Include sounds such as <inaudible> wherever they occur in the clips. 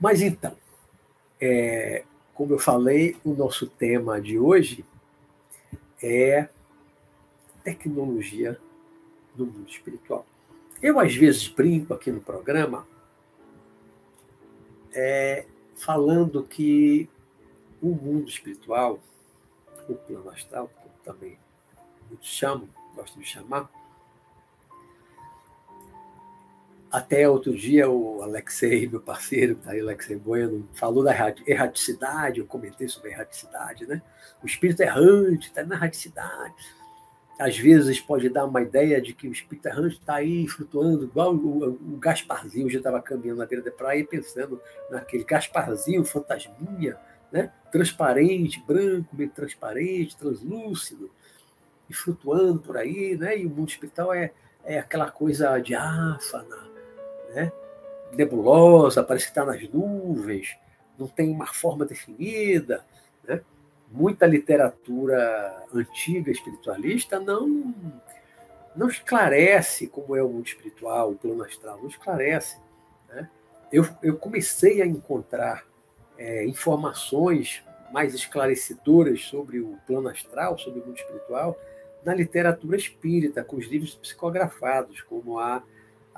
Mas então, é, como eu falei, o nosso tema de hoje é tecnologia no mundo espiritual. Eu, às vezes, brinco aqui no programa é, falando que o mundo espiritual, o plano astral, também muitos chamam, gostam de chamar, até outro dia o Alexei, meu parceiro, tá aí, Alexei Bueno, falou da erraticidade, eu comentei sobre a erraticidade, né? O espírito errante está na erraticidade. Às vezes pode dar uma ideia de que o espírito errante está aí flutuando, igual o, o Gasparzinho, já estava caminhando na beira da praia pensando naquele Gasparzinho, fantasminha, né? transparente, branco, meio transparente, translúcido, e flutuando por aí, né? e o mundo espiritual é, é aquela coisa diáfana, né? nebulosa, parece que está nas nuvens, não tem uma forma definida. Né? Muita literatura antiga espiritualista não, não esclarece como é o mundo espiritual, o plano astral, não esclarece. Né? Eu, eu comecei a encontrar é, informações mais esclarecedoras sobre o plano astral, sobre o mundo espiritual, na literatura espírita, com os livros psicografados, como a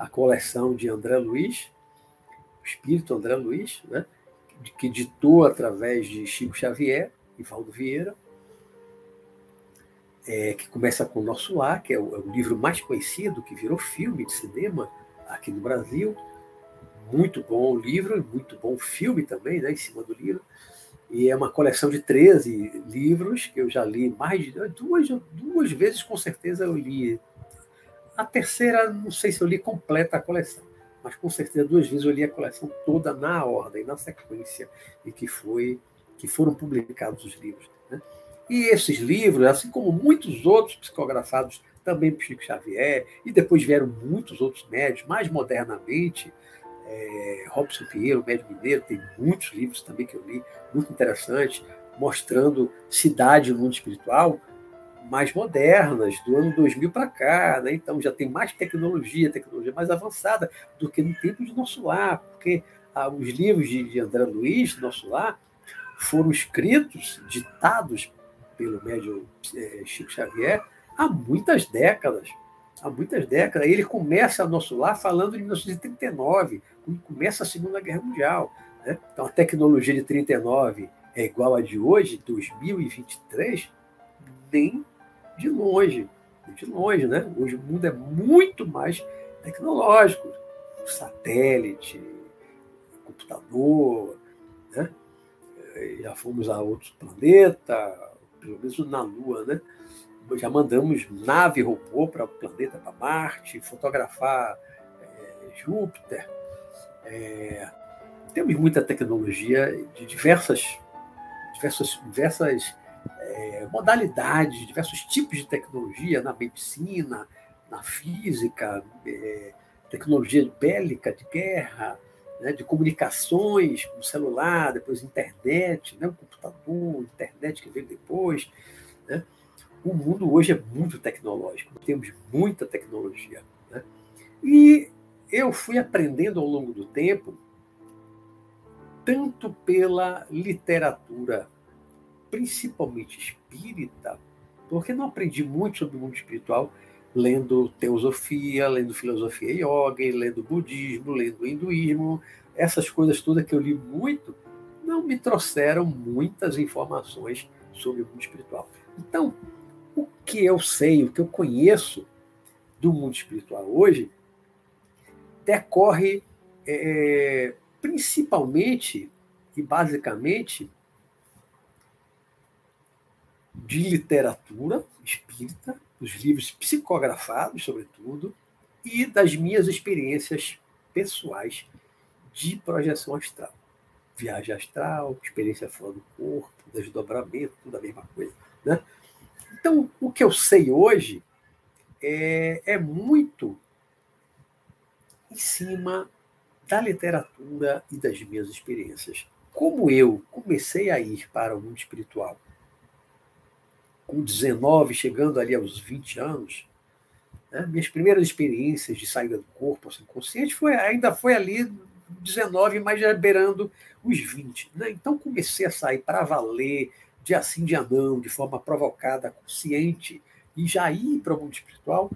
a coleção de André Luiz, o espírito André Luiz, né, que ditou através de Chico Xavier e Valdo Vieira, é, que começa com o Nosso Lar, que é o, é o, livro mais conhecido, que virou filme de cinema aqui no Brasil. Muito bom livro, muito bom filme também, né, em cima do livro. E é uma coleção de 13 livros que eu já li mais de duas, duas vezes, com certeza eu li a terceira, não sei se eu li completa a coleção, mas com certeza duas vezes eu li a coleção toda na ordem, na sequência, e que foi que foram publicados os livros. Né? E esses livros, assim como muitos outros psicografados também por Chico Xavier, e depois vieram muitos outros médios, mais modernamente, é, Robson Pinheiro, médio mineiro, tem muitos livros também que eu li, muito interessantes, mostrando cidade no mundo espiritual, mais modernas, do ano 2000 para cá, né? então já tem mais tecnologia, tecnologia mais avançada do que no tempo de Nosso Lar, porque ah, os livros de, de André Luiz, Nosso Lar, foram escritos, ditados pelo médium é, Chico Xavier há muitas décadas. Há muitas décadas. Ele começa Nosso Lar falando de 1939, quando começa a Segunda Guerra Mundial. Né? Então, a tecnologia de 39 é igual a de hoje, 2023, nem de longe, de longe, né? Hoje o mundo é muito mais tecnológico, satélite, computador, né? Já fomos a outros planetas, pelo menos na Lua, né? Já mandamos nave robô para o planeta, para Marte, fotografar é, Júpiter. É, temos muita tecnologia de diversas, diversas, diversas é, modalidades, diversos tipos de tecnologia na medicina, na física, tecnologia bélica de guerra, né, de comunicações, o celular, depois internet, né, computador, internet que veio depois. Né? O mundo hoje é muito tecnológico, temos muita tecnologia. Né? E eu fui aprendendo ao longo do tempo, tanto pela literatura principalmente espírita, porque não aprendi muito sobre o mundo espiritual lendo teosofia, lendo filosofia yoga, lendo budismo, lendo hinduísmo, essas coisas todas que eu li muito, não me trouxeram muitas informações sobre o mundo espiritual. Então, que eu sei, o que eu conheço do mundo espiritual hoje, decorre é, principalmente e basicamente de literatura espírita, dos livros psicografados, sobretudo, e das minhas experiências pessoais de projeção astral. Viagem astral, experiência fora do corpo, desdobramento, tudo a mesma coisa. Né? Então, o que eu sei hoje é, é muito em cima da literatura e das minhas experiências. Como eu comecei a ir para o mundo espiritual com 19, chegando ali aos 20 anos, né? minhas primeiras experiências de saída do corpo assim, consciente foi, ainda foi ali 19, mas já beirando os 20. Né? Então comecei a sair para valer, dia sim, dia não, de forma provocada, consciente, e já ir para o mundo espiritual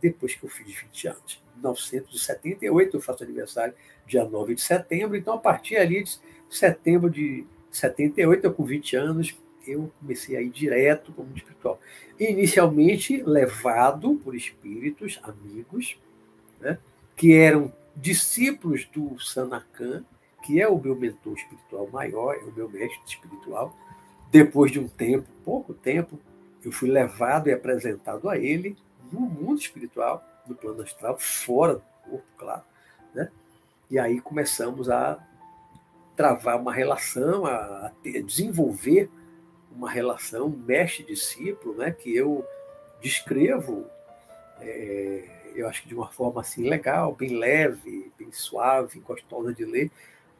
depois que eu fiz 20 anos. Em 1978, eu faço aniversário dia 9 de setembro, então a partir ali de setembro de 78, eu com 20 anos, eu comecei a ir direto para o mundo espiritual. Inicialmente levado por espíritos, amigos, né, que eram discípulos do Sanakan, que é o meu mentor espiritual maior, é o meu mestre espiritual. Depois de um tempo, pouco tempo, eu fui levado e apresentado a ele no mundo espiritual, no plano astral, fora do corpo, claro. Né? E aí começamos a travar uma relação, a, ter, desenvolver uma relação mestre-discípulo, né? que eu descrevo, é, eu acho que de uma forma assim legal, bem leve, bem suave, gostosa de ler,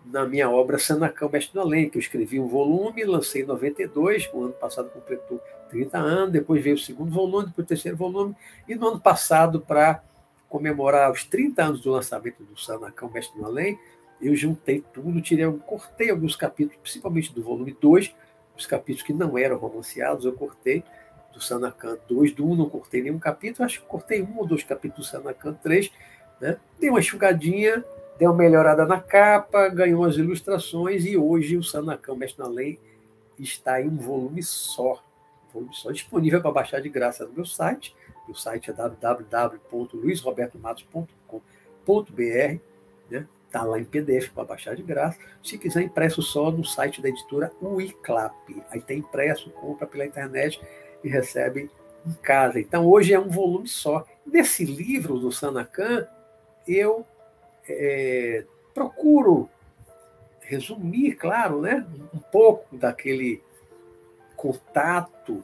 na minha obra Sanacão Mestre do Além, que eu escrevi um volume, lancei em 92, o ano passado completou 30 anos, depois veio o segundo volume, depois o terceiro volume, e no ano passado, para comemorar os 30 anos do lançamento do Sanacão Mestre do Além, eu juntei tudo, tirei, cortei alguns capítulos, principalmente do volume 2, os capítulos que não eram romanceados, eu cortei do Sanacan 2, do 1 não cortei nenhum capítulo, acho que cortei um ou dois capítulos do Sanacan 3, né? dei uma enxugadinha, deu melhorada na capa, ganhou as ilustrações e hoje o Sanacão Mestre na Lei está em um volume só. Um volume só disponível para baixar de graça no meu site. Meu site é www.luisrobertomatos.com.br. Né? Está lá em PDF para baixar de graça. Se quiser impresso só no site da editora Uiclap. Aí tem impresso, compra pela internet e recebe em casa. Então hoje é um volume só. Nesse livro do Sanacan, eu é, procuro resumir, claro, né, um pouco daquele contato,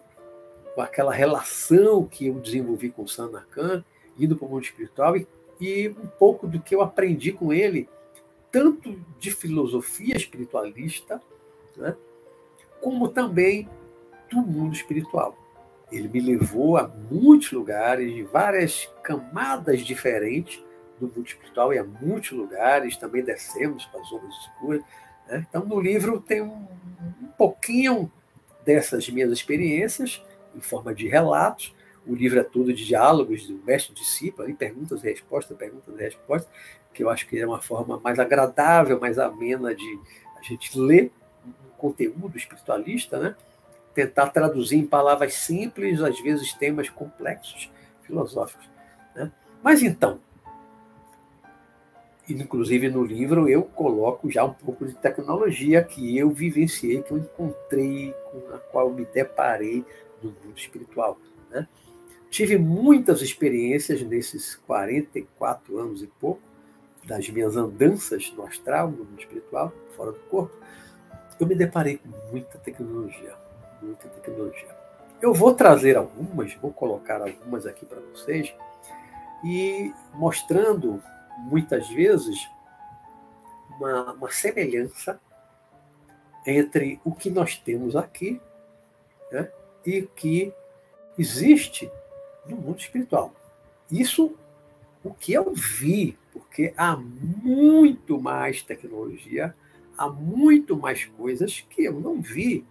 aquela relação que eu desenvolvi com o Sanacan, indo para o mundo espiritual, e, e um pouco do que eu aprendi com ele, tanto de filosofia espiritualista, né, como também do mundo espiritual. Ele me levou a muitos lugares, de várias camadas diferentes, do mundo espiritual e a muitos lugares, também descemos para as zonas escuras. Né? Então, no livro tem um, um pouquinho dessas minhas experiências, em forma de relatos. O livro é todo de diálogos do mestre discípulo, ali, perguntas e respostas, perguntas e respostas, que eu acho que é uma forma mais agradável, mais amena de a gente ler um conteúdo espiritualista, né? tentar traduzir em palavras simples, às vezes temas complexos, filosóficos. Né? Mas então, inclusive no livro eu coloco já um pouco de tecnologia que eu vivenciei, que eu encontrei, com a qual me deparei no mundo espiritual. Né? Tive muitas experiências nesses 44 anos e pouco, das minhas andanças no astral, no mundo espiritual, fora do corpo. Eu me deparei com muita tecnologia, muita tecnologia. Eu vou trazer algumas, vou colocar algumas aqui para vocês, e mostrando muitas vezes, uma, uma semelhança entre o que nós temos aqui né, e o que existe no mundo espiritual. Isso o que eu vi, porque há muito mais tecnologia, há muito mais coisas que eu não vi.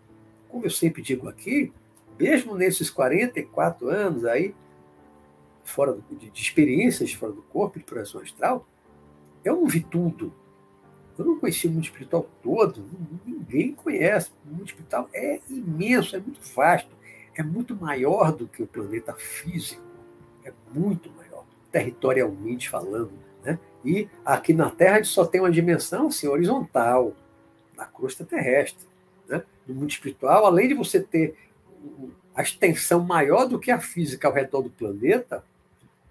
Como eu sempre digo aqui, mesmo nesses 44 anos aí, fora do, de, de, experiências fora do corpo, de projeção astral, eu não vi tudo. Eu não conheci o mundo espiritual todo, ninguém conhece. O mundo espiritual é imenso, é muito vasto, é muito maior do que o planeta físico, é muito maior, territorialmente falando. Né? E aqui na Terra a gente só tem uma dimensão assim, horizontal, na crosta terrestre. Né? No mundo espiritual, além de você ter a extensão maior do que a física ao redor do planeta,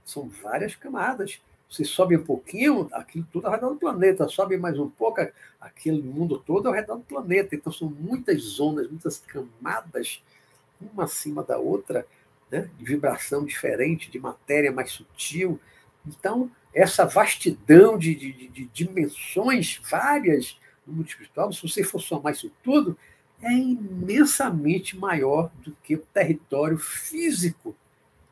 são várias camadas. Você sobe um pouquinho, aquilo tudo ao redor do planeta, sobe mais um pouco, aquele mundo todo ao redor do planeta. Então são muitas zonas, muitas camadas, uma acima da outra, né? de vibração diferente, de matéria mais sutil. Então, essa vastidão de, de, de dimensões várias no mundo espiritual, se você for somar isso tudo, é imensamente maior do que o território físico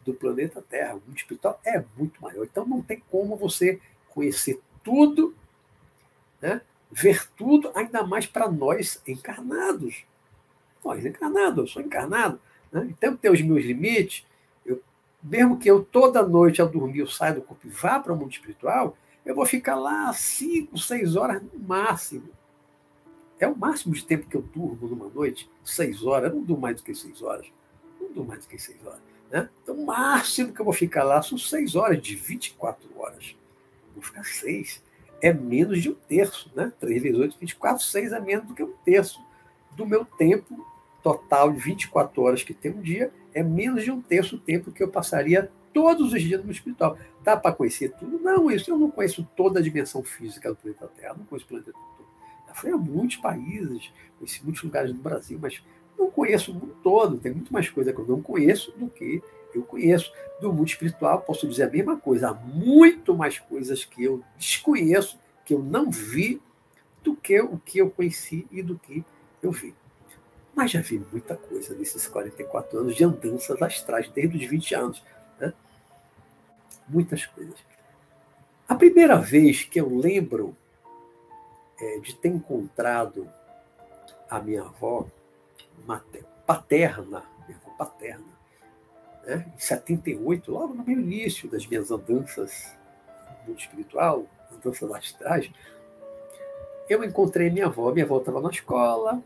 do planeta Terra. O mundo espiritual é muito maior. Então não tem como você conhecer tudo, né? ver tudo, ainda mais para nós encarnados. Nós encarnados, eu sou encarnado. Né? Então tem os meus limites. Eu, mesmo que eu toda noite ao dormir eu saia do corpo e vá para o mundo espiritual, eu vou ficar lá cinco, seis horas no máximo. É o máximo de tempo que eu durmo numa noite, seis horas. Eu não durmo mais do que seis horas. Não durmo mais do que seis horas. Né? Então, o máximo que eu vou ficar lá são seis horas, de 24 horas. Vou ficar seis. É menos de um terço. Né? 3 vezes 8, 24, 6 é menos do que um terço do meu tempo total de 24 horas que tem um dia. É menos de um terço o tempo que eu passaria todos os dias no espiritual. Dá para conhecer tudo? Não, isso eu não conheço toda a dimensão física do planeta Terra, não conheço o planeta todo. Já fui a muitos países, conheci muitos lugares no Brasil, mas não conheço o mundo todo. Tem muito mais coisa que eu não conheço do que eu conheço. Do mundo espiritual, posso dizer a mesma coisa. Há muito mais coisas que eu desconheço, que eu não vi, do que o que eu conheci e do que eu vi. Mas já vi muita coisa nesses 44 anos de andanças astrais, desde os 20 anos muitas coisas. A primeira vez que eu lembro é, de ter encontrado a minha avó paterna, minha avó paterna, né, em 78, logo no meu início das minhas andanças no espiritual, andanças astrais, eu encontrei minha avó. Minha avó estava na escola,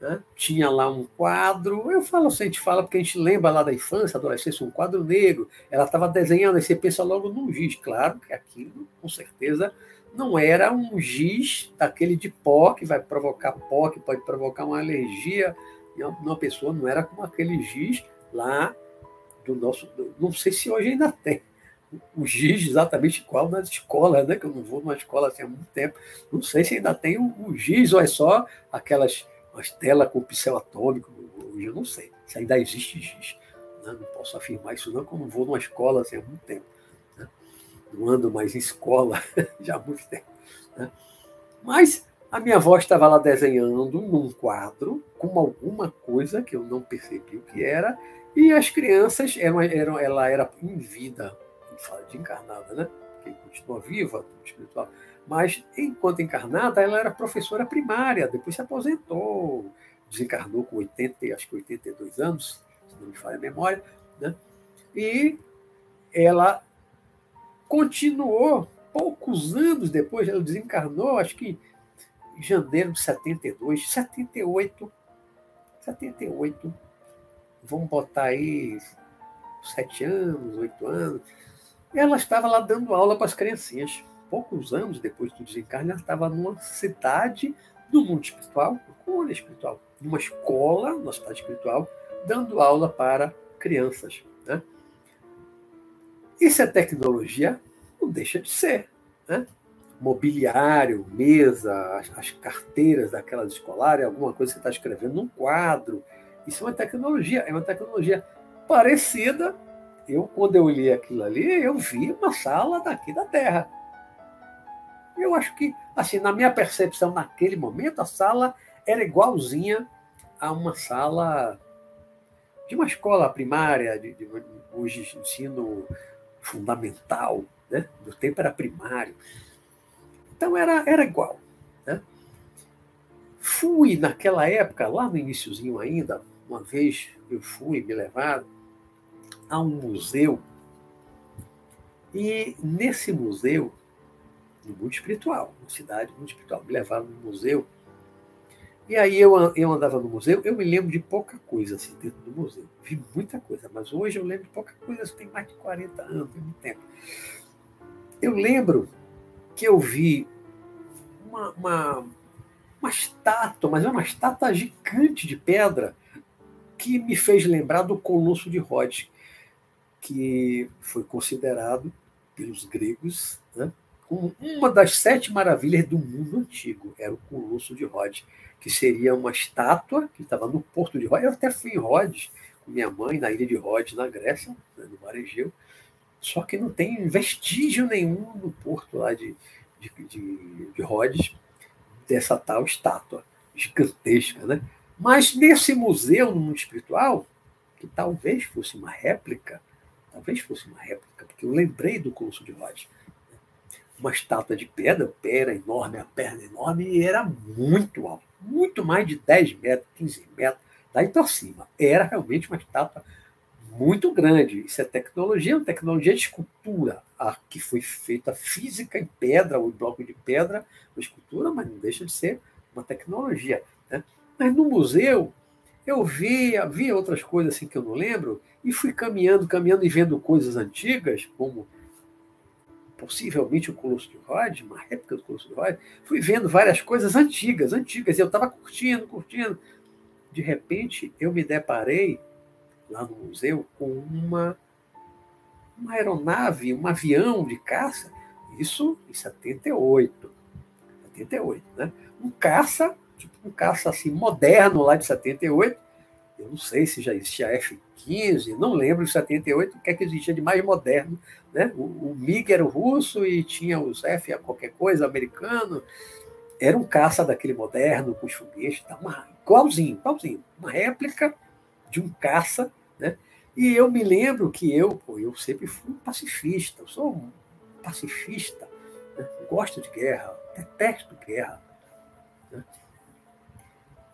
né? Tinha lá um quadro, eu falo a gente fala porque a gente lembra lá da infância, adolescência, um quadro negro. Ela estava desenhando, aí você pensa logo num giz. Claro que aquilo, com certeza, não era um giz daquele de pó, que vai provocar pó, que pode provocar uma alergia numa pessoa, não era como aquele giz lá do nosso. Não sei se hoje ainda tem o giz exatamente igual nas escolas, né? Que eu não vou numa escola assim há muito tempo. Não sei se ainda tem o, giz ou é só aquelas mas tela com pincel atômico, hoje eu não sei se ainda existe giz. Né? Não posso afirmar isso não, porque eu não vou numa escola assim, há muito tempo. Não ando mais em escola <laughs> já há muito tempo. Né? Mas a minha avó estava lá desenhando num quadro com alguma coisa que eu não percebi o que era, e as crianças eram, eram ela era em vida, de encarnada, né? Porque continua viva, espiritual mas, enquanto encarnada, ela era professora primária, depois se aposentou, desencarnou com 80, acho que 82 anos, se não me falha a memória, né? e ela continuou, poucos anos depois, ela desencarnou, acho que em janeiro de 72, 78, 78, vamos botar aí sete anos, oito anos, ela estava lá dando aula para as criancinhas. Poucos anos depois do desencarne, ela estava numa cidade do mundo espiritual, colônia espiritual, numa escola, numa cidade espiritual, dando aula para crianças. Isso é tecnologia? Não deixa de ser. Né? Mobiliário, mesa, as, as carteiras daquelas escolares, alguma coisa que você está escrevendo num quadro. Isso é uma tecnologia, é uma tecnologia parecida. Eu, quando eu li aquilo ali, eu vi uma sala daqui da Terra eu acho que, assim, na minha percepção, naquele momento, a sala era igualzinha a uma sala de uma escola primária, de, de hoje ensino fundamental, né? Do tempo era primário. Então era, era igual. Né? Fui naquela época, lá no iníciozinho ainda, uma vez eu fui me levar a um museu e nesse museu no mundo espiritual, na cidade, mundo espiritual. Me levaram no museu. E aí eu, eu andava no museu, eu me lembro de pouca coisa assim dentro do museu. Vi muita coisa, mas hoje eu lembro de pouca coisa, tem mais de 40 anos, tem muito tempo. Eu lembro que eu vi uma, uma, uma estátua, mas é uma estátua gigante de pedra que me fez lembrar do Colosso de Rhodes, que foi considerado pelos gregos né, uma das sete maravilhas do mundo antigo, era o Colosso de Rhodes, que seria uma estátua que estava no porto de Rhodes. Eu até fui em Rhodes com minha mãe, na ilha de Rhodes, na Grécia, né, no Mar Egeu, só que não tem vestígio nenhum no porto lá de, de, de, de Rhodes dessa tal estátua gigantesca, né? Mas nesse museu no mundo espiritual, que talvez fosse uma réplica, talvez fosse uma réplica, porque eu lembrei do Colosso de Rhodes. Uma estátua de pedra, o pé era enorme, a perna enorme, e era muito alto, muito mais de 10 metros, 15 metros, daí para cima. Era realmente uma estátua muito grande. Isso é tecnologia, uma tecnologia de escultura, a que foi feita física em pedra, ou em bloco de pedra, uma escultura, mas não deixa de ser uma tecnologia. Né? Mas no museu, eu vi, havia outras coisas assim que eu não lembro, e fui caminhando, caminhando e vendo coisas antigas, como possivelmente o Colosso de Rhodes, uma réplica do Colosso de Rhodes, fui vendo várias coisas antigas, antigas, e eu estava curtindo, curtindo. De repente, eu me deparei lá no museu com uma, uma aeronave, um avião de caça, isso em 78. 78, né? Um caça, tipo um caça assim moderno lá de 78. Eu não sei se já existia F-15, não lembro de 78, o que é que existia de mais moderno, né? O, o MiG era o russo e tinha os F qualquer coisa americano. Era um caça daquele moderno com os foguetes, tá uma, igualzinho, igualzinho, uma réplica de um caça né? E eu me lembro que eu, pô, eu sempre fui um pacifista, eu sou um pacifista, né? gosto de guerra, detesto guerra. Né?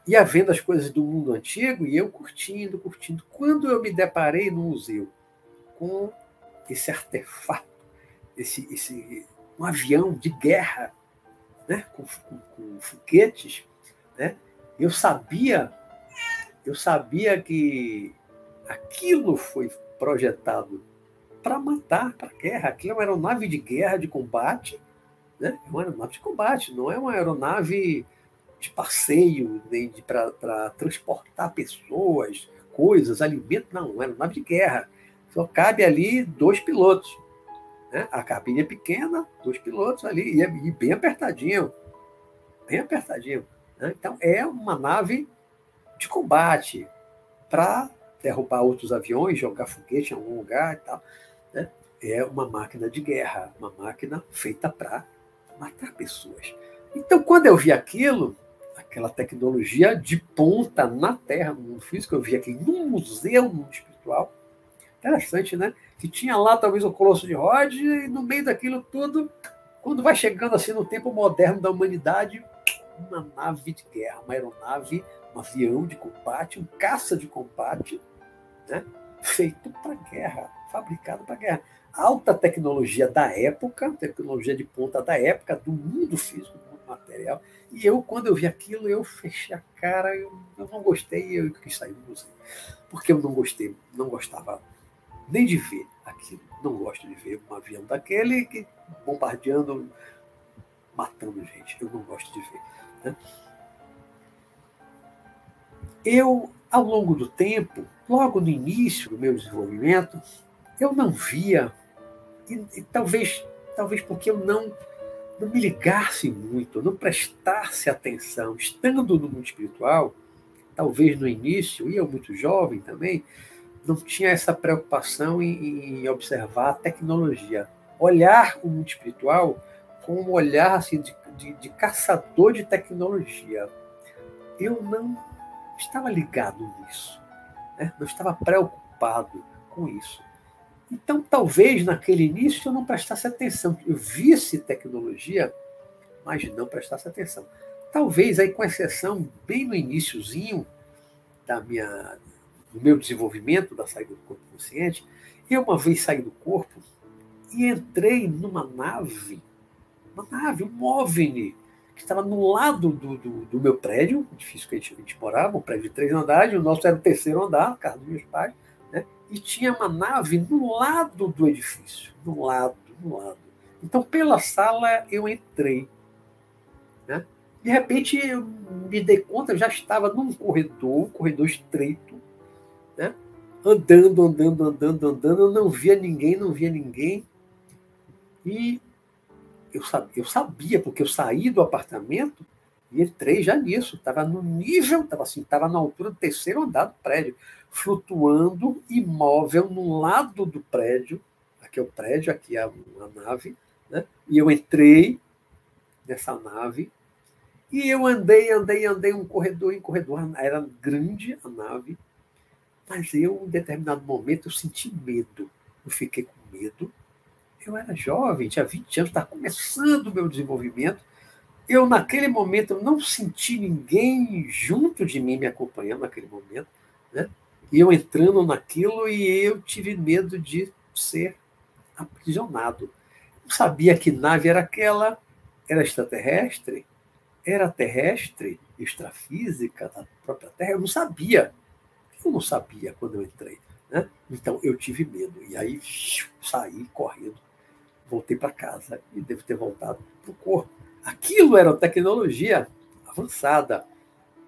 E havendo as coisas do mundo antigo, e eu curtindo, curtindo. Quando eu me deparei no museu com esse artefato, esse, esse um avião de guerra, né? com, com, com foguetes, né? eu sabia, eu sabia que aquilo foi projetado para matar, para guerra. Aquilo é uma aeronave de guerra, de combate, né? É uma aeronave de combate, não é uma aeronave de passeio, nem de para transportar pessoas, coisas, alimentos, não, uma aeronave de guerra. Só cabe ali dois pilotos. Né? A cabine é pequena, dois pilotos ali, e, é, e bem apertadinho. Bem apertadinho. Né? Então, é uma nave de combate para derrubar outros aviões, jogar foguete em algum lugar e tal. Né? É uma máquina de guerra, uma máquina feita para matar pessoas. Então, quando eu vi aquilo, aquela tecnologia de ponta na Terra, no mundo físico, eu vi aqui num museu no mundo espiritual, interessante, né? Que tinha lá talvez o Colosso de Rhodes, e no meio daquilo tudo, quando vai chegando assim no tempo moderno da humanidade, uma nave de guerra, uma aeronave, um avião de combate, um caça de combate, né? feito para guerra, fabricado para guerra. Alta tecnologia da época, tecnologia de ponta da época, do mundo físico, do mundo material. E eu, quando eu vi aquilo, eu fechei a cara, eu, eu não gostei, eu quis sair do museu. Porque eu não gostei, não gostava nem de ver aquilo. Não gosto de ver um avião daquele que bombardeando, matando gente. Eu não gosto de ver. Né? Eu, ao longo do tempo, logo no início do meu desenvolvimento, eu não via, e, e talvez, talvez porque eu não, não me ligasse muito, não prestasse atenção, estando no mundo espiritual, talvez no início, e eu muito jovem também, não tinha essa preocupação em, em observar a tecnologia. Olhar o mundo espiritual com um olhar assim, de, de, de caçador de tecnologia. Eu não estava ligado nisso, né? não estava preocupado com isso. Então, talvez naquele início eu não prestasse atenção, eu visse tecnologia, mas não prestasse atenção. Talvez aí, com exceção, bem no iníciozinho da minha, do meu desenvolvimento da saída do corpo consciente, eu uma vez saí do corpo e entrei numa nave, uma nave, um OVNI, que estava no lado do, do, do, meu prédio, edifício que a gente, a gente, morava, um prédio de três andares, o nosso era o terceiro andar, a casa dos meus pais? E tinha uma nave no lado do edifício, no lado, no lado. Então, pela sala, eu entrei. Né? De repente, eu me dei conta, eu já estava num corredor, um corredor estreito, né? andando, andando, andando, andando, eu não via ninguém, não via ninguém. E eu sabia, eu sabia, porque eu saí do apartamento e entrei já nisso. Estava no nível, estava assim, estava na altura do terceiro andar do prédio, flutuando imóvel no lado do prédio. Aqui é o prédio, aqui é a, nave. Né? E eu entrei nessa nave E eu andei, andei, andei um corredor em corredor. Era grande a nave, mas eu, em determinado momento, eu senti medo. Eu fiquei com medo. Eu era jovem, tinha 20 anos, estava começando o meu desenvolvimento. Eu, naquele momento, não senti ninguém junto de mim me acompanhando naquele momento. Né? Eu entrando naquilo e eu tive medo de ser aprisionado. Não sabia que nave era aquela, era extraterrestre, era terrestre, extrafísica da própria Terra. Eu não sabia. Eu não sabia quando eu entrei. Né? Então eu tive medo. E aí saí correndo, voltei para casa e devo ter voltado para o corpo. Aquilo era tecnologia avançada.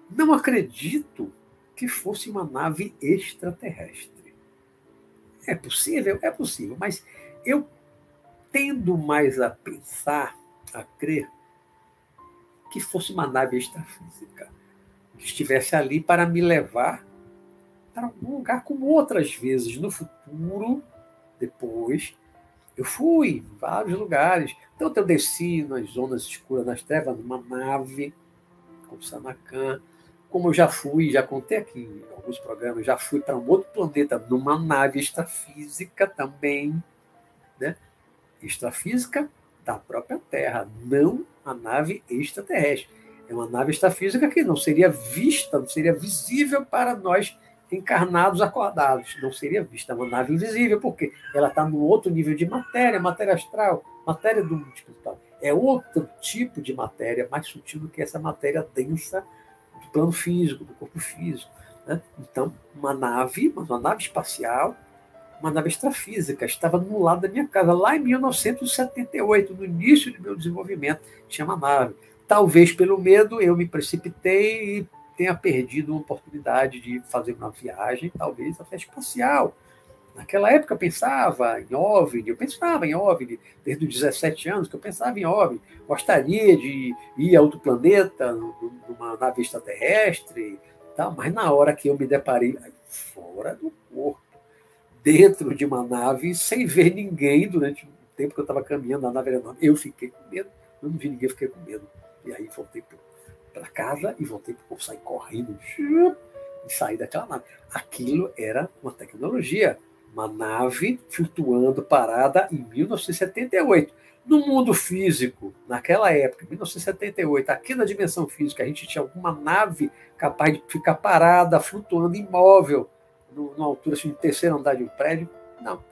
Não acredito que fosse uma nave extraterrestre. É possível? É possível, mas eu tendo mais a pensar, a crer, que fosse uma nave extrafísica, que estivesse ali para me levar para algum lugar, como outras vezes no futuro, depois. Eu fui em vários lugares. Então, eu desci nas zonas escuras das trevas, numa nave, com Sanacan como eu já fui, já contei aqui em alguns programas, já fui para um outro planeta numa nave extrafísica também, né? Extrafísica da própria Terra, não a nave extraterrestre. É uma nave extrafísica que não seria vista, não seria visível para nós encarnados acordados. Não seria vista, é uma nave invisível, porque ela está num outro nível de matéria, matéria astral, matéria do mundo espiritual. É outro tipo de matéria, mais sutil do que essa matéria densa plano físico, do corpo físico. Né? Então, uma nave, uma nave espacial, uma nave extrafísica, estava no lado da minha casa, lá em 1978, no início do meu desenvolvimento, tinha uma nave. Talvez pelo medo eu me precipitei e tenha perdido uma oportunidade de fazer uma viagem, talvez até espacial. Naquela época eu pensava em OVNI, eu pensava em OVNI desde os 17 anos, que eu pensava em OVNI. Gostaria de ir a outro planeta, numa nave extraterrestre, tal, mas na hora que eu me deparei fora do corpo, dentro de uma nave, sem ver ninguém durante o tempo que eu estava caminhando na nave eu fiquei com medo. Eu não vi ninguém, fiquei com medo. E aí voltei para casa e voltei para sair correndo e sair daquela nave. Aquilo era uma tecnologia uma nave flutuando parada em 1978. No mundo físico, naquela época, 1978, aqui na dimensão física, a gente tinha alguma nave capaz de ficar parada, flutuando imóvel, numa altura assim, de terceiro andar de um prédio? Não.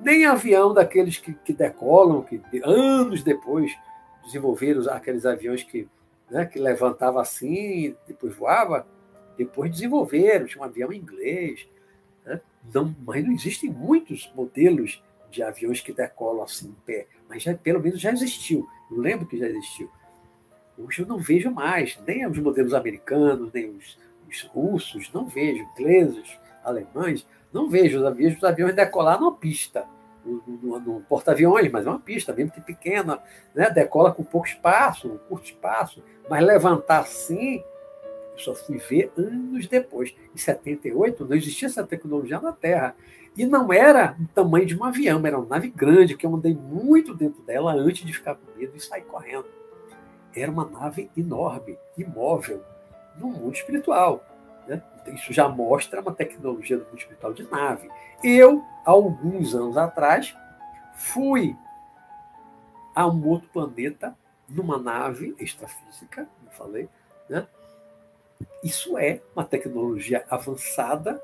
Nem avião daqueles que, que decolam, que anos depois desenvolveram aqueles aviões que, né, que levantava assim depois voava. Depois desenvolveram, tinha um avião inglês? Não, mas não existem muitos modelos de aviões que decolam assim em pé, mas já, pelo menos já existiu. Eu lembro que já existiu. Hoje eu não vejo mais, nem os modelos americanos, nem os, os russos, não vejo, ingleses, alemães, não vejo os aviões, os aviões decolar numa pista, no, porta-aviões, mas é uma pista, mesmo que pequena, né? decola com pouco espaço, um curto espaço, mas levantar assim só fui ver anos depois. Em 78, não existia essa tecnologia na Terra. E não era o tamanho de um avião, era uma nave grande, que eu andei muito dentro dela antes de ficar com medo e sair correndo. Era uma nave enorme, imóvel, no mundo espiritual. Né? Isso já mostra uma tecnologia do mundo espiritual de nave. Eu, alguns anos atrás, fui a um outro planeta numa nave extrafísica, como falei, né? Isso é uma tecnologia avançada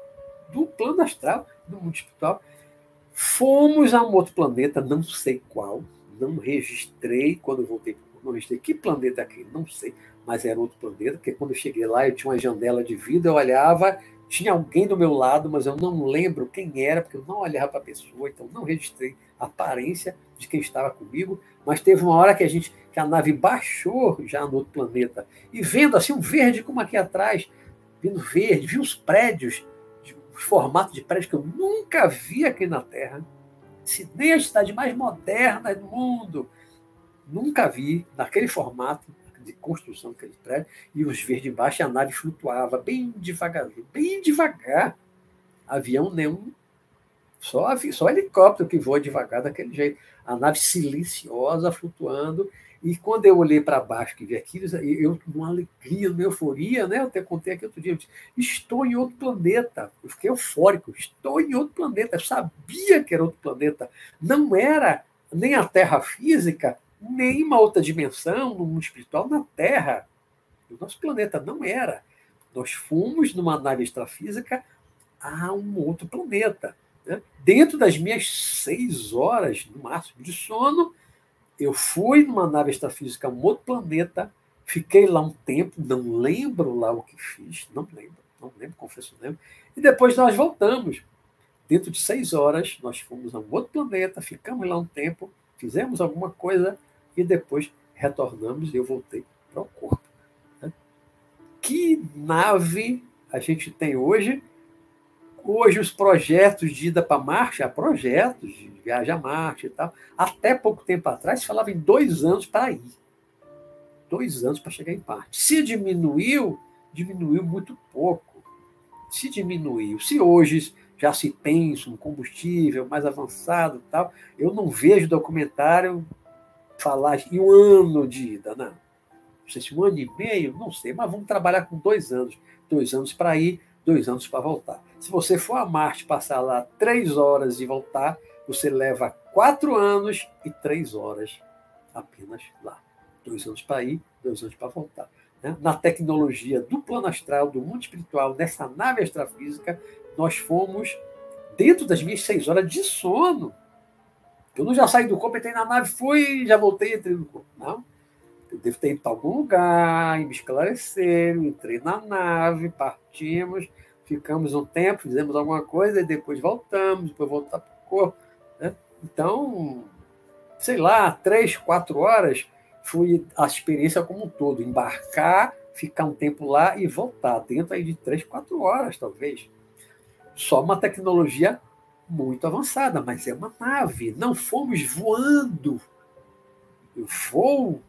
do plano astral, do mundo espiritual. Fomos a um outro planeta, não sei qual, não registrei quando voltei para não registrei que planeta é aquele, não sei, mas era outro planeta, porque quando eu cheguei lá eu tinha uma janela de vida, eu olhava, tinha alguém do meu lado, mas eu não lembro quem era, porque eu não olhava para a pessoa, então não registrei a aparência de quem estava comigo, mas teve uma hora que a gente, que a nave baixou já no outro planeta, e vendo assim um verde como aqui atrás, vindo verde, vi os prédios, os formatos de prédios que eu nunca vi aqui na Terra, se nem a cidade mais moderna do mundo, nunca vi naquele formato de construção daquele prédio, e os verdes embaixo, e a nave flutuava bem devagar, bem devagar. Avião nenhum só, só helicóptero que voa devagar daquele jeito. A nave silenciosa flutuando E quando eu olhei para baixo, que vi aquilo, eu, uma alegria, uma euforia, né? Eu até contei aqui outro dia, eu disse, estou em outro planeta. Eu fiquei eufórico, estou em outro planeta. Eu sabia que era outro planeta. Não era nem a Terra física, nem uma outra dimensão, no mundo espiritual, na Terra. O nosso planeta não era. Nós fomos numa nave extrafísica a um outro planeta. Né? Dentro das minhas seis horas, no máximo, de sono, eu fui numa nave extrafísica um outro planeta, fiquei lá um tempo, não lembro lá o que fiz, não lembro, não lembro, confesso, não lembro. E depois nós voltamos. Dentro de seis horas, nós fomos a um outro planeta, ficamos lá um tempo, fizemos alguma coisa e depois retornamos e eu voltei para o corpo. Né? Que nave a gente tem hoje? Hoje, os projetos de ida para Marte, projetos de viagem a Marte e tal. Até pouco tempo atrás, falava em dois anos para ir. Dois anos para chegar em Marte. Se diminuiu, diminuiu muito pouco. Se diminuiu. Se hoje já se pensa um combustível mais avançado e tal, eu não vejo documentário falar em um ano de ida, não. Não sei se um ano e meio, não sei, mas vamos trabalhar com dois anos. Dois anos para ir, dois anos para voltar. Se você for a Marte passar lá três horas e voltar, você leva quatro anos e três horas apenas lá. Dois anos para ir, dois anos para voltar. Né? Na tecnologia do plano astral, do mundo espiritual, nessa nave astrafísica, nós fomos dentro das minhas seis horas de sono. Eu não já saí do corpo, entrei na nave, fui, já voltei entrei no corpo. Não. Eu devo ter ido para algum lugar, me esclareceram, entrei na nave, partimos, ficamos um tempo, fizemos alguma coisa e depois voltamos, depois voltar para o corpo. Né? Então, sei lá, três, quatro horas foi a experiência como um todo. Embarcar, ficar um tempo lá e voltar, dentro aí de três, quatro horas, talvez. Só uma tecnologia muito avançada, mas é uma nave. Não fomos voando. Eu vou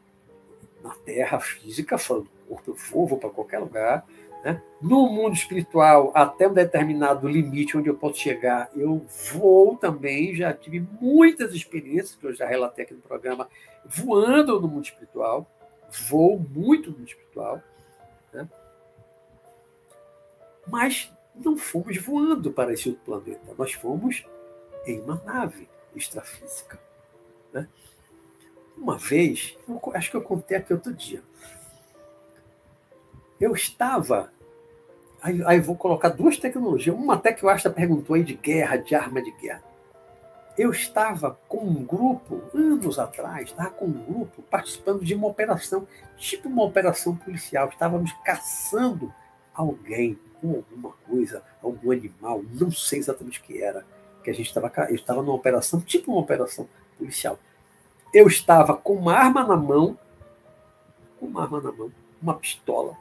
na Terra física, falando corpo, eu vou, vou para qualquer lugar. Né? No mundo espiritual, até um determinado limite onde eu posso chegar, eu vou também. Já tive muitas experiências, que eu já relatei aqui no programa, voando no mundo espiritual. Vou muito no mundo espiritual. Né? Mas não fomos voando para esse outro planeta, nós fomos em uma nave extrafísica. Né? Uma vez, acho que eu contei aqui outro dia, eu estava. Aí, aí vou colocar duas tecnologias. Uma até que o Asta perguntou aí de guerra, de arma de guerra. Eu estava com um grupo, anos atrás, estava com um grupo participando de uma operação, tipo uma operação policial. Estávamos caçando alguém com alguma coisa, algum animal, não sei exatamente o que era. Que a gente estava, eu estava numa operação, tipo uma operação policial. Eu estava com uma arma na mão, com uma arma na mão, uma pistola,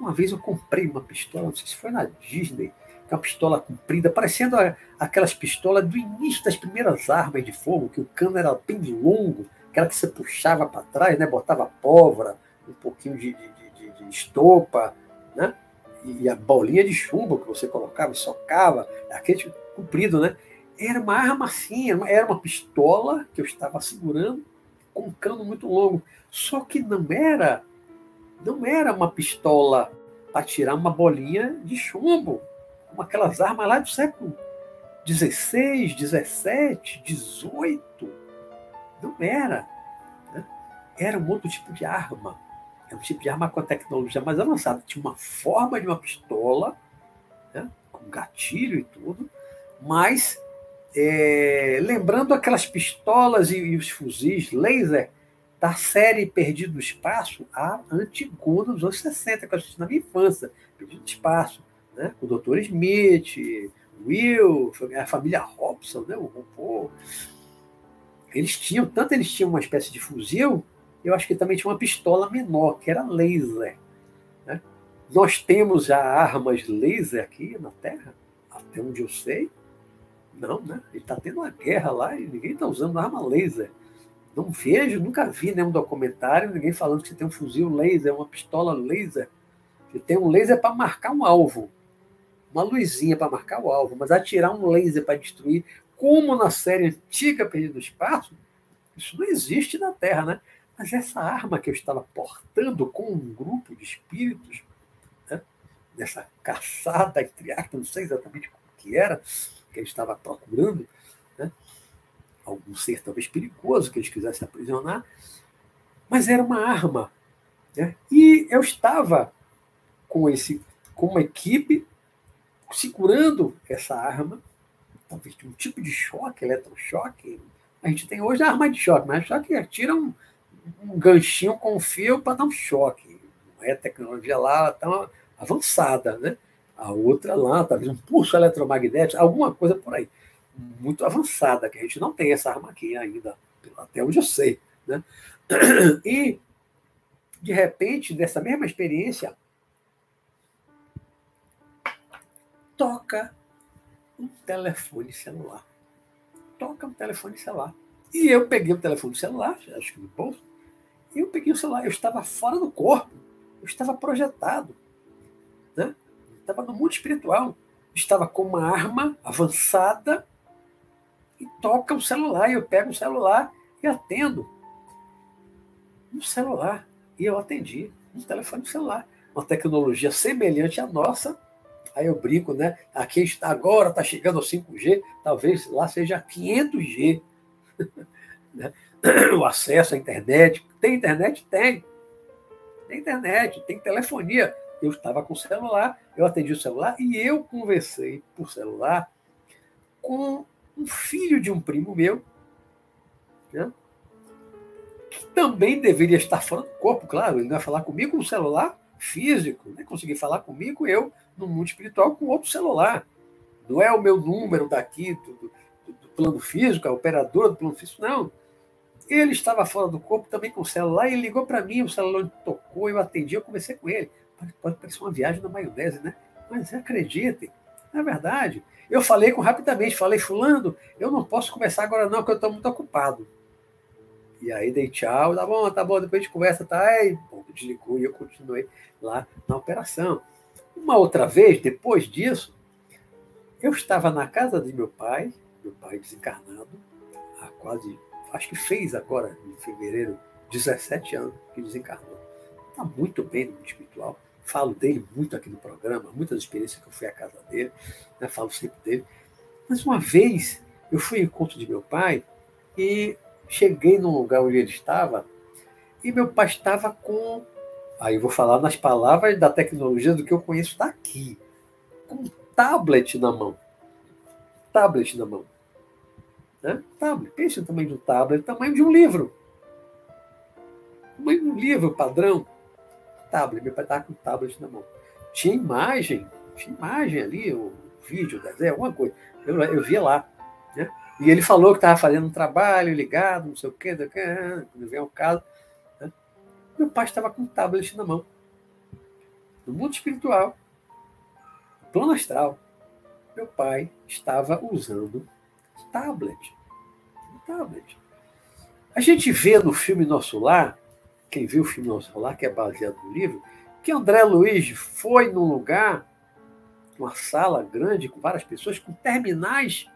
uma vez eu comprei uma pistola, não sei se foi na Disney, é uma pistola comprida, parecendo aquelas pistolas do início das primeiras armas de fogo, que o cano era bem longo, aquela que você puxava para trás, né? botava pólvora, um pouquinho de, de, de, de estopa, né? e a bolinha de chumbo que você colocava e socava, aquele comprido, né? Era uma arma assim, era uma pistola que eu estava segurando com um cano muito longo. Só que não era não era uma pistola para tirar uma bolinha de chumbo, como aquelas armas lá do século XVI, XVII, XVIII. Não era. Né? Era um outro tipo de arma. Era um tipo de arma com a tecnologia mais avançada. Tinha uma forma de uma pistola, né? com gatilho e tudo, mas é, lembrando aquelas pistolas e, e os fuzis laser da série Perdido Espaço, a Antigona dos anos 60, que eu assisti na minha infância, Perdido Espaço, né? com o Dr. Smith, Will, a família Robson, né? o RuPaul. Eles tinham, tanto eles tinham uma espécie de fuzil, eu acho que também tinha uma pistola menor, que era laser. Né? Nós temos já armas laser aqui na Terra, até onde eu sei. Não, né? Ele está tendo uma guerra lá e ninguém está usando arma laser. Não vejo, nunca vi nenhum documentário, ninguém falando que tem um fuzil laser, uma pistola laser. Você tem um laser para marcar um alvo. Uma luzinha para marcar o alvo, mas atirar um laser para destruir, como na série antiga Perdido no Espaço, isso não existe na Terra, né? Mas essa arma que eu estava portando com um grupo de espíritos, né, nessa caçada, entre aspas, não sei exatamente o que era, que ele estava procurando, né, algum ser talvez perigoso que eles quisessem aprisionar, mas era uma arma. Né, e eu estava com, esse, com uma equipe segurando essa arma, talvez de um tipo de choque, eletrochoque. A gente tem hoje a arma de choque, mas choque atira um, um ganchinho com fio para dar um choque. Não é tecnologia lá tão avançada, né? A outra lá, talvez um pulso eletromagnético, alguma coisa por aí. Muito avançada, que a gente não tem essa arma aqui ainda, até onde eu sei. Né? <clears throat> E, de repente, dessa mesma experiência, toca um telefone celular. Toca um telefone celular. E eu peguei o telefone celular, acho que no bolso, e eu peguei o celular. Eu estava fora do corpo. Eu estava projetado. Estava no mundo espiritual. Estava com uma arma avançada e toca o celular. E eu pego o celular e atendo. Um celular. E eu atendi. Um telefone celular. Uma tecnologia semelhante à nossa, Aí eu brinco, né? Aqui está agora, está chegando ao 5G, talvez lá seja 500G. <laughs> né? O acesso à internet. Tem internet? Tem. Tem internet, tem telefonia. Eu estava com o celular, eu atendi o celular e eu conversei por celular com um filho de um primo meu, né? que também deveria estar fora do corpo, claro, ele não ia falar comigo com o celular físico, né? conseguir falar comigo eu no mundo espiritual com outro celular. Não é o meu número daqui, do, do, do plano físico, a operadora do plano físico, não. Ele estava fora do corpo também com o celular e ligou para mim, o celular tocou, eu atendi, eu conversei com ele. Pode parecer uma viagem na maionese, né? Mas acreditem, é verdade. Eu falei com rapidamente, falei, fulano, eu não posso conversar agora não, porque eu estou muito ocupado. E aí dei tchau, tá bom, tá bom, depois a gente conversa, tá? Aí, bom, desligou e eu continuei lá na operação. Uma outra vez, depois disso, eu estava na casa de meu pai, meu pai desencarnado, há quase, acho que fez agora, em fevereiro, 17 anos que desencarnou. Está muito bem no mundo espiritual. Falo dele muito aqui no programa, muitas experiências que eu fui à casa dele, né, falo sempre dele. Mas uma vez eu fui ao encontro de meu pai e cheguei num lugar onde ele estava e meu pai estava com Aí vou falar nas palavras da tecnologia do que eu conheço daqui. Com um tablet na mão. Tablet na mão. Né? Tablet. Pense no tamanho de um tablet, tamanho de um livro. Tamanho de um livro padrão. Tablet. Meu pai estava com um tablet na mão. Tinha imagem, tinha imagem ali, o vídeo, alguma coisa. Eu, eu via lá. Né? E ele falou que estava fazendo um trabalho ligado, não sei o quê, quando vem o caso. Meu pai estava com um tablet na mão. No mundo espiritual, no plano astral, meu pai estava usando tablet. Um tablet. A gente vê no filme Nosso Lar, quem viu o filme Nosso Lar, que é baseado no livro, que André Luiz foi num lugar, uma sala grande, com várias pessoas, com terminais.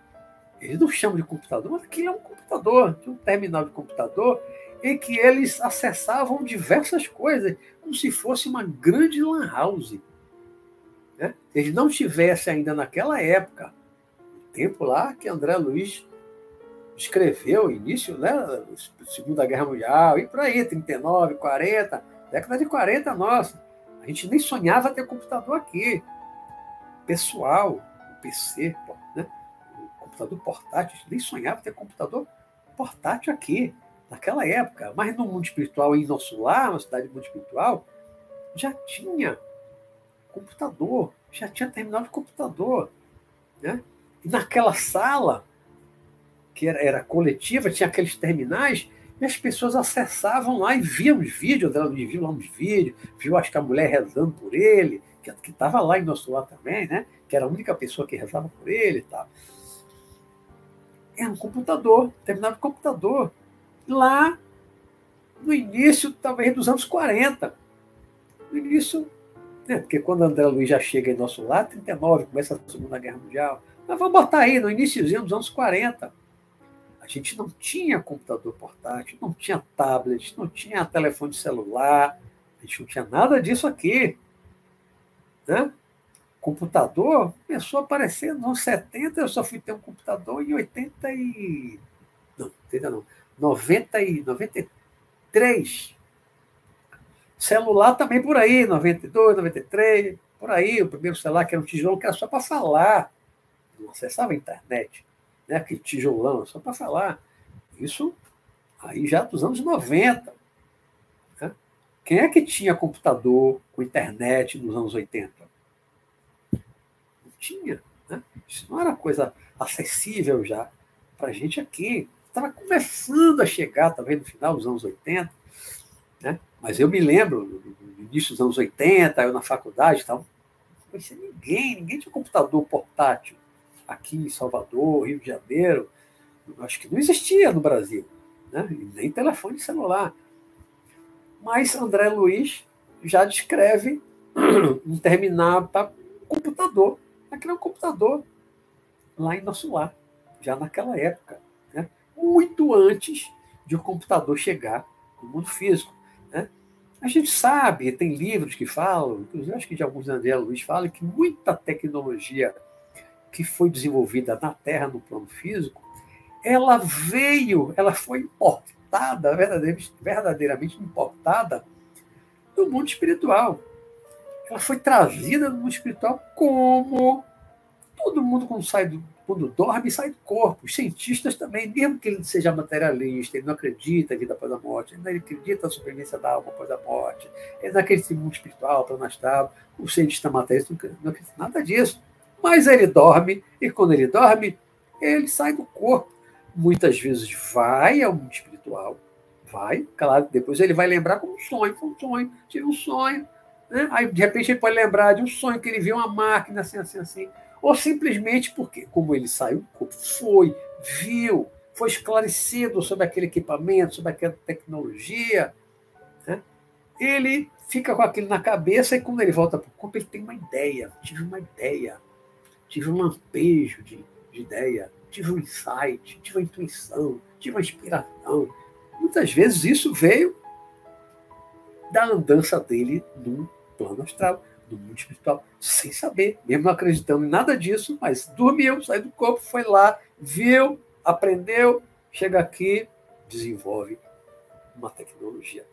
Eles não chamam de computador, mas aquilo é um computador. Tinha um terminal de computador em que eles acessavam diversas coisas, como se fosse uma grande lan house. Né? Eles não tivessem ainda naquela época, tempo lá que André Luiz escreveu, início, né, Segunda Guerra Mundial, e por aí, 39, 40, década de 40, nossa, a gente nem sonhava ter computador aqui. Pessoal, o PC, né, o computador portátil, a gente nem sonhava ter computador portátil aqui naquela época, mas no mundo espiritual, em nosso lar, na cidade do mundo espiritual, já tinha computador, já tinha terminal de computador. Né? E naquela sala, que era, era coletiva, tinha aqueles terminais, e as pessoas acessavam lá e viam os vídeos, ela viu lá uns vídeos, viu acho que a mulher rezando por ele, que estava lá em nosso lar também, né? que era a única pessoa que rezava por ele tal. Era um computador, terminal de computador lá no início, talvez dos anos 40. No início, né, porque quando André Luiz já chega em nosso lar, 39, começa a Segunda Guerra Mundial. Mas vamos botar aí, no iníciozinho dos anos 40. A gente não tinha computador portátil, não tinha tablet, não tinha telefone celular, a gente não tinha nada disso aqui. Né? Computador começou a aparecer nos anos 70, eu só fui ter um computador em 80 e. Não, 80 não. 90 e 93. Celular também por aí, 92, 93, por aí. O primeiro celular que era um tijolo que era só para falar. Não acessava a internet. Né? Aquele tijolão, só para falar. Isso aí já dos anos 90. Né? Quem é que tinha computador com internet nos anos 80? Não tinha. Né? Isso não era coisa acessível já para a gente aqui estava começando a chegar também no final dos anos 80, né? mas eu me lembro, no início dos anos 80, eu na faculdade, então, não conhecia ninguém, ninguém tinha computador portátil aqui em Salvador, Rio de Janeiro, acho que não existia no Brasil, né? nem telefone celular. Mas André Luiz já descreve <clears throat> um terminal para computador. Aquele um computador lá em nosso lar, já naquela época muito antes de o computador chegar no mundo físico. Né? A gente sabe, tem livros que falam, inclusive acho que de alguns André Luiz fala que muita tecnologia que foi desenvolvida na Terra no plano físico, ela veio, ela foi importada, verdadeiramente, verdadeiramente importada do mundo espiritual. Ela foi trazida do mundo espiritual como todo mundo quando sai do, quando dorme, sai do corpo. Os cientistas também, mesmo que ele seja materialista, ele não acredita em vida após a morte, ele não acredita na sobrevivência da alma após a morte, ele não acredita em mundo espiritual, plano astral, o cientista materialista não acredita nada disso. Mas ele dorme, e quando ele dorme, ele sai do corpo. Muitas vezes vai ao mundo espiritual, vai, claro, depois ele vai lembrar como um sonho, foi um sonho, tive um sonho. Né? Aí, de repente, ele pode lembrar de um sonho que ele viu uma máquina assim, assim, assim ou simplesmente porque, como ele saiu, foi, viu, foi esclarecido sobre aquele equipamento, sobre aquela tecnologia, né? ele fica com aquilo na cabeça e quando ele volta para o corpo, ele tem uma ideia. Tive uma ideia, tive um lampejo de, de ideia, tive um insight, tive uma intuição, tive uma inspiração. Muitas vezes isso veio da andança dele no plano astral do mundo espiritual, sem saber, mesmo não acreditando em nada disso, mas dormiu, saiu do corpo, foi lá, viu, aprendeu, chega aqui, desenvolve uma tecnologia.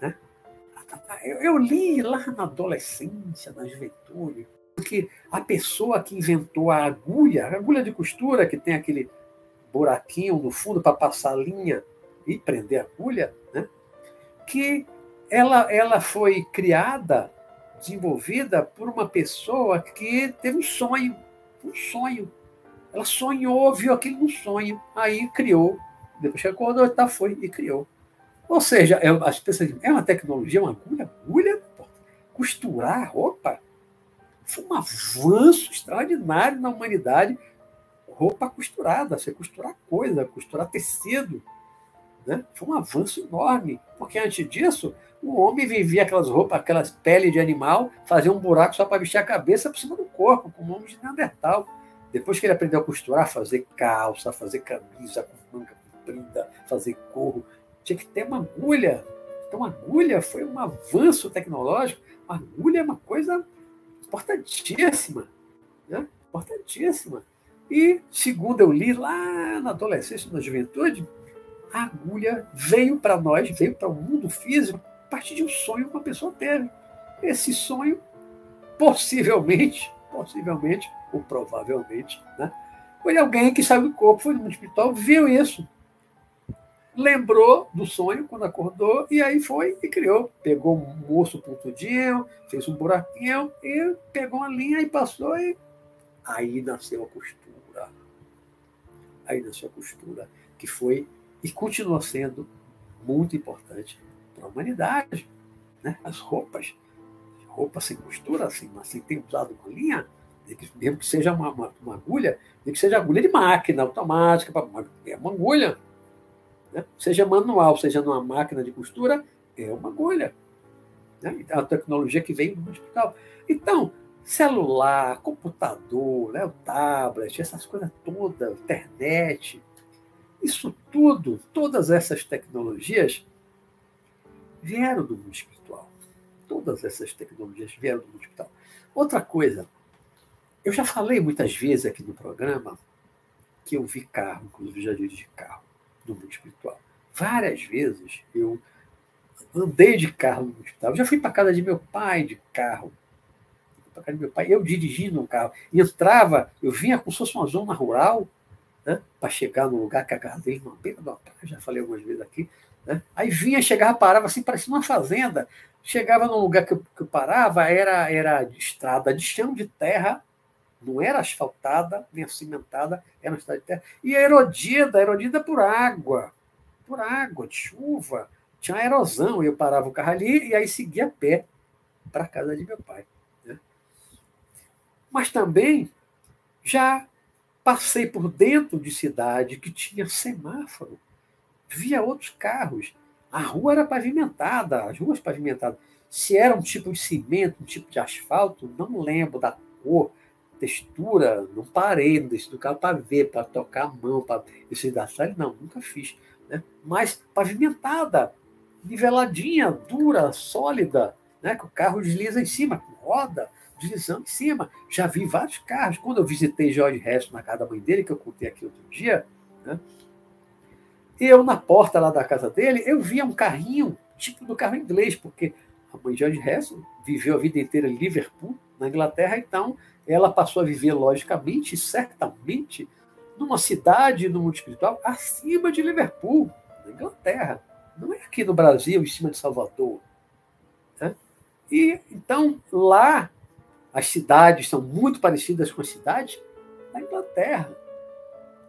Né? Eu, li lá na adolescência, na juventude, que a pessoa que inventou a agulha, a agulha de costura, que tem aquele buraquinho no fundo para passar a linha e prender a agulha, né? que ela, ela foi criada desenvolvida por uma pessoa que teve um sonho, um sonho. Ela sonhou, viu aquilo no sonho, aí criou. Depois que acordou, tá, foi e criou. Ou seja, é, as pessoas dizem, é uma tecnologia, uma agulha, agulha, costurar roupa. Foi um avanço extraordinário na humanidade. Roupa costurada, você costurar coisa, costurar tecido. Né? Foi um avanço enorme, porque antes disso o homem vivia aquelas roupas, aquelas peles de animal, fazia um buraco só para vestir a cabeça por cima do corpo, como um homem de Neandertal. Depois que ele aprendeu a costurar, fazer calça, fazer camisa com manga comprida, fazer corro, tinha que ter uma agulha. Então, agulha foi um avanço tecnológico. Uma agulha é uma coisa importantíssima. Né? Importantíssima. E, segundo eu li lá na adolescência, na juventude, a agulha veio para nós, veio para o mundo físico a partir de um sonho que uma pessoa teve. Esse sonho, possivelmente, possivelmente, ou provavelmente, né, foi alguém que saiu do corpo, foi no espiritual, viu isso, lembrou do sonho quando acordou, e aí foi e criou. Pegou um osso pontudinho, fez um buraquinho, e pegou uma linha e passou, e aí nasceu a costura. Aí nasceu a costura, que foi e continua sendo muito importante para a humanidade. Né? As roupas, roupa sem costura, assim, mas sem ter usado uma linha, mesmo que seja uma, uma, uma agulha, mesmo que seja agulha de máquina automática, é uma agulha. Né? Seja manual, seja numa máquina de costura, é uma agulha. Né? É a tecnologia que vem do hospital. Então, celular, computador, né, o tablet, essas coisas todas, internet, Isso tudo, todas essas tecnologias vieram do mundo espiritual. Todas essas tecnologias vieram do mundo espiritual. Outra coisa, eu já falei muitas vezes aqui no programa que eu vi carro, inclusive já dirigi carro no mundo espiritual. Várias vezes eu andei de carro no espiritual. Eu já fui para casa de meu pai de carro. Para casa de meu pai, eu dirigindo um carro. Entrava, eu vinha como se fosse uma zona rural, né, para chegar no lugar que a casa dele, uma beira da praia, já falei algumas vezes aqui. Né? Aí vinha, chegava, parava assim, parecia uma fazenda. Chegava num lugar que eu, que eu parava, era, era de estrada de chão, de terra, não era asfaltada, nem cimentada, era uma estrada de terra. E erodida, erodida por água, por água, de chuva. Tinha erosão. Eu parava o carro ali e aí seguia a pé para a casa de meu pai. Né? Mas também já passei por dentro de cidade que tinha semáforo, via outros carros. A rua era pavimentada, as ruas pavimentadas. Se era um tipo de cimento, um tipo de asfalto, não lembro da cor, textura, não parei no do carro para ver, para tocar a mão, para esse da série, não, nunca fiz. Né? Mas pavimentada, niveladinha, dura, sólida, né? que o carro desliza em cima, roda, deslizando em cima. Já vi vários carros. Quando eu visitei Jorge Resto na casa da mãe dele, que eu contei aqui outro dia, né? eu, na porta lá da casa dele, eu via um carrinho, tipo do carro inglês, porque a mãe George Harrison viveu a vida inteira em Liverpool, na Inglaterra, então ela passou a viver, logicamente, certamente, numa cidade no mundo espiritual acima de Liverpool, na Inglaterra. Não é aqui no Brasil, em cima de Salvador. Né? E então lá as cidades são muito parecidas com as cidades da Inglaterra.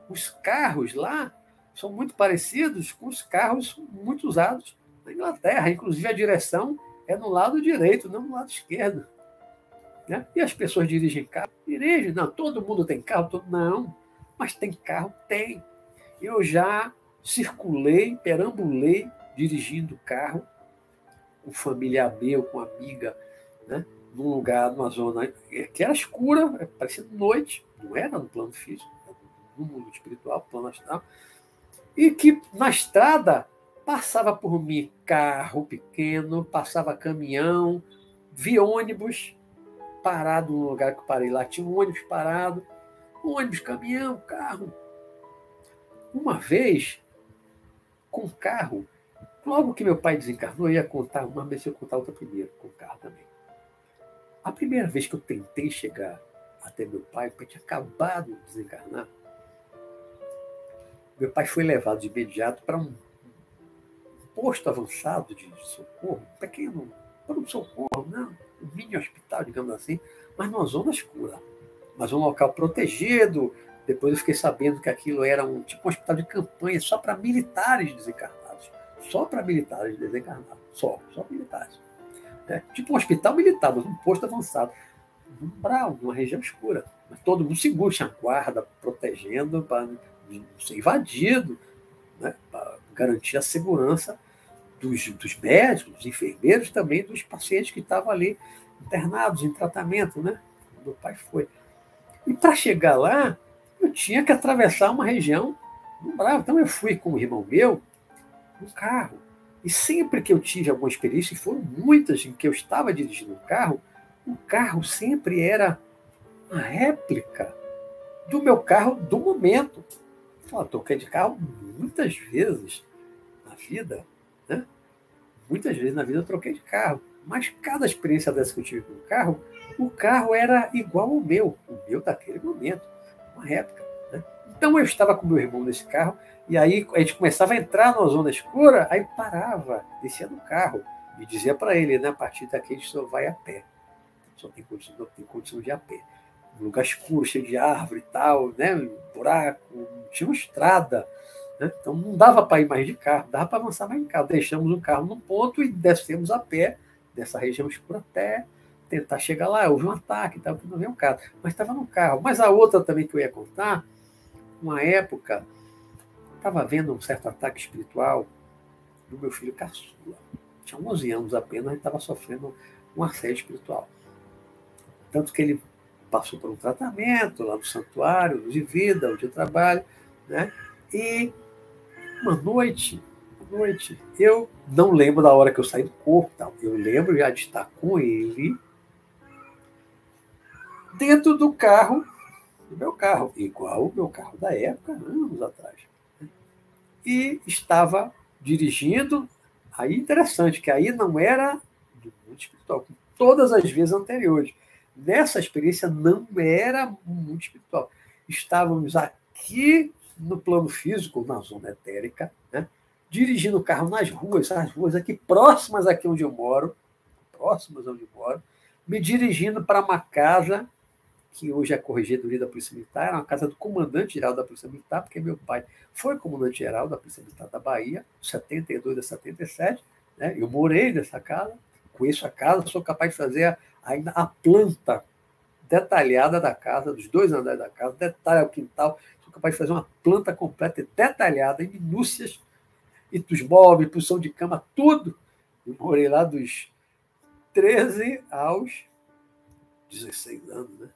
Os carros lá são muito parecidos com os carros muito usados na Inglaterra. Inclusive, a direção é no lado direito, não no lado esquerdo. Né? E as pessoas dirigem carro? Dirigem, não, todo mundo tem carro? Todo... Não, mas tem carro? Tem. Eu já circulei, perambulei dirigindo carro com familiar meu, com amiga, né? num lugar, numa zona que era escura, parecia noite, não era no plano físico, no mundo espiritual, plano astral e que na estrada passava por mim carro pequeno, passava caminhão, vi ônibus parado no lugar que eu parei lá, tinha um ônibus parado, um ônibus, caminhão, carro. Uma vez, com carro, logo que meu pai desencarnou, eu ia contar, uma vez eu contar outra primeiro, com carro também. A primeira vez que eu tentei chegar até meu pai, pai tinha acabado de desencarnar, meu pai foi levado de imediato para um posto avançado de, socorro, um pequeno não, um mini hospital, digamos assim, mas numa zona escura. Mas um local protegido. Depois eu fiquei sabendo que aquilo era um tipo um hospital de campanha só para militares desencarnados. Só para militares desencarnados. Só, só militares. É, tipo um hospital militar, mas um posto avançado. Um umbral, numa região escura. Mas todo mundo seguro, tinha guarda protegendo para ser invadido, né, para garantir a segurança dos, dos médicos, dos enfermeiros, também dos pacientes que estavam ali internados em tratamento, né? Meu pai foi. E para chegar lá, eu tinha que atravessar uma região no Bravo. Então eu fui com o irmão meu no carro. E sempre que eu tive alguma experiência, e foram muitas em que eu estava dirigindo um carro, o carro sempre era uma réplica do meu carro do momento. Eu toquei de carro muitas vezes na vida, né? Muitas vezes na vida eu troquei de carro. Mas cada experiência dessa que eu tive com o carro, o carro era igual ao meu, o meu daquele momento, uma réplica. Né? Então eu estava com meu irmão nesse carro, e aí a gente começava a entrar numa zona escura, aí parava, descia do carro e dizia para ele, né, a partir daqui a gente só vai a pé. Só tem condição, não tem condição de ir a pé um lugar escuro, cheio de árvore e tal, né? buraco, tinha uma estrada. Né? Então não dava para ir mais de carro, dava para avançar mais de carro. Deixamos o carro num ponto e descemos a pé dessa região escura até tentar chegar lá. Houve um ataque, estava não um carro, mas estava no carro. Mas a outra também que eu ia contar, uma época, estava vendo um certo ataque espiritual do meu filho caçula. Tinha 11 anos apenas estava sofrendo um assédio espiritual. Tanto que ele passou por um tratamento lá no santuário, de vida, eu trabalho, né? E uma noite, uma noite, eu não lembro da hora que eu saí do corpo, tal. eu lembro já de estar com ele dentro do carro, do meu carro, igual o meu carro da época, anos atrás. E estava dirigindo, aí interessante, que aí não era do mundo espiritual, como todas as vezes anteriores. Nessa experiência não era mundo espiritual. Estávamos aqui no plano físico, na zona etérica, né? dirigindo o carro nas ruas, as ruas aqui próximas aqui onde eu moro, próximas onde eu moro, me dirigindo para uma casa que hoje é Corregedoria da Polícia Militar, era uma casa do comandante-geral da Polícia Militar, porque meu pai foi comandante-geral da Polícia Militar da Bahia, de 72 a 77, né? eu morei nessa casa, conheço a casa, sou capaz de fazer ainda a planta detalhada da casa, dos dois andares da casa, detalhe ao quintal, sou capaz de fazer uma planta completa e detalhada, em minúcias, e dos móveis, posição de cama, tudo. Eu morei lá dos 13 aos 16 anos, né?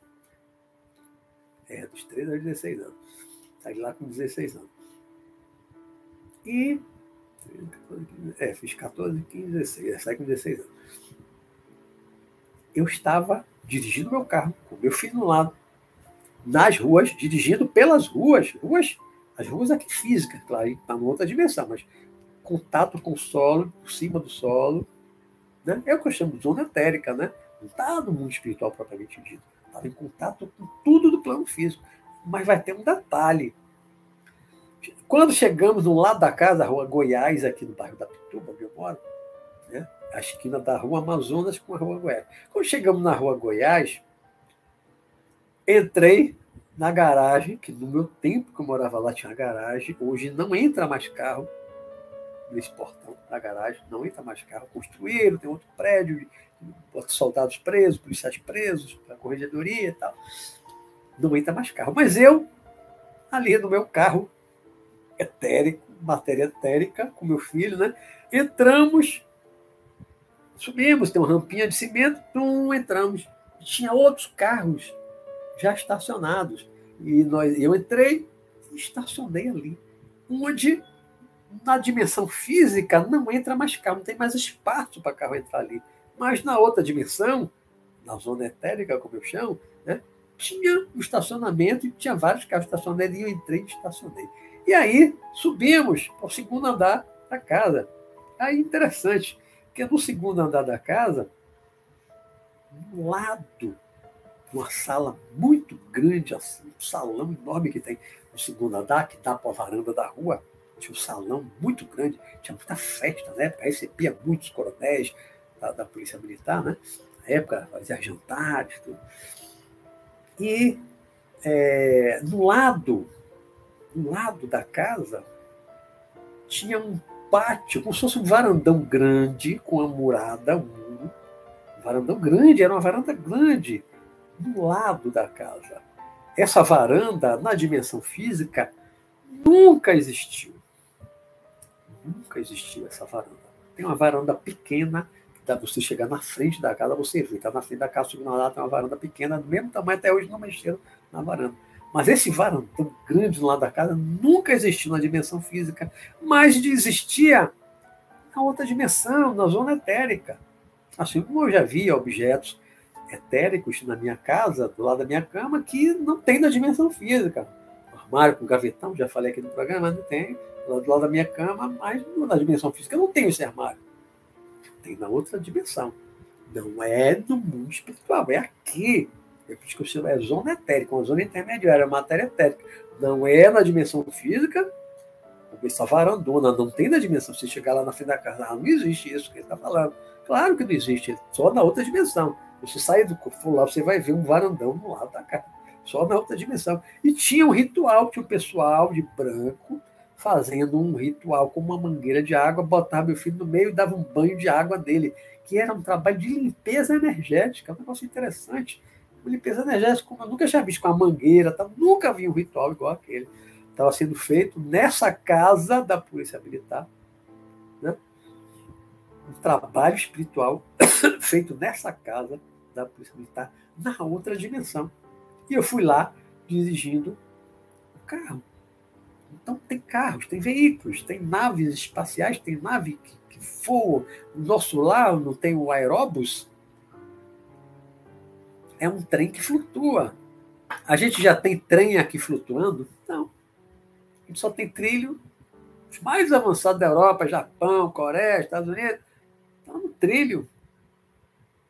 É, dos 13 aos 16 anos. Saí lá com 16 anos. E. É, fiz 14, 15, 16. Saí com 16 anos. Eu estava dirigindo meu carro, com meu filho no lado, nas ruas, dirigindo pelas ruas, ruas, as ruas aqui físicas, claro, está numa outra dimensão, mas contato com o solo, por cima do solo, né? é o que eu chamo de zona etérica, né? não está no mundo espiritual propriamente dito estava em contato com tudo do plano físico. Mas vai ter um detalhe. Quando chegamos no lado da casa, a rua Goiás, aqui no bairro da Pituba, onde eu moro, né? a esquina da rua Amazonas com a rua Goiás. Quando chegamos na rua Goiás, entrei na garagem, que no meu tempo que eu morava lá tinha garagem, hoje não entra mais carro nesse portão da garagem, não entra mais carro. Construíram, tem outro prédio soldados presos, policiais presos, a corregedoria e tal. Não entra mais carro. Mas eu, ali no meu carro etérico, matéria etérica, com meu filho, né? Entramos, subimos, tem uma rampinha de cimento, pum, entramos. Tinha outros carros já estacionados. E nós, eu entrei e estacionei ali, onde na dimensão física não entra mais carro, não tem mais espaço para carro entrar ali. Mas na outra dimensão, na zona etérica, como eu chamo, né, tinha um estacionamento e tinha vários carros estacionados e eu entrei e estacionei. E aí subimos para o segundo andar da casa. Aí interessante, porque no segundo andar da casa, no lado, uma sala muito grande, assim, um salão enorme que tem no segundo andar, que dá para a varanda da rua, tinha um salão muito grande, tinha muita festa, né? Recebia muitos coronéis, da, da Polícia Militar, né? Na época, fazia jantares, tudo. E é, no lado, no lado da casa, tinha um pátio, como se fosse um varandão grande, com a murada. Um varandão grande, era uma varanda grande, do lado da casa. Essa varanda, na dimensão física, nunca existiu. Nunca existiu essa varanda. Tem uma varanda pequena Dá você chegar na frente da casa, você vê, está na frente da casa, subindo lá, tem uma varanda pequena, do mesmo tamanho, até hoje não mexeram na varanda. Mas esse varandão grande do lado da casa nunca existiu na dimensão física, mas existia na outra dimensão, na zona etérica. Assim como eu já via objetos etéricos na minha casa, do lado da minha cama, que não tem na dimensão física. armário com gavetão, já falei aqui no programa, não tem. Do lado da minha cama, mas na dimensão física eu não tenho esse armário tem na outra dimensão. Não é no mundo espiritual, é aqui. É por isso que eu chamo, é zona etérica, uma zona intermediária, matéria etérica. Não é na dimensão física, essa varandona, não tem na dimensão. Você chegar lá na frente da casa, ah, não existe isso que ele está falando. Claro que não existe, só na outra dimensão. Você sai do corpo lá, você vai ver um varandão no lado da casa, só na outra dimensão. E tinha um ritual, tinha um pessoal de branco, fazendo um ritual com uma mangueira de água, botava meu filho no meio e dava um banho de água dele, que era um trabalho de limpeza energética, um negócio interessante. Uma limpeza energética, como eu nunca tinha visto com a mangueira, tá? nunca vi um ritual igual aquele. Estava sendo feito nessa casa da Polícia Militar. Né? Um trabalho espiritual <coughs> feito nessa casa da Polícia Militar, na outra dimensão. E eu fui lá dirigindo o carro Então tem carros, tem veículos, tem naves espaciais, tem nave que, que voa. O nosso lar não tem o aeróbus. É um trem que flutua. A gente já tem trem aqui flutuando? Não. A gente só tem trilho. Os mais avançados da Europa, Japão, Coreia, Estados Unidos, estão no trilho.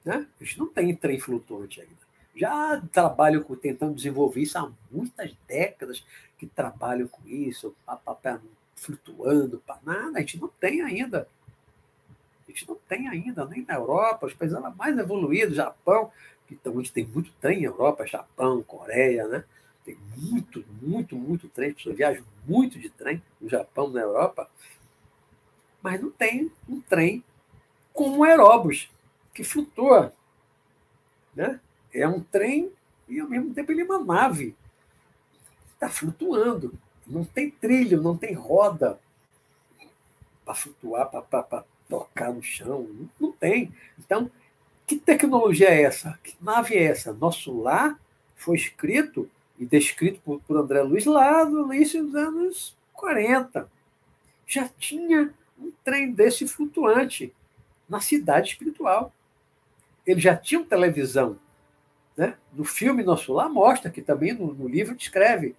Né? A gente não tem trem flutuante ainda. Já trabalho com, tentando desenvolver isso há muitas décadas que trabalham com isso, papapá, flutuando, para nada, a gente não tem ainda. A gente não tem ainda, nem na Europa, os países mais evoluídos, Japão, então onde tem muito trem, Europa, Japão, Coreia, né? Tem muito, muito, muito trem, pessoas viajam muito de trem no Japão, na Europa, mas não tem um trem como aeróbus, que flutua. Né? É um trem e ao mesmo tempo ele é uma nave está flutuando. Não tem trilho, não tem roda para flutuar, para tocar no chão. Não, tem. Então, que tecnologia é essa? Que nave é essa? Nosso lar foi escrito e descrito por, por André Luiz lá no início dos anos 40. Já tinha um trem desse flutuante na cidade espiritual. Ele já tinha televisão. Né? No filme Nosso Lar mostra, que também no, no livro descreve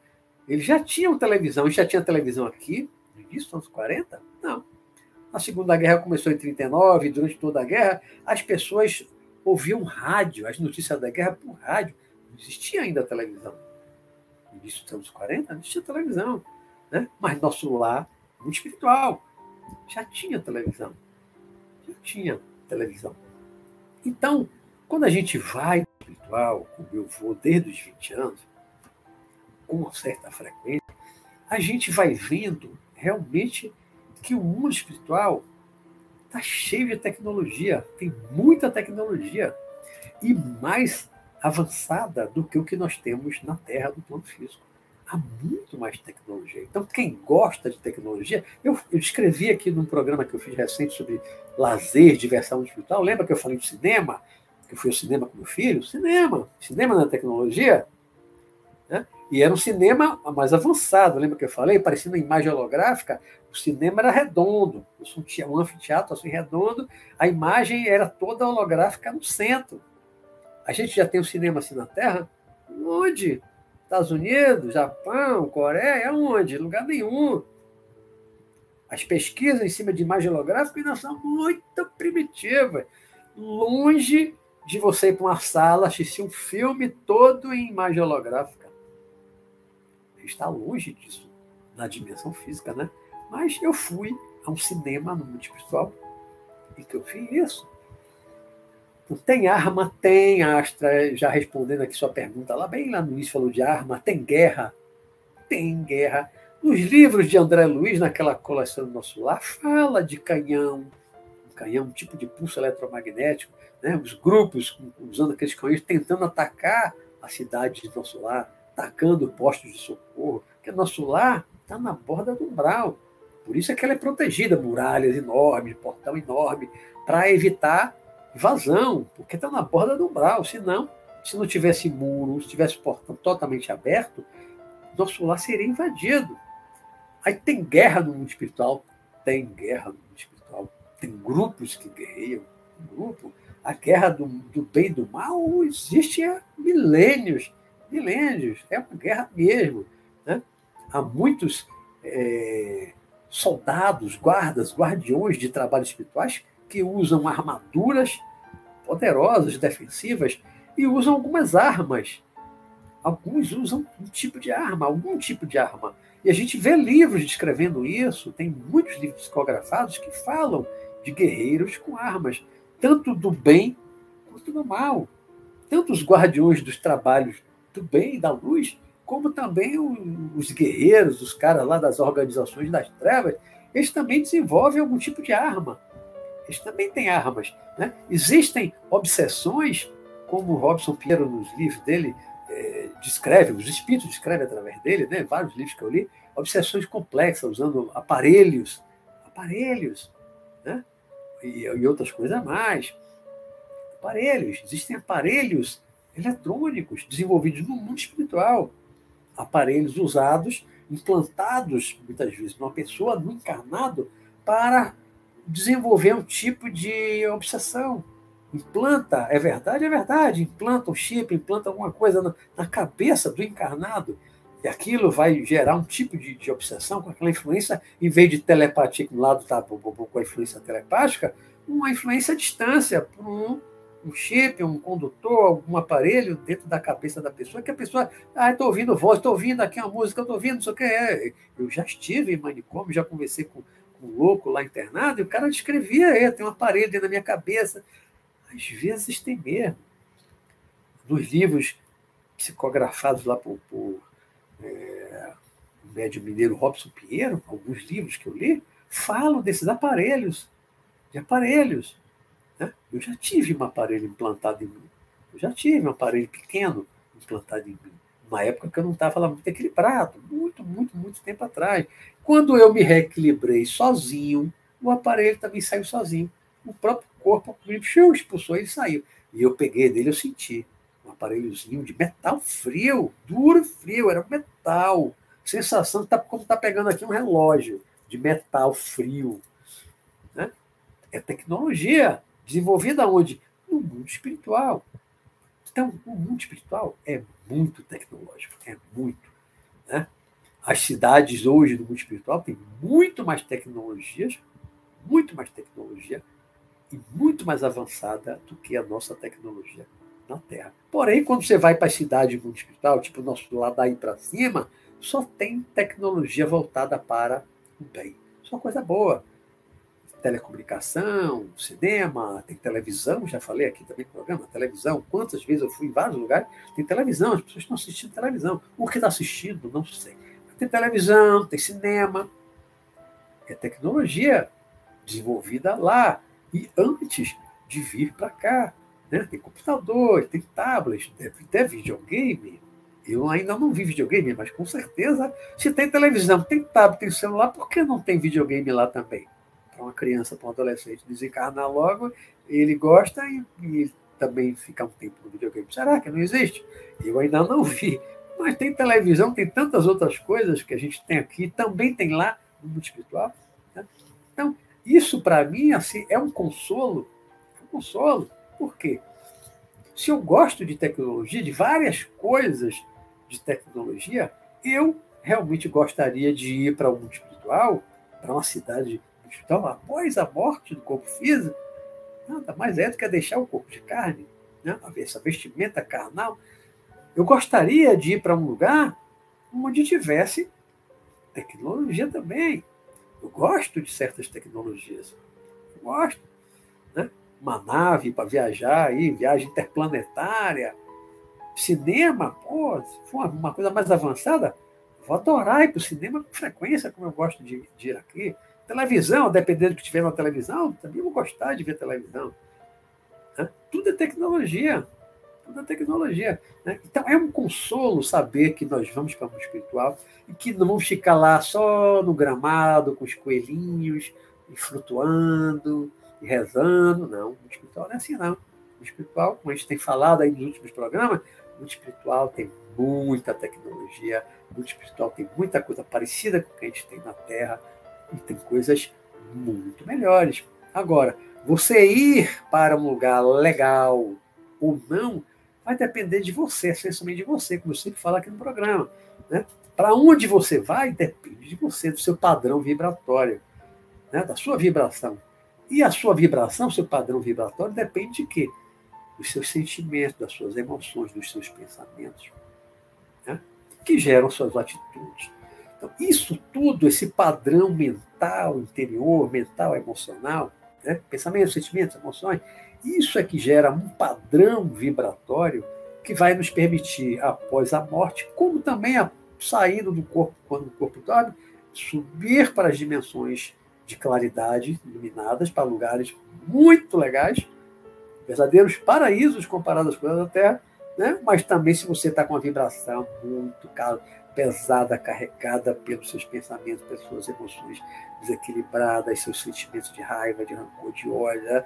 eles já tinham televisão, já tinha televisão aqui, no início dos anos 40? Não. A Segunda Guerra começou em 39, durante toda a guerra, as pessoas ouviam rádio, as notícias da guerra por rádio. Não existia ainda televisão. No início dos anos 40, não existia televisão. Né? Mas nosso lar, muito espiritual, já tinha televisão. Já tinha televisão. Então, quando a gente vai espiritual, como eu vou desde os 20 anos, com uma certa frequência, a gente vai vendo realmente que o mundo espiritual está cheio de tecnologia, tem muita tecnologia e mais avançada do que o que nós temos na Terra do plano físico. Há muito mais tecnologia. Então, quem gosta de tecnologia, eu, eu escrevi aqui num programa que eu fiz recente sobre lazer, diversão espiritual. Lembra que eu falei de cinema? Que eu fui ao cinema com meu filho? Cinema. Cinema na tecnologia. Né? E era um cinema mais avançado, lembra que eu falei? Parecia uma imagem holográfica, o cinema era redondo, um anfiteatro assim redondo, a imagem era toda holográfica no centro. A gente já tem um cinema assim na Terra? Onde? Estados Unidos, Japão, Coreia, onde? Lugar nenhum. As pesquisas em cima de imagem holográfica ainda são muito primitivas, longe de você ir para uma sala assistir um filme todo em imagem holográfica está longe disso na dimensão física, né? Mas eu fui a um cinema no mundo e que eu fiz isso. Tem arma? Tem, Astra, já respondendo aqui sua pergunta lá, bem lá no início falou de arma, tem guerra? Tem guerra. Nos livros de André Luiz, naquela coleção do nosso lar, fala de canhão, um canhão, um tipo de pulso eletromagnético, né? os grupos usando aqueles canhões tentando atacar a cidade de nosso lar atacando postos de socorro, porque nosso lar está na borda do umbral. Por isso é que ela é protegida, muralhas enormes, portão enorme, para evitar vazão, porque está na borda do umbral. Senão, se não tivesse muro, se tivesse portão totalmente aberto, nosso lar seria invadido. Aí tem guerra no mundo espiritual, tem guerra no mundo espiritual, tem grupos que guerreiam, grupo. A guerra do, do bem e do mal existe há milênios milênios, é uma guerra mesmo. Né? Há muitos é, soldados, guardas, guardiões de trabalhos espirituais que usam armaduras poderosas, defensivas, e usam algumas armas. Alguns usam um tipo de arma, algum tipo de arma. E a gente vê livros descrevendo isso, tem muitos livros psicografados que falam de guerreiros com armas, tanto do bem quanto do mal. Tanto os guardiões dos trabalhos do bem, da luz, como também os guerreiros, os caras lá das organizações das trevas, eles também desenvolvem algum tipo de arma. Eles também têm armas. Né? Existem obsessões, como Robson Pinheiro, nos livros dele, é, descreve, os espíritos descrevem através dele, né? vários livros que eu li, obsessões complexas, usando aparelhos, aparelhos, né? e, e outras coisas a mais. Aparelhos, existem aparelhos eletrônicos desenvolvidos no mundo espiritual, aparelhos usados implantados, muitas vezes, numa pessoa, no encarnado, para desenvolver um tipo de obsessão. Implanta, é verdade, é verdade, implanta um chip, implanta alguma coisa na, na cabeça do encarnado, e aquilo vai gerar um tipo de, de obsessão com aquela influência, em vez de telepatia, que um lado está com a influência telepática, uma influência à distância, por um um chip, um condutor, algum aparelho dentro da cabeça da pessoa, que a pessoa, ah, estou ouvindo voz, estou ouvindo aqui uma música, estou ouvindo, não sei o que é. Eu já estive em manicômio, já conversei com, um louco lá internado, e o cara descrevia, é, tem um aparelho da minha cabeça. Às vezes tem mesmo. Nos livros psicografados lá por, por é, o médium mineiro Robson Pinheiro, alguns livros que eu li, falam desses aparelhos, de aparelhos né? Eu já tive um aparelho implantado em mim. Eu já tive um aparelho pequeno implantado em mim. Uma época que eu não estava lá muito equilibrado, muito, muito, muito tempo atrás. Quando eu me reequilibrei sozinho, o aparelho também saiu sozinho. O próprio corpo me expulsou e saiu. E eu peguei dele, eu senti. Um aparelhozinho de metal frio, duro frio, era metal. Sensação tá, como está pegando aqui um relógio de metal frio. Né? É tecnologia. Desenvolvida onde? No mundo espiritual. Então, o mundo espiritual é muito tecnológico, é muito. Né? As cidades hoje do mundo espiritual têm muito mais tecnologias, muito mais tecnologia e muito mais avançada do que a nossa tecnologia na Terra. Porém, quando você vai para as cidades do mundo espiritual, tipo o nosso lá daí para cima, só tem tecnologia voltada para o bem. Só coisa boa telecomunicação, cinema, tem televisão, já falei aqui também no programa, televisão, quantas vezes eu fui em vários lugares, tem televisão, as pessoas estão assistindo televisão. O que está assistindo, não sei. Tem televisão, tem cinema, é tecnologia desenvolvida lá. E antes de vir para cá, né? tem computador, tem tablet, deve ter videogame. Eu ainda não vi videogame, mas com certeza, se tem televisão, tem tablet, tem celular, por que não tem videogame lá também? Para uma criança, para um adolescente desencarnar logo, ele gosta e, e também ficar um tempo no videogame. Será que não existe? Eu ainda não vi. Mas tem televisão, tem tantas outras coisas que a gente tem aqui, também tem lá no mundo espiritual. Né? Então, isso para mim assim, é um consolo. É um consolo. Por quê? Se eu gosto de tecnologia, de várias coisas de tecnologia, eu realmente gostaria de ir para o mundo espiritual, para uma cidade então, após a morte do corpo físico, nada mais é do que deixar o corpo de carne, né? essa vestimenta carnal. Eu gostaria de ir para um lugar onde tivesse tecnologia também. Eu gosto de certas tecnologias. Eu gosto. Né? Uma nave para viajar, aí, viagem interplanetária, cinema, pô, se for uma coisa mais avançada, vou adorar ir para o cinema com frequência, como eu gosto de, de ir aqui. Televisão, dependendo do que tiver na televisão, também vou gostar de ver televisão. Né? Tudo é tecnologia. Tudo é tecnologia. Né? Então é um consolo saber que nós vamos para o mundo espiritual e que não vamos ficar lá só no gramado, com os coelhinhos, e flutuando, e rezando. Não, o mundo espiritual não é assim, não. O mundo espiritual, como a gente tem falado aí nos últimos programas, o espiritual tem muita tecnologia, o espiritual tem muita coisa parecida com o que a gente tem na Terra e tem coisas muito melhores. Agora, você ir para um lugar legal ou não, vai depender de você, essencialmente de você, como eu sempre falo aqui no programa. Né? Para onde você vai, depende de você, do seu padrão vibratório, né? da sua vibração. E a sua vibração, seu padrão vibratório, depende de quê? Dos seus sentimentos, das suas emoções, dos seus pensamentos, né? que geram suas atitudes. Então, isso tudo, esse padrão mental interior, mental emocional, né? pensamentos, sentimentos, emoções, isso é que gera um padrão vibratório que vai nos permitir, após a morte, como também a, saindo do corpo, quando o corpo dorme, subir para as dimensões de claridade iluminadas, para lugares muito legais, verdadeiros paraísos comparados com a da Terra, né? mas também se você está com uma vibração muito pesada, carregada pelos seus pensamentos, pelas suas emoções desequilibradas, seus sentimentos de raiva, de rancor, de ódio. Né?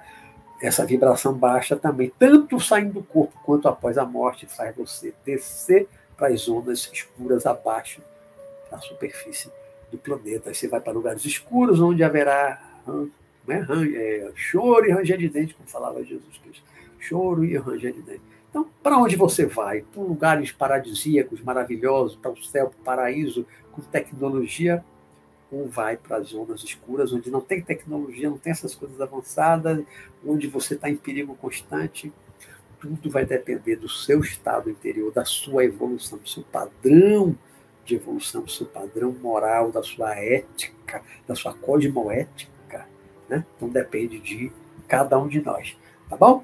Essa vibração baixa também, tanto saindo do corpo quanto após a morte, faz você descer para as ondas escuras abaixo, da superfície do planeta. Você vai para lugares escuros, onde haverá né, é, choro e ranger de dente, como falava Jesus Cristo. Choro e ranger de dente. Então, para onde você vai? Para lugares paradisíacos, maravilhosos, para o céu, para o paraíso, com tecnologia, ou vai para as zonas escuras, onde não tem tecnologia, não tem essas coisas avançadas, onde você está em perigo constante. Tudo vai depender do seu estado interior, da sua evolução, do seu padrão de evolução, do seu padrão moral, da sua ética, da sua cosmoética. Né? Então depende de cada um de nós. Tá bom?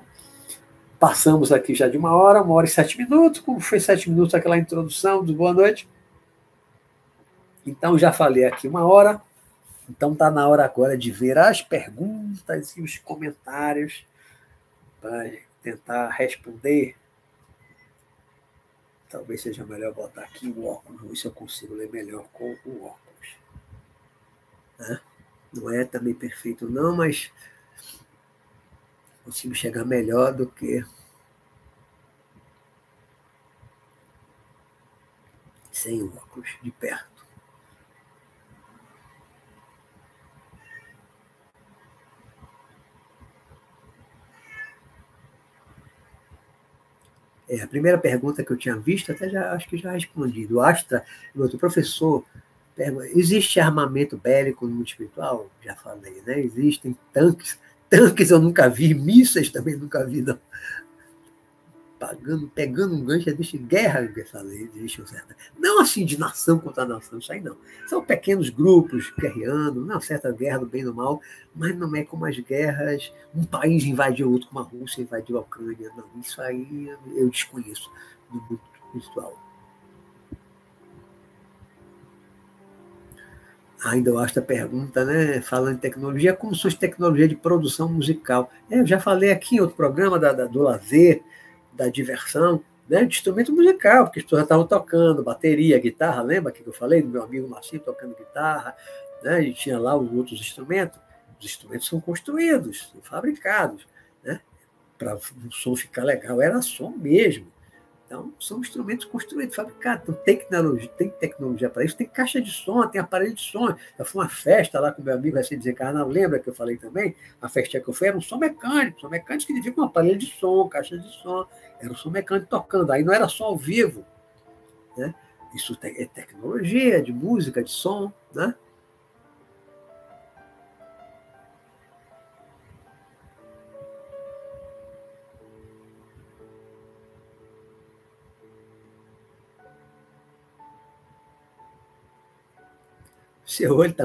Passamos aqui já de uma hora, uma hora e sete minutos. Como foi sete minutos aquela introdução do boa noite? Então, já falei aqui uma hora. Então, está na hora agora de ver as perguntas e os comentários para tentar responder. Talvez seja melhor botar aqui o óculos, ver se eu consigo ler melhor com o óculos. Né? Não é também perfeito, não, mas consigo chegar melhor do que sem o óculos de perto. É, a primeira pergunta que eu tinha visto, até já acho que já respondi, do Astra, do outro professor, existe armamento bélico no mundo espiritual? Já falei, né? Existem tanques, tanques eu nunca vi, mísseis também nunca vi, não pagando, pegando um gancho, existe guerra, essa lei, existe um certo. Não assim de nação contra nação, isso aí não. São pequenos grupos guerreando, não certa guerra do bem e do mal, mas não é como as guerras, um país invadiu outro, como a Rússia invadiu a Ucrânia. Não, isso aí eu desconheço do mundo espiritual. Ainda eu acho a pergunta, né? Falando em tecnologia, como são as tecnologias de produção musical? É, eu já falei aqui em outro programa da, da do lazer, da diversão, né, de instrumento musical, porque as pessoas estavam tocando bateria, guitarra, lembra que eu falei do meu amigo Marcinho tocando guitarra, né, e tinha lá os outros instrumentos. Os instrumentos são construídos, são fabricados, né, para o som ficar legal, era som mesmo. Então, são instrumentos construídos, fabricados. Então, tem tecnologia, tem tecnologia para isso, tem caixa de som, tem aparelho de som. Eu fui uma festa lá com meu amigo recém desencarnado, lembra que eu falei também? A festa que eu fui era um som mecânico, som mecânico significa um aparelho de som, caixa de som, era o som mecânico tocando. Aí não era só ao vivo. Né? Isso é tecnologia de música, de som. Né? Seu olho está.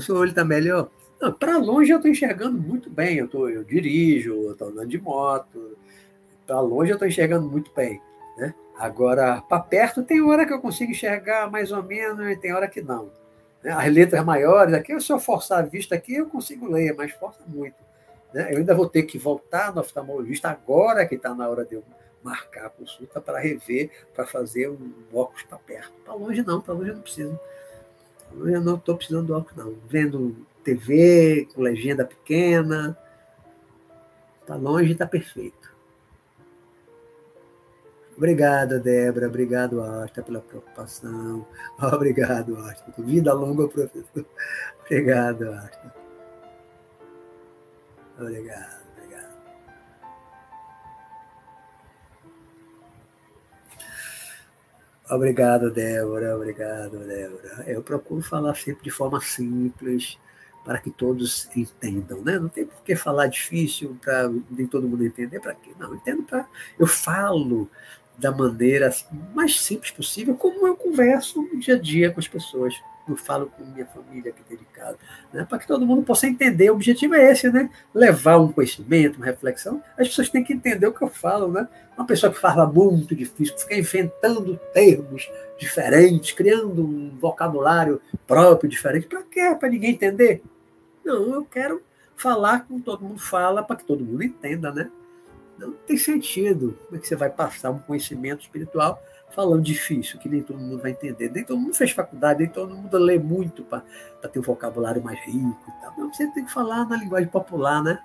Seu olho está melhor. Para longe eu estou enxergando muito bem. Eu, tô, eu dirijo, eu estou andando de moto. Para longe eu estou enxergando muito bem. Né? Agora, para perto, tem hora que eu consigo enxergar mais ou menos, e tem hora que não. Né? As letras maiores, aqui, se eu forçar a vista aqui, eu consigo ler, mas força muito. Né? Eu ainda vou ter que voltar no oftalmologista agora que está na hora de eu marcar a consulta para rever, para fazer um óculos para perto. Para longe não, para longe eu não preciso. Eu não estou precisando do óculos, não. Vendo TV com legenda pequena. Está longe e está perfeito. Obrigado, Débora. Obrigado, Asta, pela preocupação. <laughs> Obrigado, Asta. Vida longa, professor. <laughs> Obrigado, Asta. Obrigado. Obrigado, Débora. Obrigado, Débora. Eu procuro falar sempre de forma simples, para que todos entendam, né? Não tem por que falar difícil para nem todo mundo entender, para quê? Não, entendo para. Eu falo da maneira mais simples possível, como eu converso no dia a dia com as pessoas eu falo com minha família aqui dedicada, né? para que todo mundo possa entender. O objetivo é esse, né? Levar um conhecimento, uma reflexão. As pessoas têm que entender o que eu falo, né? Uma pessoa que fala muito difícil, que fica inventando termos diferentes, criando um vocabulário próprio, diferente, para quê? Para ninguém entender? Não, eu quero falar como todo mundo fala, para que todo mundo entenda, né? Não tem sentido. Como é que você vai passar um conhecimento espiritual falando difícil, que nem todo mundo vai entender? Nem todo mundo fez faculdade, nem todo mundo lê muito para ter um vocabulário mais rico e tal. Não, você tem que falar na linguagem popular, né?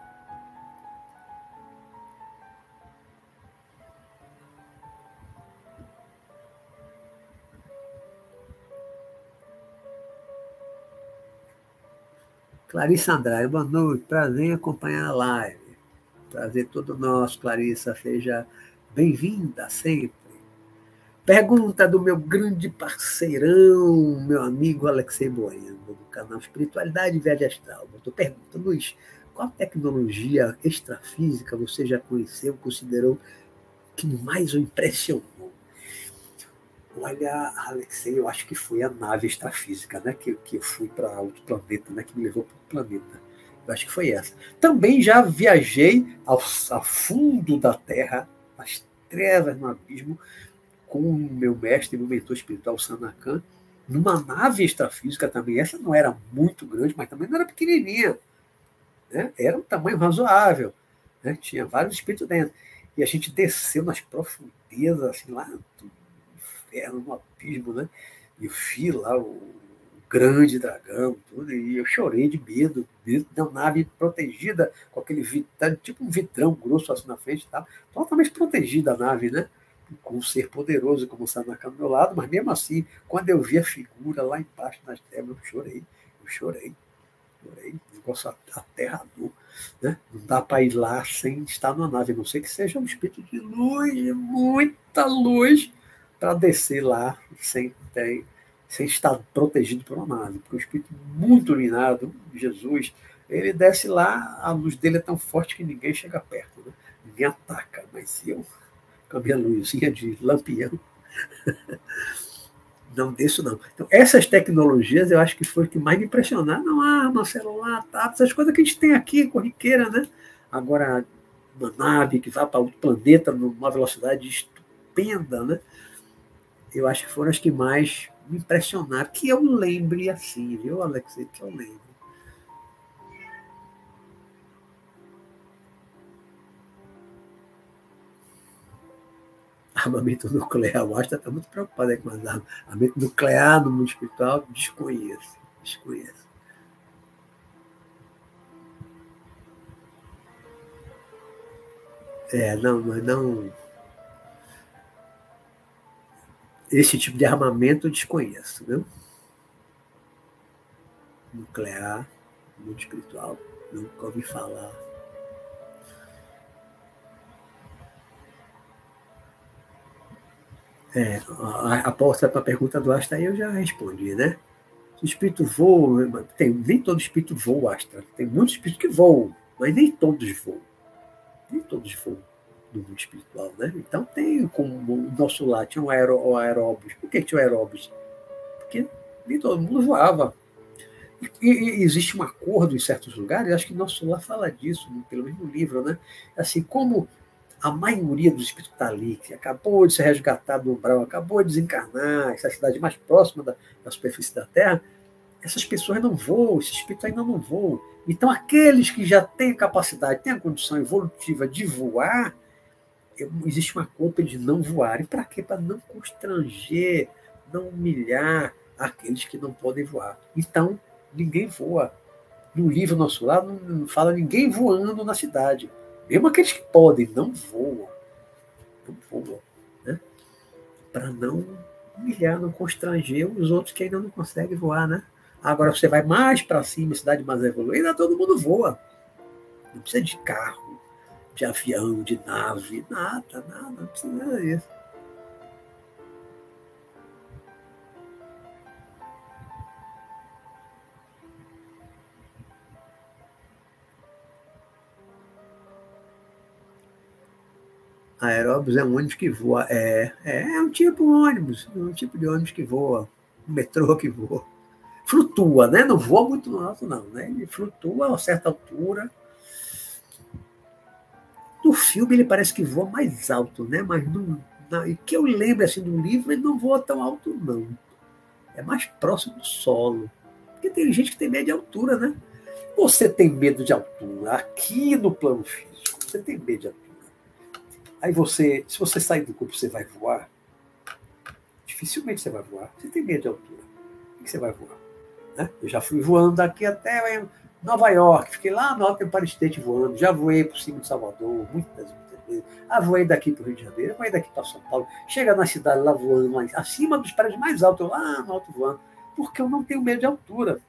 Clarice Andrade, boa noite, prazer em acompanhar a live. Prazer todo nosso, Clarissa, seja bem-vinda sempre. Pergunta do meu grande parceirão, meu amigo Alexei Bueno, do canal Espiritualidade e Viagem Astral. Estou perguntando, Luiz, qual tecnologia extrafísica você já conheceu, considerou que mais o impressionou? Olha, Alexei, eu acho que foi a nave extrafísica, né? Que, que eu fui para outro planeta, né? Que me levou para o planeta. Acho que foi essa. Também já viajei ao, ao fundo da Terra, nas trevas, no abismo, com o meu mestre, meu mentor espiritual, Sanakan, numa nave extrafísica também. Essa não era muito grande, mas também não era pequenininha. Né? Era um tamanho razoável. Né? Tinha vários espíritos dentro. E a gente desceu nas profundezas, assim, lá inferno, no abismo, né? E eu vi lá o grande dragão, tudo, e eu chorei de medo, dentro da nave protegida, com aquele vitrão, tipo um vitrão grosso assim na frente, tá? totalmente protegida a nave, né? Com um ser poderoso como o Sanaka do meu lado, mas mesmo assim, quando eu vi a figura lá embaixo nas trevas, eu chorei, eu chorei, chorei, negócio aterrador, né? Não dá para ir lá sem estar numa nave, a não sei que seja um espírito de luz, muita luz, para descer lá sem, ter, sem estar protegido uma nave. Porque o Espírito muito iluminado, Jesus, ele desce lá, a luz dele é tão forte que ninguém chega perto, né? ninguém ataca. Mas eu, com a minha luzinha de lampião, <laughs> não desço não. Então, essas tecnologias eu acho que foi o que mais me impressionaram. Não, arma, celular, tá, essas coisas que a gente tem aqui, corriqueira, né? Agora, uma nave que vai para outro planeta numa velocidade estupenda, né? eu acho que foram as que mais me impressionaram, que eu lembre assim, viu, Alex? Que eu lembro. Armamento nuclear, o Asta está muito preocupado com as armas. Armamento nuclear no mundo espiritual, desconheço. Desconheço. É, não, mas não esse tipo de armamento eu desconheço, viu? Nuclear, mundo espiritual, nunca ouvi falar. É, a, a para a pergunta do Astra aí eu já respondi, né? O espírito voa, tem, nem todo espírito voa, Astra. Tem muitos espíritos que voam, mas nem todos voam. Nem todos voam do mundo espiritual, né? Então tem como o nosso lá tinha um aeró, o aeróbis. Por que tinha aeróbis? Porque nem todo mundo voava. E, e, existe um acordo em certos lugares, acho que nosso lá fala disso, pelo menos no livro, né? Assim, como a maioria dos espíritos está ali, que acabou de ser resgatado do umbral, acabou de desencarnar, essa cidade mais próxima da, da superfície da Terra, essas pessoas não voam, esses espíritos ainda não voam. Então, aqueles que já têm capacidade, têm a condição evolutiva de voar, existe uma culpa de não voarem. Para quê? Para não constranger, não humilhar aqueles que não podem voar. Então, ninguém voa. No livro nosso lá não fala ninguém voando na cidade. Mesmo aqueles que podem, não voam. Não voam. Né? Para não humilhar, não constranger os outros que ainda não conseguem voar. Né? Agora você vai mais para cima, cidade mais evoluída, todo mundo voa. Não precisa de carro de avião, de nave, nada, nada, não precisa disso. Aeróbus é um ônibus que voa. É, é, é um tipo de ônibus, um tipo de ônibus que voa, um metrô que voa. Flutua, né? Não voa muito alto, não. Né? Ele flutua a certa altura no filme ele parece que voa mais alto, né? Mas no, na, que eu lembro assim do livro, ele não voa tão alto, não. É mais próximo do solo. Porque tem gente que tem medo de altura, né? Você tem medo de altura aqui no plano físico. Você tem medo de altura. Aí você, se você sair do corpo, você vai voar? Dificilmente você vai voar. Você tem medo de altura. O que você vai voar? Né? Eu já fui voando daqui até Nova York, fiquei lá no Alto Empire State voando, já voei por cima de Salvador, muitas, muitas vezes. Ah, voei daqui para o Rio de Janeiro, voei daqui para São Paulo. Chega na cidade lá voando, lá, acima dos prédios mais altos, eu lá no alto voando, porque eu não tenho medo de altura.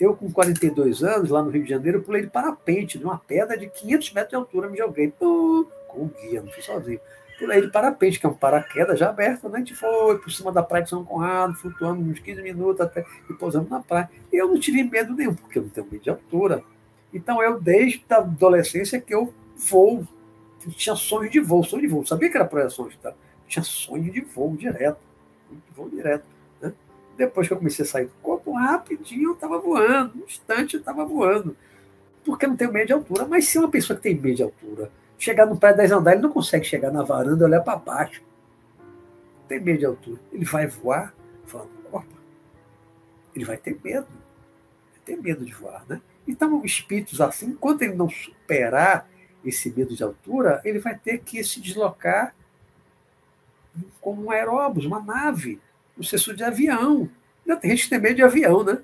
Eu, com 42 anos, lá no Rio de Janeiro, pulei de parapente, numa pedra de 500 metros de altura, me joguei com o guia, não fui sozinho. Pulei de parapente, que é um paraquedas já aberto, né? a gente foi por cima da praia de São Conrado, flutuando uns 15 minutos até e pousando na praia. E eu não tive medo nenhum, porque eu não tenho medo de altura. Então, eu, desde a adolescência, que eu voo. Eu tinha sonhos de voo, sonho de voo. Sabia que era projeções, tá? tinha sonho de voo direto. Voo direto. Né? Depois que eu comecei a sair do corpo, rapidinho eu estava voando. Um instante eu estava voando. Porque eu não tenho medo de altura. Mas se uma pessoa que tem medo de altura chegar no prédio 10 andares, ele não consegue chegar na varanda e olhar para baixo. Tem medo de altura. Ele vai voar, falando, opa, ele vai ter medo. Vai ter medo de voar, né? Então, espíritos assim, enquanto ele não superar esse medo de altura, ele vai ter que se deslocar como um aeróbus, uma nave, um senso de avião. Tem gente que tem medo de avião, né?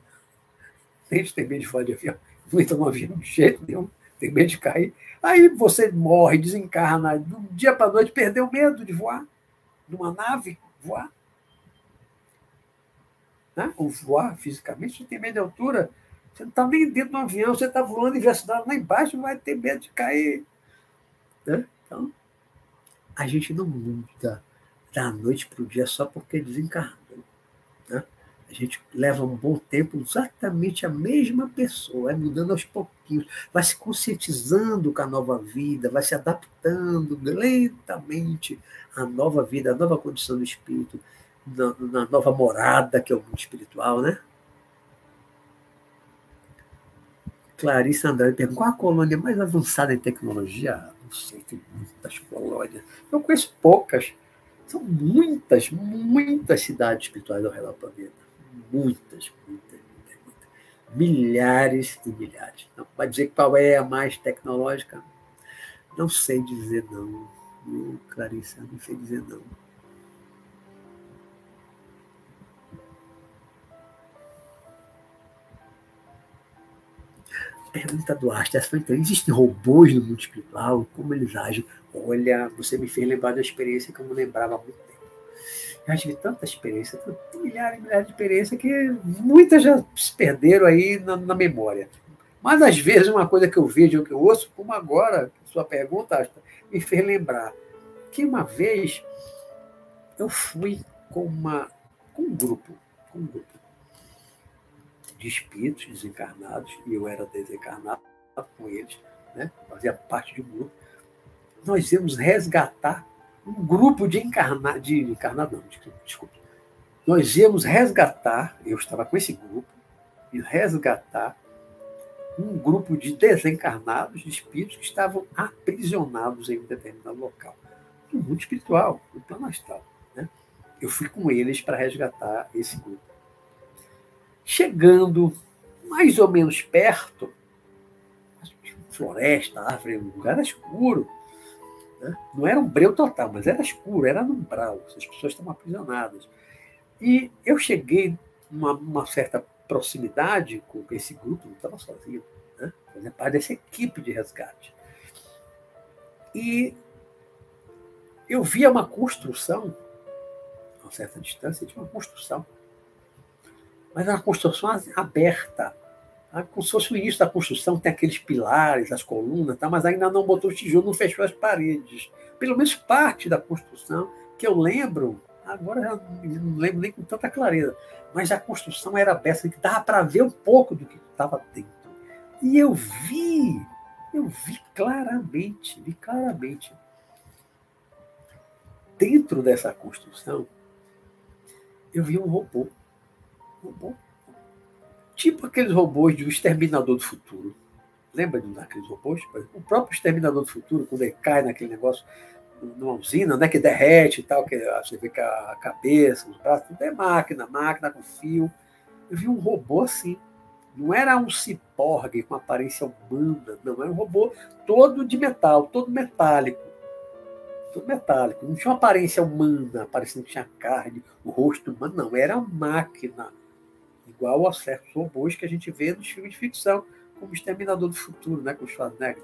Tem gente que tem medo de voar de avião. Não entra no avião de jeito nenhum, tem medo de cair. Aí você morre, desencarna, de um dia para noite perdeu medo de voar, numa nave, voar. Né? Ou voar fisicamente, você tem medo de altura, você não está nem dentro do avião, você está voando e lá embaixo, vai ter medo de cair. Né? Então, a gente não muda da noite para o dia só porque desencarnou. A gente leva um bom tempo exatamente a mesma pessoa, vai mudando aos pouquinhos, vai se conscientizando com a nova vida, vai se adaptando lentamente à nova vida, à nova condição do espírito, na, na nova morada que é o mundo espiritual, né? Clarice Andrade pergunta: qual a colônia mais avançada em tecnologia? Não sei, tem muitas colônias. Eu conheço poucas. São muitas, muitas cidades espirituais ao redor do planeta. Muitas, muitas, muitas, muitas. Milhares e milhares. Não vai dizer qual é a mais tecnológica? Não sei dizer não. Clarice, não sei dizer não. Pergunta do foi então, existem robôs no mundo espiritual? Como eles agem? Olha, você me fez lembrar da experiência que eu não lembrava há muito já tive tanta experiência, milhares e milhares de experiências, que muitas já se perderam aí na, na, memória. Mas, às vezes, uma coisa que eu vejo, que eu ouço, como agora, sua pergunta, me fez lembrar que uma vez eu fui com, uma, com um grupo, com um grupo de espíritos desencarnados, e eu era desencarnado com eles, né? fazia parte de um grupo. Nós íamos resgatar um grupo de encarnados, de encarnado, não. Nós íamos resgatar, eu estava com esse grupo, e resgatar um grupo de desencarnados, de espíritos que estavam aprisionados em um determinado local, no mundo espiritual, no plano astral. Né? Eu fui com eles para resgatar esse grupo. Chegando mais ou menos perto, floresta, árvore, um lugar escuro. Né? Não era um breu total, mas era escuro, era num brau. As pessoas estavam aprisionadas. E eu cheguei numa uma certa proximidade com esse grupo, não estava sozinho, né? fazia parte dessa equipe de resgate. E eu via uma construção, a uma certa distância, tinha uma construção mas é uma construção aberta. Tá? Como se fosse o início da construção, tem aqueles pilares, as colunas, tá? mas ainda não botou o tijolo, não fechou as paredes. Pelo menos parte da construção, que eu lembro, agora já não lembro nem com tanta clareza, mas a construção era aberta, que dava para ver um pouco do que estava dentro. E eu vi, eu vi claramente, vi claramente. Dentro dessa construção, eu vi um robô robô. Tipo aqueles robôs de um Exterminador do Futuro. Lembra daqueles robôs? O próprio Exterminador do Futuro, quando ele cai naquele negócio numa usina, né, que derrete e tal, que você vê que a cabeça, os braços, tudo é máquina, máquina com fio. Eu vi um robô assim. Não era um ciborgue com aparência humana, não, era um robô todo de metal, todo metálico. Todo metálico. Não tinha uma aparência humana, parecendo que tinha carne, o rosto humano, não, era uma máquina igual a certos robôs que a gente vê nos filmes de ficção, como Exterminador do Futuro, né, com o Schwarzenegger.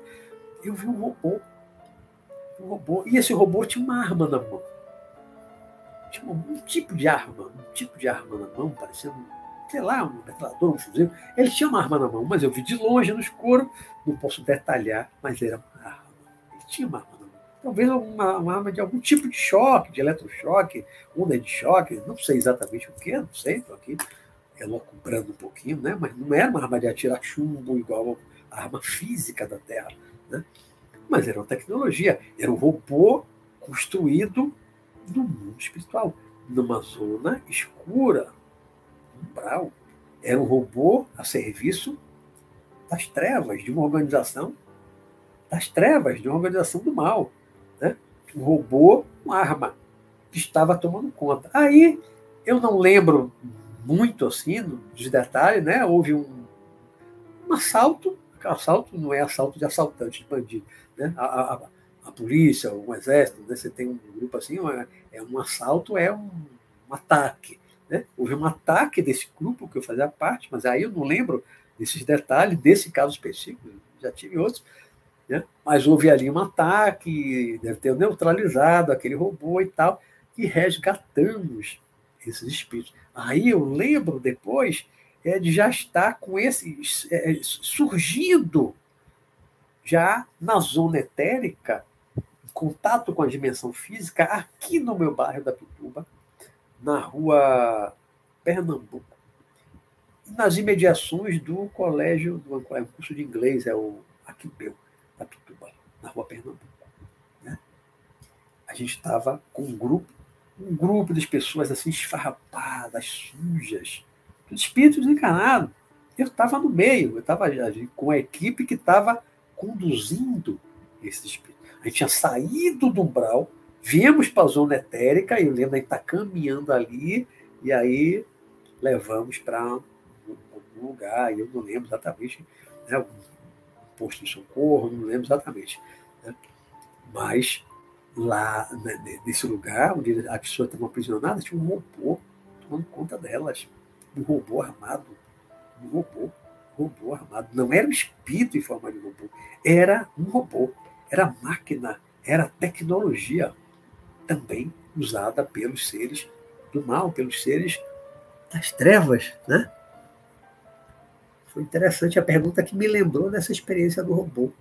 Eu vi um robô. Um robô. E esse robô tinha uma arma na mão. Tinha um, tipo de arma, um tipo de arma na mão, parecendo sei lá, um metralhador, um fuzil. Ele tinha uma arma na mão, mas eu vi de longe, no escuro, não posso detalhar, mas era uma arma. Ele tinha uma arma na mão. Talvez uma, uma arma de algum tipo de choque, de eletrochoque, onda de choque, não sei exatamente o que, não sei, estou aqui elocubrando um pouquinho, né? mas não era uma arma de atirar chumbo igual a arma física da Terra. Né? Mas era uma tecnologia, era um robô construído no mundo espiritual, numa zona escura, umbral. Era um robô a serviço das trevas, de uma organização das trevas, de uma organização do mal. Né? Um robô com arma que estava tomando conta. Aí eu não lembro muito assim dos detalhes, né? Houve um, um assalto, assalto não é assalto de assaltante, de bandido, né? A, a, a polícia, um exército, né? você tem um grupo assim, é um assalto, é um, um ataque. Né? Houve um ataque desse grupo que eu fazia parte, mas aí eu não lembro desses detalhes, desse caso específico, já tive outros, né? mas houve ali um ataque, deve ter neutralizado aquele robô e tal, e resgatamos esses espíritos. Aí eu lembro depois é, de já estar com esse, é, surgindo já na zona etérica, em contato com a dimensão física, aqui no meu bairro da Pituba, na rua Pernambuco, nas imediações do colégio, do curso de inglês, é o Aquibeu, da Pituba, na rua Pernambuco. Né? A gente estava com um grupo, um grupo de pessoas assim esfarrapadas, sujas, espíritos encarnados. Eu estava no meio, eu estava com a equipe que estava conduzindo esse espírito. A gente tinha saído do umbral, viemos para a zona etérica, e lembro de estar caminhando ali, e aí levamos para algum lugar, eu não lembro exatamente, né, um posto de socorro, não lembro exatamente. Né? Mas lá, né, nesse lugar, onde a pessoa estava aprisionada, tinha um robô tomando conta delas. Um robô armado. Um robô robô armado. Não era um espírito em forma de robô, era um robô, era máquina, era tecnologia também usada pelos seres do mal, pelos seres das trevas, né? Foi interessante a pergunta que me lembrou dessa experiência do robô.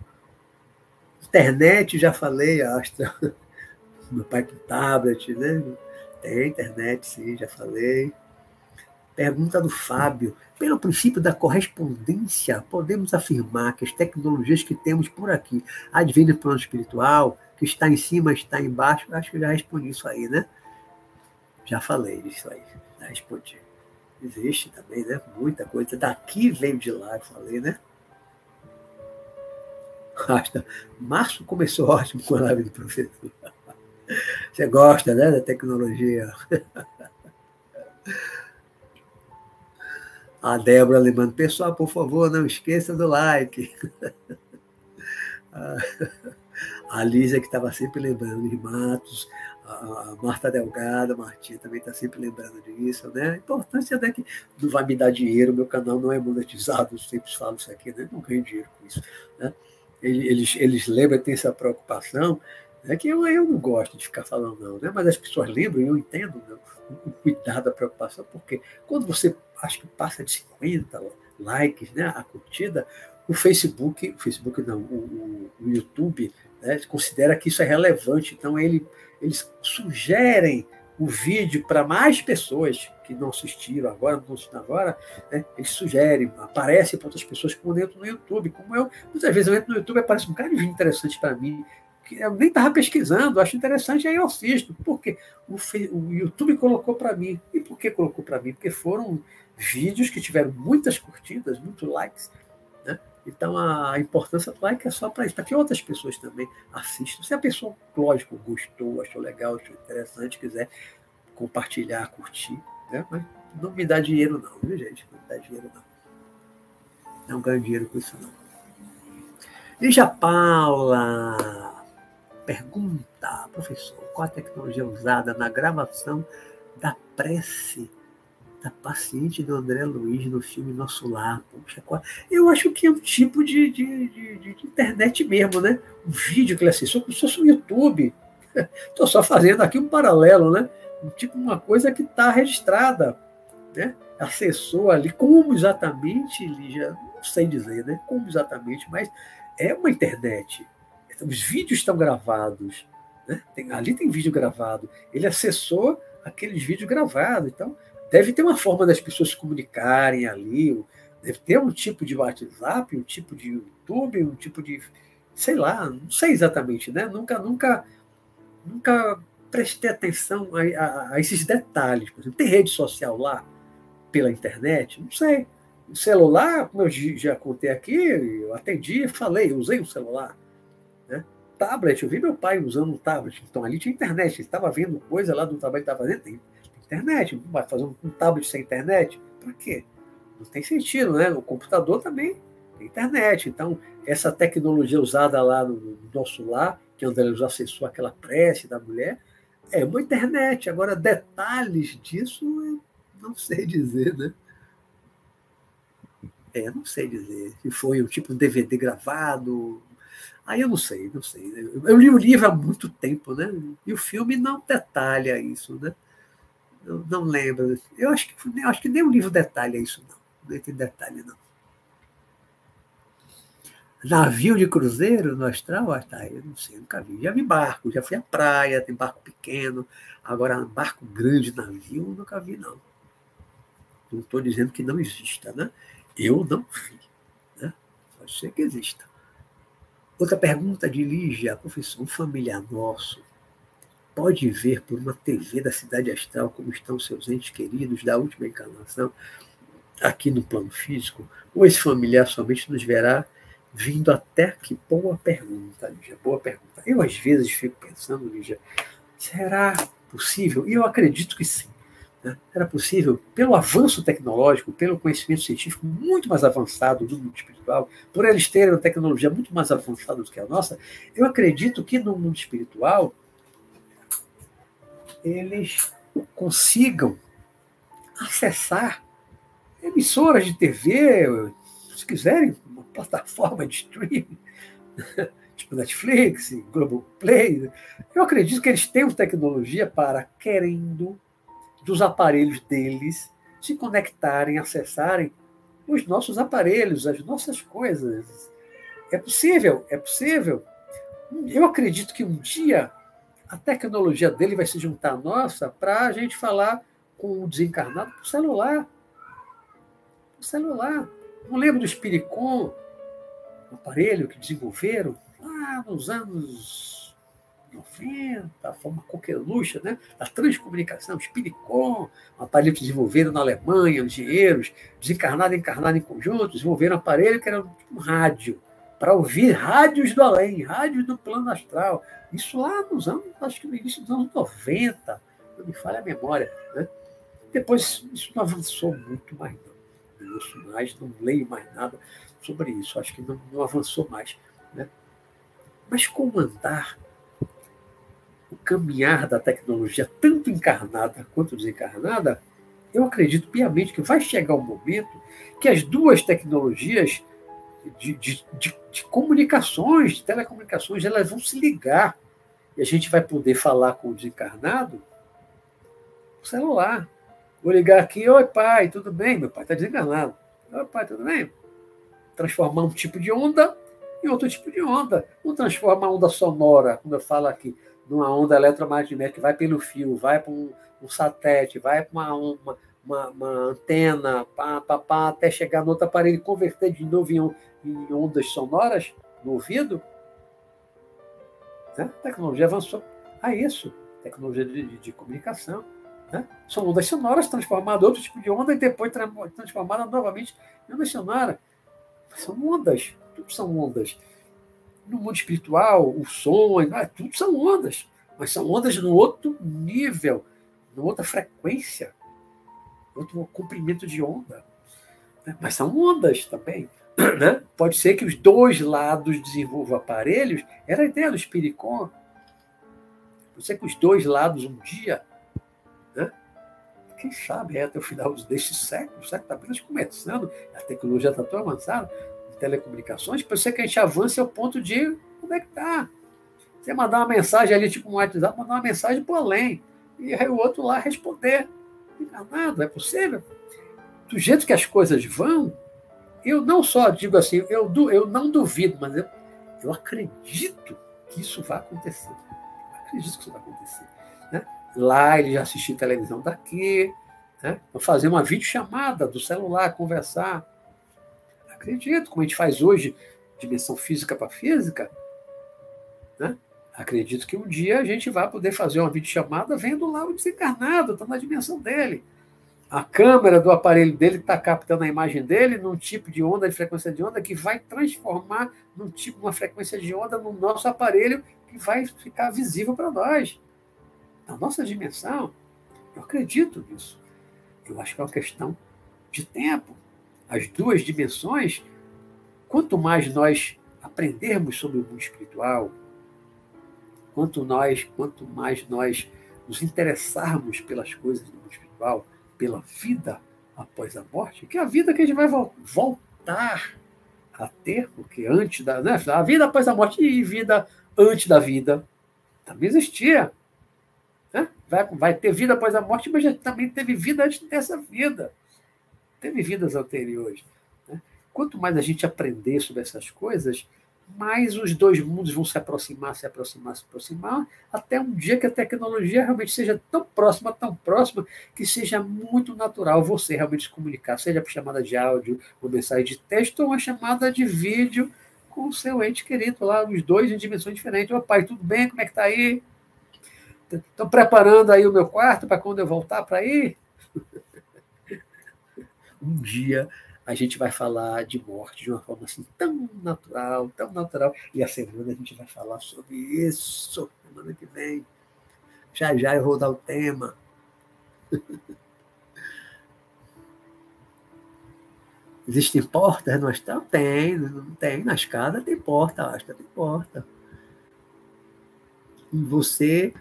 Internet, já falei, Astra. Meu pai com tablet, né? Tem internet, sim, já falei. Pergunta do Fábio. Pelo princípio da correspondência, podemos afirmar que as tecnologias que temos por aqui, advêm do plano espiritual, que está em cima, está embaixo, acho que eu já respondi isso aí, né? Já falei disso aí, já respondi. Existe também, né? Muita coisa. Daqui veio de lá, eu falei, né? Basta. Março começou ótimo com a live do professor. Você gosta, né, da tecnologia? A Débora lembrando, pessoal, por favor, não esqueça do like. A Lígia, que estava sempre lembrando de Matos, a Marta Delgado, a Martinha também está sempre lembrando disso, né? A importância é que não vai me dar dinheiro, meu canal não é monetizado, eu sempre falo isso aqui, né? não ganho dinheiro com isso. Né? Eles, eles lembram, tem essa preocupação, né? que eu, eu não gosto de ficar falando, não, né? mas as pessoas lembram e eu entendo né? o cuidado, a preocupação, porque quando você acho que passa de 50 likes, né, a curtida, o Facebook, o Facebook não, o, o YouTube, né, considera que isso é relevante, então ele, eles sugerem o vídeo para mais pessoas que não assistiram agora, não assistiram agora, né, eles sugerem, aparece para outras pessoas como eu entro no YouTube, como eu, muitas vezes eu entro no YouTube e aparece um cara de vídeo interessante para mim, eu nem estava pesquisando, acho interessante, aí eu assisto. Por quê? O, o YouTube colocou para mim. E por que colocou para mim? Porque foram vídeos que tiveram muitas curtidas, muitos likes. Né? Então a importância do like é só para isso, para que outras pessoas também assistam. Se a pessoa, lógico, gostou, achou legal, achou interessante, quiser compartilhar, curtir, né? mas não me dá dinheiro não, viu gente? Não me dá dinheiro não. Não ganho dinheiro com isso não. Lígia Paula pergunta, professor, qual a tecnologia usada na gravação da prece da paciente do André Luiz no filme Nosso Lar. Poxa, eu acho que é um tipo de, de, de, de internet mesmo, né? Um vídeo que ele assistiu, como se fosse um YouTube. <laughs> Estou só fazendo aqui um paralelo, né? Tipo uma coisa que está registrada né? acessou ali, como exatamente, Lígia, não sei dizer, né? como exatamente, mas é uma internet. Os vídeos estão gravados, né? tem, ali tem vídeo gravado. Ele acessou aqueles vídeos gravados, então deve ter uma forma das pessoas se comunicarem ali, deve ter um tipo de WhatsApp, um tipo de YouTube, um tipo de, sei lá, não sei exatamente, né? Nunca, nunca, nunca prestei atenção a, a, a esses detalhes. Por exemplo, tem rede social lá pela internet? Não sei. Celular, como eu já contei aqui, eu atendi, falei, usei o celular. Tablet, eu vi meu pai usando um tablet. Então ali tinha internet, ele estava vendo coisa lá do trabalho que estava fazendo. Tem, internet, vai fazer um, tablet sem internet? Para quê? Não tem sentido, né? O computador também tem internet. Então, essa tecnologia usada lá no, no nosso lar, que André nos acessou aquela prece da mulher, é uma internet. Agora, detalhes disso, eu não sei dizer, né? É, não sei dizer. Se foi um tipo de DVD gravado. Aí eu não sei, não sei. Eu li o livro há muito tempo, né? E o filme não detalha isso, né? Eu não lembro. Eu acho que, eu acho que nem o livro detalha isso, não. Não tem detalhe, não. Navio de cruzeiro no astral? Ah, tá, eu não sei, nunca vi. Já vi barco, já fui à praia, tem barco pequeno. Agora, barco grande, navio, nunca vi, não. Não estou dizendo que não exista, né? Eu não vi. Né? Pode ser que exista. Outra pergunta de Lígia, professor, um familiar nosso pode ver por uma TV da cidade astral como estão seus entes queridos da última encarnação aqui no plano físico? Ou esse familiar somente nos verá vindo até que boa pergunta, Lígia, boa pergunta. Eu às vezes fico pensando, Lígia, será possível? E eu acredito que sim. Né? Era possível, pelo avanço tecnológico, pelo conhecimento científico muito mais avançado do mundo espiritual, por eles terem uma tecnologia muito mais avançada do que a nossa, eu acredito que no mundo espiritual eles consigam acessar emissoras de TV, se quiserem, uma plataforma de streaming, <laughs> tipo Netflix, Globoplay. Eu acredito que eles têm tecnologia para, querendo, dos aparelhos deles, se conectarem, acessarem os nossos aparelhos, as nossas coisas. É possível, é possível. Eu acredito que um dia a tecnologia dele vai se juntar à nossa para a gente falar com o desencarnado por celular. Por celular. Não lembro do Spiricom, um aparelho que desenvolveram lá nos anos 90, a forma coqueluche, né? A transcomunicação, Spiricom, um aparelho que desenvolveram na Alemanha, engenheiros, desencarnado e encarnado em conjunto, desenvolveram um aparelho que era um rádio para ouvir rádios do além, rádios do plano astral. Isso lá nos anos, acho que no início dos anos 90, não me falha a memória. Né? Depois, isso não avançou muito mais, não. Não mais, não leio mais nada sobre isso. Acho que não, não avançou mais. Né? Mas como andar o caminhar da tecnologia, tanto encarnada quanto desencarnada, eu acredito piamente que vai chegar um momento que as duas tecnologias de, de, de, de, comunicações, de telecomunicações, elas vão se ligar. E a gente vai poder falar com o desencarnado no celular. Vou ligar aqui, oi pai, tudo bem? Meu pai está desencarnado. Oi pai, tudo bem? Transformar um tipo de onda em outro tipo de onda. Não transforma a onda sonora, como eu falo aqui, numa onda eletromagnética vai pelo fio, vai para um, um satélite, vai para uma, uma, uma, uma, antena, pá, pá, pá, até chegar no outro aparelho e converter de novo em, em ondas sonoras no ouvido. Né? A tecnologia avançou a isso, tecnologia de, de, de comunicação. Né? São ondas sonoras transformadas outro tipo de onda e depois transformadas novamente em ondas sonoras. São ondas, tudo são ondas. No mundo espiritual, o som, ah, tudo são ondas, mas são ondas no outro nível, numa outra frequência, outro comprimento de onda. Né? Mas são ondas também. <clears throat> Né? Pode ser que os dois lados desenvolvam aparelhos. Era a ideia do Spiricon. Pode ser que os dois lados um dia, né? quem sabe é até o final deste século, o século está apenas começando, a tecnologia está tão avançada, telecomunicações, pode ser que a gente avance ao ponto de conectar. Você mandar uma mensagem ali, tipo um WhatsApp, mandar uma mensagem para além, e aí o outro lá responder. encarnado, é possível? Do jeito que as coisas vão, eu não só digo assim, eu, eu não duvido, mas eu, eu acredito que isso vai acontecer. Eu acredito que isso vai acontecer. Né? Lá ele já assistiu televisão daqui, né? fazer uma videochamada do celular, conversar. Acredito, como a gente faz hoje, dimensão física para física, né? Acredito que um dia a gente vai poder fazer uma videochamada vendo lá o desencarnado, está na dimensão dele. A câmera do aparelho dele está captando a imagem dele num tipo de onda, de frequência de onda, que vai transformar num tipo, uma frequência de onda no nosso aparelho que vai ficar visível para nós. Na nossa dimensão, eu acredito nisso. Eu acho que é uma questão de tempo. As duas dimensões, quanto mais nós aprendermos sobre o mundo espiritual, quanto nós, quanto mais nós nos interessarmos pelas coisas do mundo espiritual, pela vida após a morte, que é a vida que a gente vai voltar a ter, porque antes da. Né, a vida após a morte e vida antes da vida também existia. Né? Vai, vai ter vida após a morte, mas já também teve vida antes dessa vida. Teve vidas anteriores. Né? Quanto mais a gente aprender sobre essas coisas, mais os dois mundos vão se aproximar, se aproximar, se aproximar, até um dia que a tecnologia realmente seja tão próxima, tão próxima, que seja muito natural você realmente se comunicar, seja por chamada de áudio, uma mensagem de texto ou uma chamada de vídeo com o seu ente querido lá, os dois em dimensões diferentes. Ô pai, tudo bem? Como é que está aí? Estão preparando aí o meu quarto para quando eu voltar para aí? Um dia a gente vai falar de morte de uma forma assim tão natural, tão natural. E a semana a gente vai falar sobre isso, semana que vem. Já já eu vou dar o tema. <laughs> Existem portas no astral? Tem, não tem. Na escada tem porta, a tem porta. E você,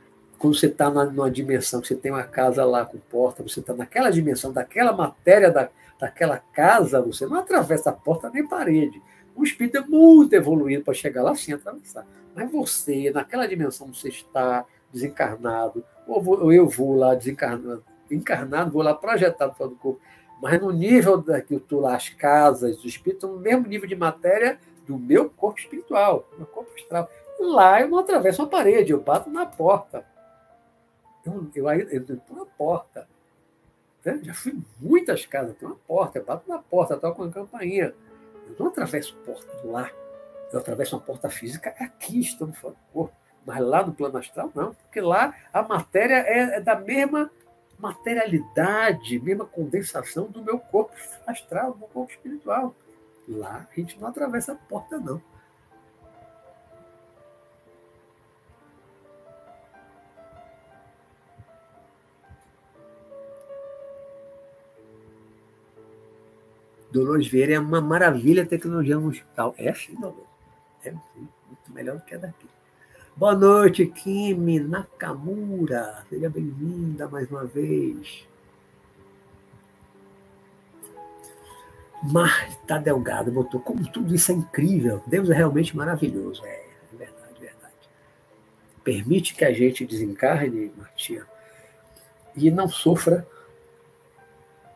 quando você está numa dimensão, você tem uma casa lá com porta, você está naquela dimensão, daquela matéria da, daquela casa, você não atravessa a porta nem parede. O espírito é muito evoluído para chegar lá sem atravessar. Mas você, naquela dimensão você está desencarnado, ou eu vou lá desencarnado, encarnado, vou lá projetado fora do corpo, mas no nível da que eu estou lá, as casas, os espíritos estão no mesmo nível de matéria do meu corpo espiritual, do meu corpo astral. Lá eu não atravesso uma parede, eu bato na porta. Eu, eu, eu entro na porta. Né? Já fui em muitas casas, tem uma porta, eu bato na porta, toco uma campainha. Eu não atravesso porta lá. Eu atravesso uma porta física aqui, estando fora do corpo. Mas lá no plano astral, não, porque lá a matéria é, é da mesma materialidade, mesma condensação do meu corpo astral, do meu corpo espiritual. Lá a gente não atravessa a porta, não. Dolores Vieira é uma maravilha a tecnologia no hospital. É sim, Dolores. É muito melhor do que a daqui. Boa noite, Kimi Nakamura. Seja bem-vinda mais uma vez. Marta Delgado botou como tudo isso é incrível. Deus é realmente maravilhoso. É, é verdade, é verdade. Permite que a gente desencarne, Martinha, e não sofra.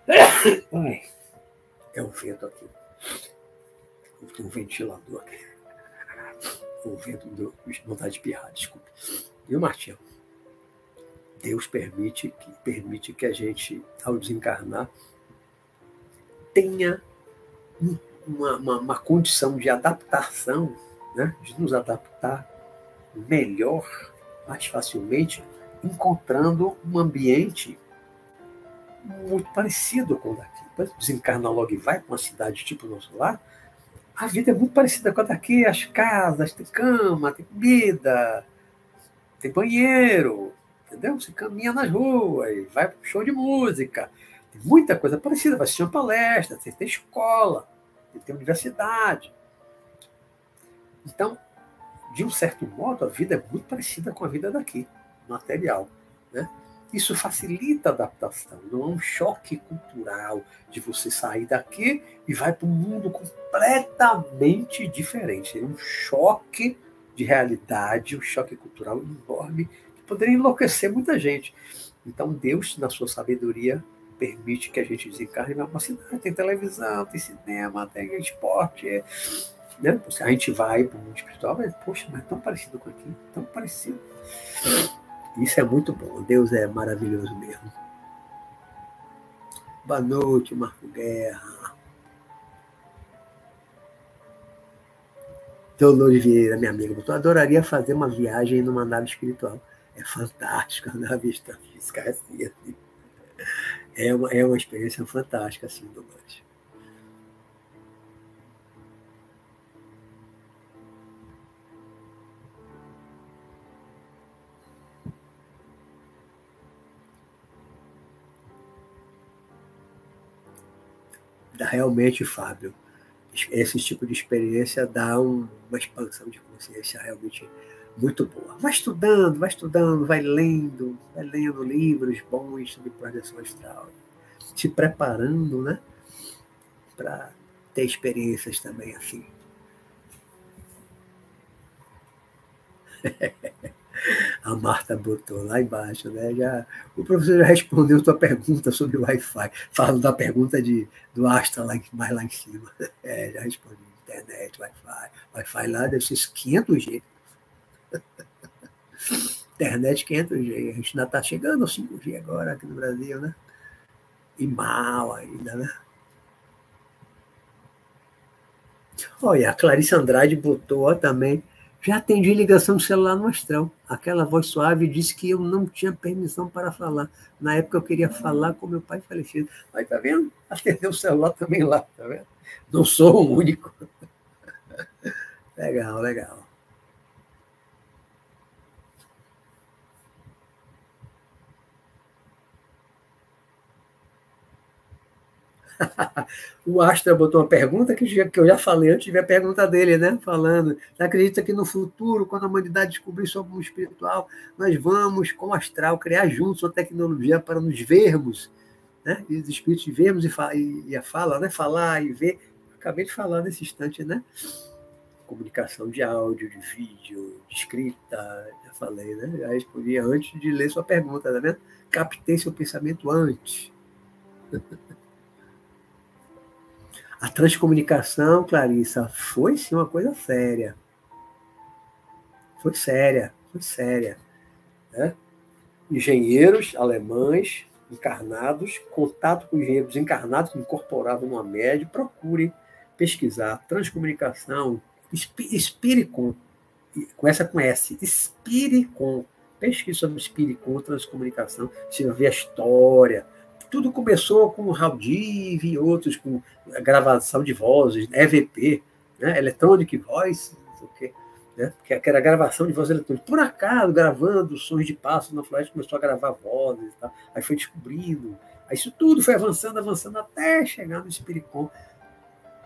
<coughs> Ai é o vento aqui. Um ventilador aqui. O vento deu vontade de pirrar, desculpe. O Martinho? Deus permite que, permite que a gente, ao desencarnar, tenha uma, uma, uma condição de adaptação, né? de nos adaptar melhor, mais facilmente, encontrando um ambiente muito parecido com o daqui. Desencarna logo e vai para uma cidade tipo o nosso lar, a vida é muito parecida com a daqui. As casas, tem cama, tem comida, tem banheiro, entendeu? Você caminha nas ruas, vai para show de música. Tem muita coisa parecida. Vai assistir uma palestra, você tem escola, você tem universidade. Então, de um certo modo, a vida é muito parecida com a vida daqui, material. Né? Isso facilita a adaptação, não é um choque cultural de você sair daqui e vai para um mundo completamente diferente. É um choque de realidade, um choque cultural enorme que poderia enlouquecer muita gente. Então Deus, na sua sabedoria, permite que a gente desencarne para uma cidade. Tem televisão, tem cinema, tem esporte. Né? A gente vai para o mundo espiritual, mas, poxa, mas é tão parecido com aqui, tão parecido. Isso é muito bom. Deus é maravilhoso mesmo. Boa noite, Marco Guerra. Dolores Vieira, minha amiga, eu adoraria fazer uma viagem numa nave espiritual. É fantástico a nave <laughs> física assim. É uma, é uma experiência fantástica, assim, Dolores. Realmente, Fábio, esse tipo de experiência dá um, uma expansão de consciência realmente muito boa. Vai estudando, vai estudando, vai lendo, vai lendo livros bons sobre projeção astral, se preparando, né, para ter experiências também assim. <laughs> a Marta botou lá embaixo, né? Já, o professor já respondeu a tua pergunta sobre o Wi-Fi, falando da pergunta de, do Astra lá, mais lá em cima. <laughs> É, já respondi, internet, Wi-Fi. Wi-Fi lá deve ser 500G. <laughs> internet 500G. A gente ainda está chegando ao 5G agora aqui no Brasil, né? E mal ainda, né? Olha, a Clarice Andrade botou ó, também já atendi ligação de celular no astral. Aquela voz suave disse que eu não tinha permissão para falar. Na época eu queria falar com meu pai falecido. Mas tá vendo? Atendeu o celular também lá, tá vendo? Não sou o único. <laughs> legal, legal. <laughs> o Astra botou uma pergunta que eu já falei antes ver a pergunta dele, né? Falando, você acredita que no futuro, quando a humanidade descobrir sobre o espiritual, nós vamos, com o astral, criar juntos uma tecnologia para nos vermos, né? E os espíritos vermos e, e, e a fala, né? Falar e ver. Acabei de falar nesse instante, né? Comunicação de áudio, de vídeo, de escrita, já falei, né? Já respondi antes de ler sua pergunta, tá vendo? Captei seu pensamento antes. <laughs> A transcomunicação, Clarissa, foi sim uma coisa séria. Foi séria, foi séria. Né? Engenheiros alemães encarnados, contato com engenheiros encarnados incorporados numa média, procure pesquisar transcomunicação, Spiricon, começa com S, Spiricon, pesquisa sobre Spiricon, transcomunicação, você vai ver a história, tudo começou com o Haldiv e outros, com gravação de vozes, EVP, né? Electronic Voice, não sei o quê, né? que era gravação de voz eletrônica. Por acaso, gravando sons de passos na floresta, começou a gravar vozes, tá? aí foi descobrindo. Aí isso tudo foi avançando, avançando, até chegar no Spiricon.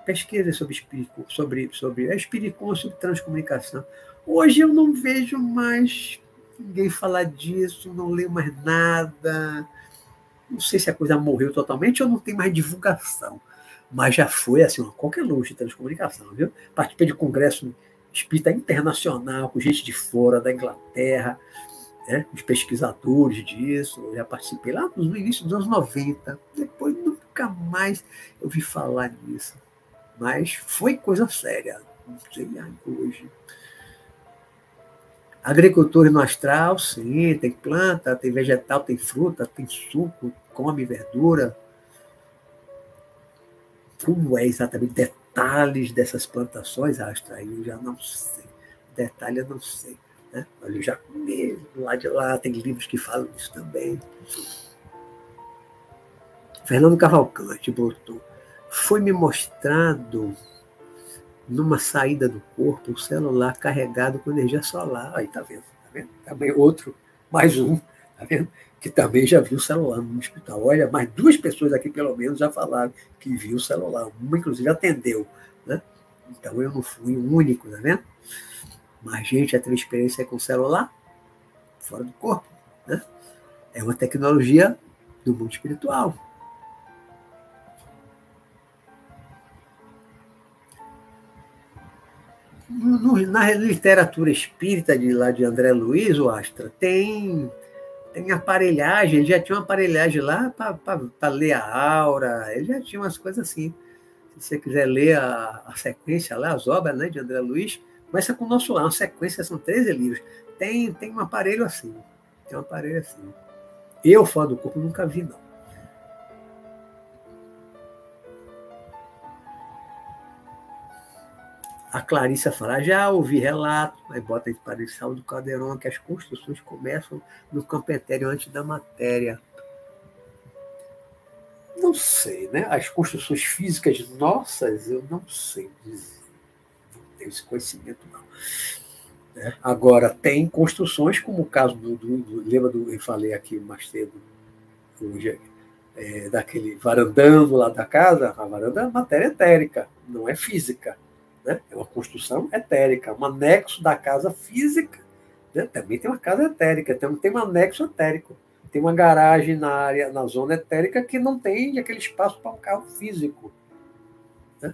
Pesquisa sobre Spiricon, sobre, sobre é Spiricon, sobre transcomunicação. Hoje eu não vejo mais ninguém falar disso, não leio mais nada não sei se a coisa morreu totalmente ou não tem mais divulgação, mas já foi assim, uma qualquer luxo de transcomunicação, viu? Participei de congresso espírita internacional, com gente de fora, da Inglaterra, né? os pesquisadores disso, já participei lá no início dos anos 90, depois nunca mais eu vi falar nisso, mas foi coisa séria, não sei hoje. Agricultura no astral, sim, tem planta, tem vegetal, tem fruta, tem suco, come verdura. Como é exatamente detalhes dessas plantações astrais? Eu já não sei. Detalhe eu não sei. Né? Eu já comi lá de lá, tem livros que falam disso também. Fernando Cavalcante botou. Foi me mostrado numa saída do corpo, um celular carregado com energia solar. Aí, tá vendo? Tá vendo? Também outro, mais um, tá vendo? Que também já viu celular no hospital. Olha, mais duas pessoas aqui, pelo menos, já falaram que viu o celular. Uma, inclusive, atendeu. Né? Então, eu não fui o único, tá vendo? Mas gente teve experiência com o celular fora do corpo. Né? É uma tecnologia do mundo espiritual. No, na literatura espírita de lá de André Luiz, o Astra, tem tem aparelhagem, ele já tinha uma aparelhagem lá para ler a aura, ele já tinha umas coisas assim. Se você quiser ler a, a sequência lá, as obras né, de André Luiz, começa com o nosso lá, uma sequência, são 13 livros. Tem, tem um aparelho assim, tem um aparelho assim. Eu, fora do corpo, nunca vi, não. A Clarissa fala, já ouvi relato, aí bota para o do Caldeirão, que as construções começam no campo etéreo antes da matéria. Não sei, né? As construções físicas nossas, eu não sei dizer. Não tenho esse conhecimento, não. Né? Agora, tem construções, como o caso do. do, do lembra do. Eu falei aqui mais cedo, hoje, é, daquele varandão lá da casa? A varanda é matéria etérica, não é física. Né? É uma construção etérica, um anexo da casa física. Né? Também tem uma casa etérica, tem, tem um anexo etérico. Tem uma garagem na área, na zona etérica, que não tem aquele espaço para um carro físico. Né?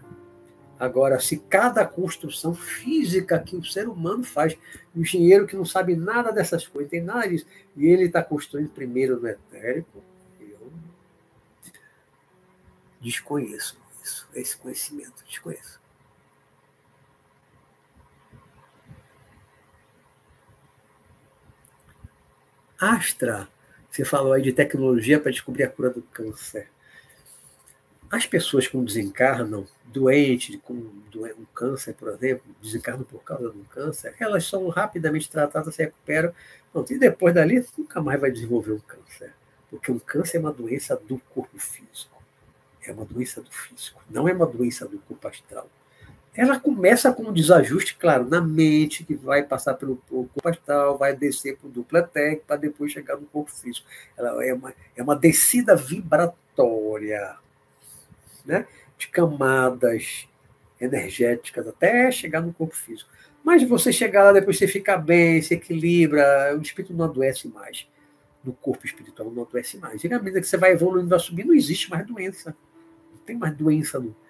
Agora, se cada construção física que o ser humano faz, um engenheiro que não sabe nada dessas coisas, tem nada disso, e ele está construindo primeiro no etérico, eu desconheço isso, esse conhecimento, desconheço. Astra, você falou aí de tecnologia para descobrir a cura do câncer. As pessoas que desencarnam, doentes com um câncer, por exemplo, desencarnam por causa de um câncer, elas são rapidamente tratadas, se recuperam, pronto, e depois dali nunca mais vai desenvolver um câncer. Porque um câncer é uma doença do corpo físico. É uma doença do físico, não é uma doença do corpo astral ela começa com um desajuste, claro, na mente, que vai passar pelo corpo astral, vai descer para o dupletec, para depois chegar no corpo físico. Ela é uma, é uma descida vibratória, né? de camadas energéticas até chegar no corpo físico. Mas você chegar lá, depois você fica bem, se equilibra, o espírito não adoece mais. No corpo espiritual não adoece mais. E na medida que você vai evoluindo, vai subindo, não existe mais doença. Não tem mais doença no, corpo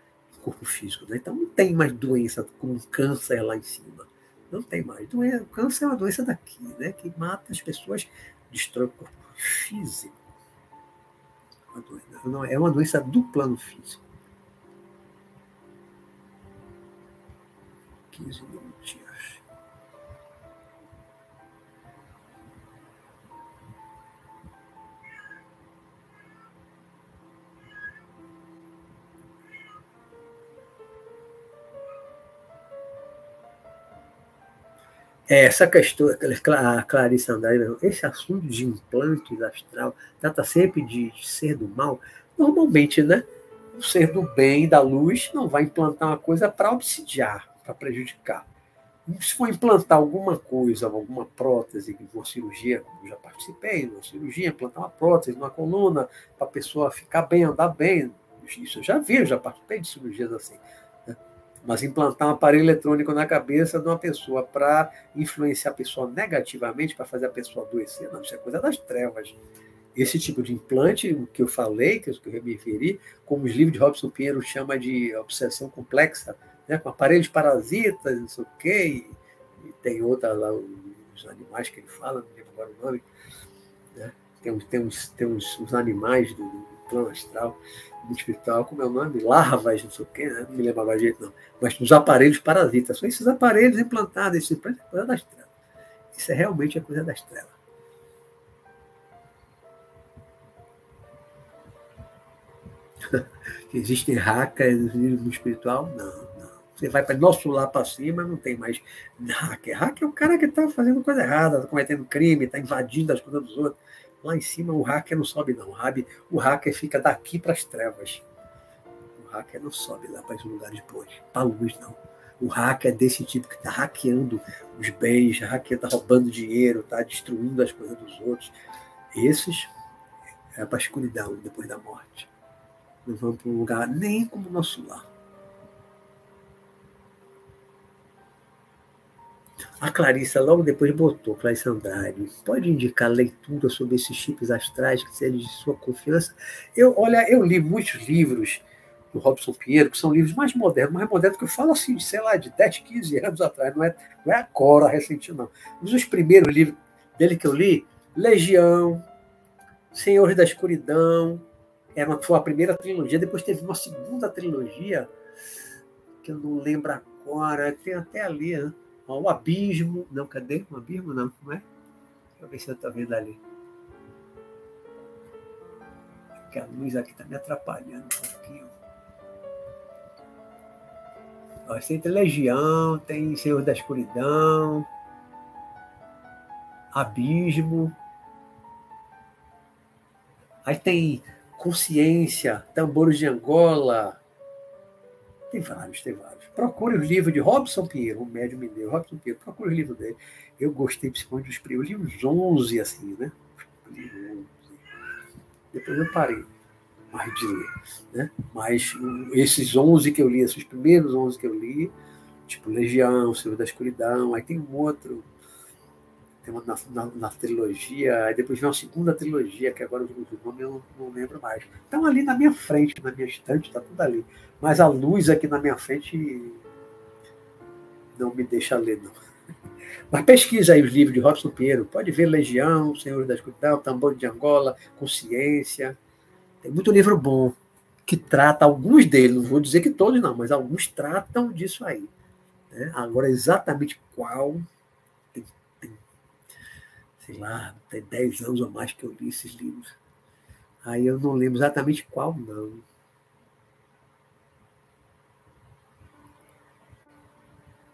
físico. Né? Então não tem mais doença como câncer lá em cima. Não tem mais. Doença, câncer é uma doença daqui, né? que mata as pessoas, destrói o corpo físico. Uma doença, é uma doença do plano físico. 15 minutinhos. Essa questão, a Clarice Andrade, esse assunto de implantes astral trata sempre de, ser do mal. Normalmente, né? O ser do bem, da luz, não vai implantar uma coisa para obsidiar, para prejudicar. Se for implantar alguma coisa, alguma prótese, uma cirurgia, como já participei, uma cirurgia, implantar uma prótese numa coluna, para a pessoa ficar bem, andar bem, isso eu já vi, eu já participei de cirurgias assim. Mas implantar um aparelho eletrônico na cabeça de uma pessoa para influenciar a pessoa negativamente, para fazer a pessoa adoecer, não, isso é coisa das trevas. Esse tipo de implante, o que eu falei, que eu me referi, como os livros de Robson Pinheiro chama de obsessão complexa, né, com aparelhos parasitas, não sei o quê, e, tem outra lá, os animais que ele fala, não lembro agora o nome, né? tem, uns, tem, uns, tem uns, uns animais do plano astral espiritual, como é o nome? Larvas, não sei o quê, né? não me lembro agora jeito, não. Mas os aparelhos parasitas. São esses aparelhos implantados, esse é coisa das trevas. Isso é realmente a coisa das trevas. <laughs> Existem hackers no espiritual? Não, não. Você vai para nosso lá para cima, não tem mais hacker. Hacker é o cara que está fazendo coisa errada, está cometendo crime, está invadindo as coisas dos outros. Lá em cima o hacker não sobe, não. O hacker fica daqui para as trevas. O hacker não sobe lá para os lugares bons, para a luz, não. O hacker é desse tipo que está hackeando os bens, está roubando dinheiro, está destruindo as coisas dos outros. Esses é para a escuridão depois da morte. Não vão para um lugar nem como o nosso lar. A Clarissa logo depois botou, Clarissa Andrade, pode indicar leitura sobre esses chips astrais que seja de sua confiança? Eu, olha, eu li muitos livros do Robson Pinheiro, que são livros mais modernos, mais modernos que eu falo assim, de, sei lá, de 10, 15 anos atrás, não é, não é agora, recente não. Mas os primeiros livros dele que eu li, Legião, Senhores da Escuridão, era uma, foi a primeira trilogia, depois teve uma segunda trilogia, que eu não lembro agora, tem até ali, né? O Abismo, não, cadê? O Abismo não, não é? Deixa eu ver se eu estou vendo ali. Porque a luz aqui está me atrapalhando um pouquinho. Ó, tem Legião, tem Senhor da Escuridão, Abismo. Aí tem Consciência, Tambores de Angola. Tem vários, tem vários. Procure os livros de Robson Pinheiro, o médium mineiro, Robson Pinheiro, procure os livros dele. Eu gostei principalmente dos primeiros, eu li uns 11, assim, né? Depois eu parei mais de ler, né? Mas esses 11 que eu li, esses primeiros 11 que eu li, tipo Legião, Senhor da Escuridão, aí tem um outro, tem uma na, na, na, trilogia, depois vem uma segunda trilogia, que agora o nome eu não, não lembro mais. Estão ali na minha frente, na minha estante, está tudo ali. Mas a luz aqui na minha frente não me deixa ler, não. <laughs> Mas pesquisa aí os livros de Robson Pinheiro. Pode ver Legião, Senhor da Escuridão, Tambor de Angola, Consciência. Tem muito livro bom que trata, alguns deles, não vou dizer que todos não, mas alguns tratam disso aí. Né? Agora, exatamente qual sei lá, tem 10 anos ou mais que eu li esses livros. Aí eu não lembro exatamente qual, não.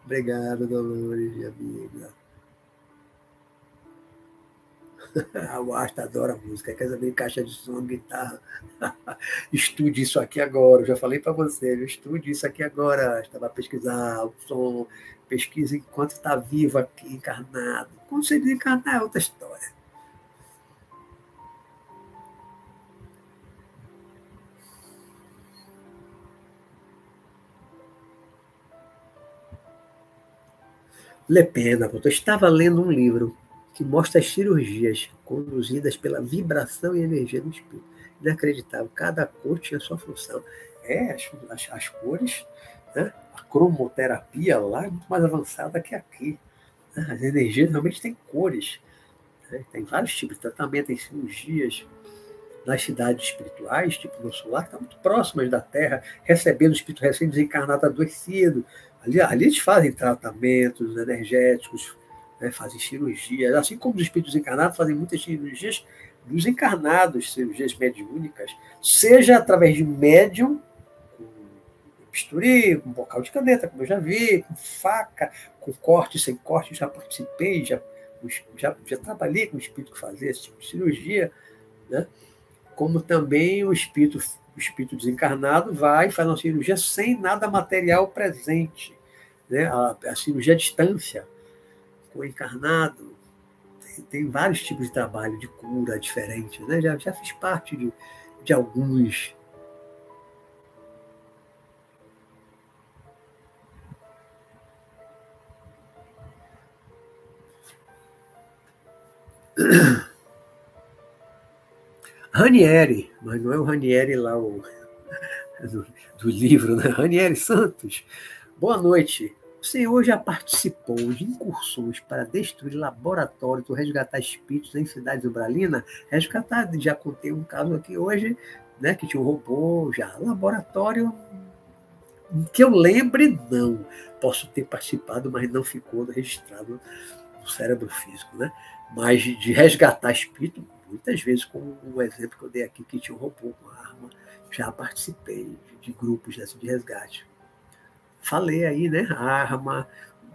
Obrigado, Dolores, minha amiga. <laughs> o Asta adora música, quer saber caixa de som, guitarra. <laughs> estude isso aqui agora, eu já falei para você, estude isso aqui agora. Estava pesquisar o som, pesquisa enquanto está vivo aqui, encarnado. Quando você desencarnar é outra história. Le Pena, eu estava lendo um livro que mostra as cirurgias conduzidas pela vibração e energia do espírito. Inacreditável, cada cor tinha sua função. É, as, as, as cores, né? A cromoterapia lá é muito mais avançada que aqui. Né? As energias realmente têm cores. Né? Tem vários tipos de tratamento, tem cirurgias nas cidades espirituais, tipo no solar, que estão muito próximas da Terra, recebendo o espírito recém-desencarnado adoecido. Ali, ali eles fazem tratamentos energéticos, né, fazem cirurgias, assim como os espíritos encarnados fazem muitas cirurgias dos encarnados, cirurgias mediúnicas, seja através de médium, bisturi, com bocal de caneta, como eu já vi, com faca, com corte, sem corte, já participei, já, já, já trabalhei com o espírito que fazia esse tipo de cirurgia, né? como também o espírito, o espírito desencarnado vai e faz uma cirurgia sem nada material presente, né? a, a cirurgia à distância, com encarnado. Tem, tem, vários tipos de trabalho de cura diferentes. Né? Já, já fiz parte de, de alguns. <clears throat> Ranieri, mas não é o Ranieri lá o, <laughs> do, do livro, né? Ranieri Santos. Boa noite. O senhor já participou de incursões para destruir laboratórios ou resgatar espíritos em cidades umbralinas? Resgatar, já contei um caso aqui hoje, né, que tinha um robô já. Laboratório, que eu lembre, não. Posso ter participado, mas não ficou registrado no cérebro físico, né? Mas de resgatar espírito, muitas vezes, como o exemplo que eu dei aqui, que tinha um robô com arma, já participei de, grupos desse de resgate falei aí, né? Arma.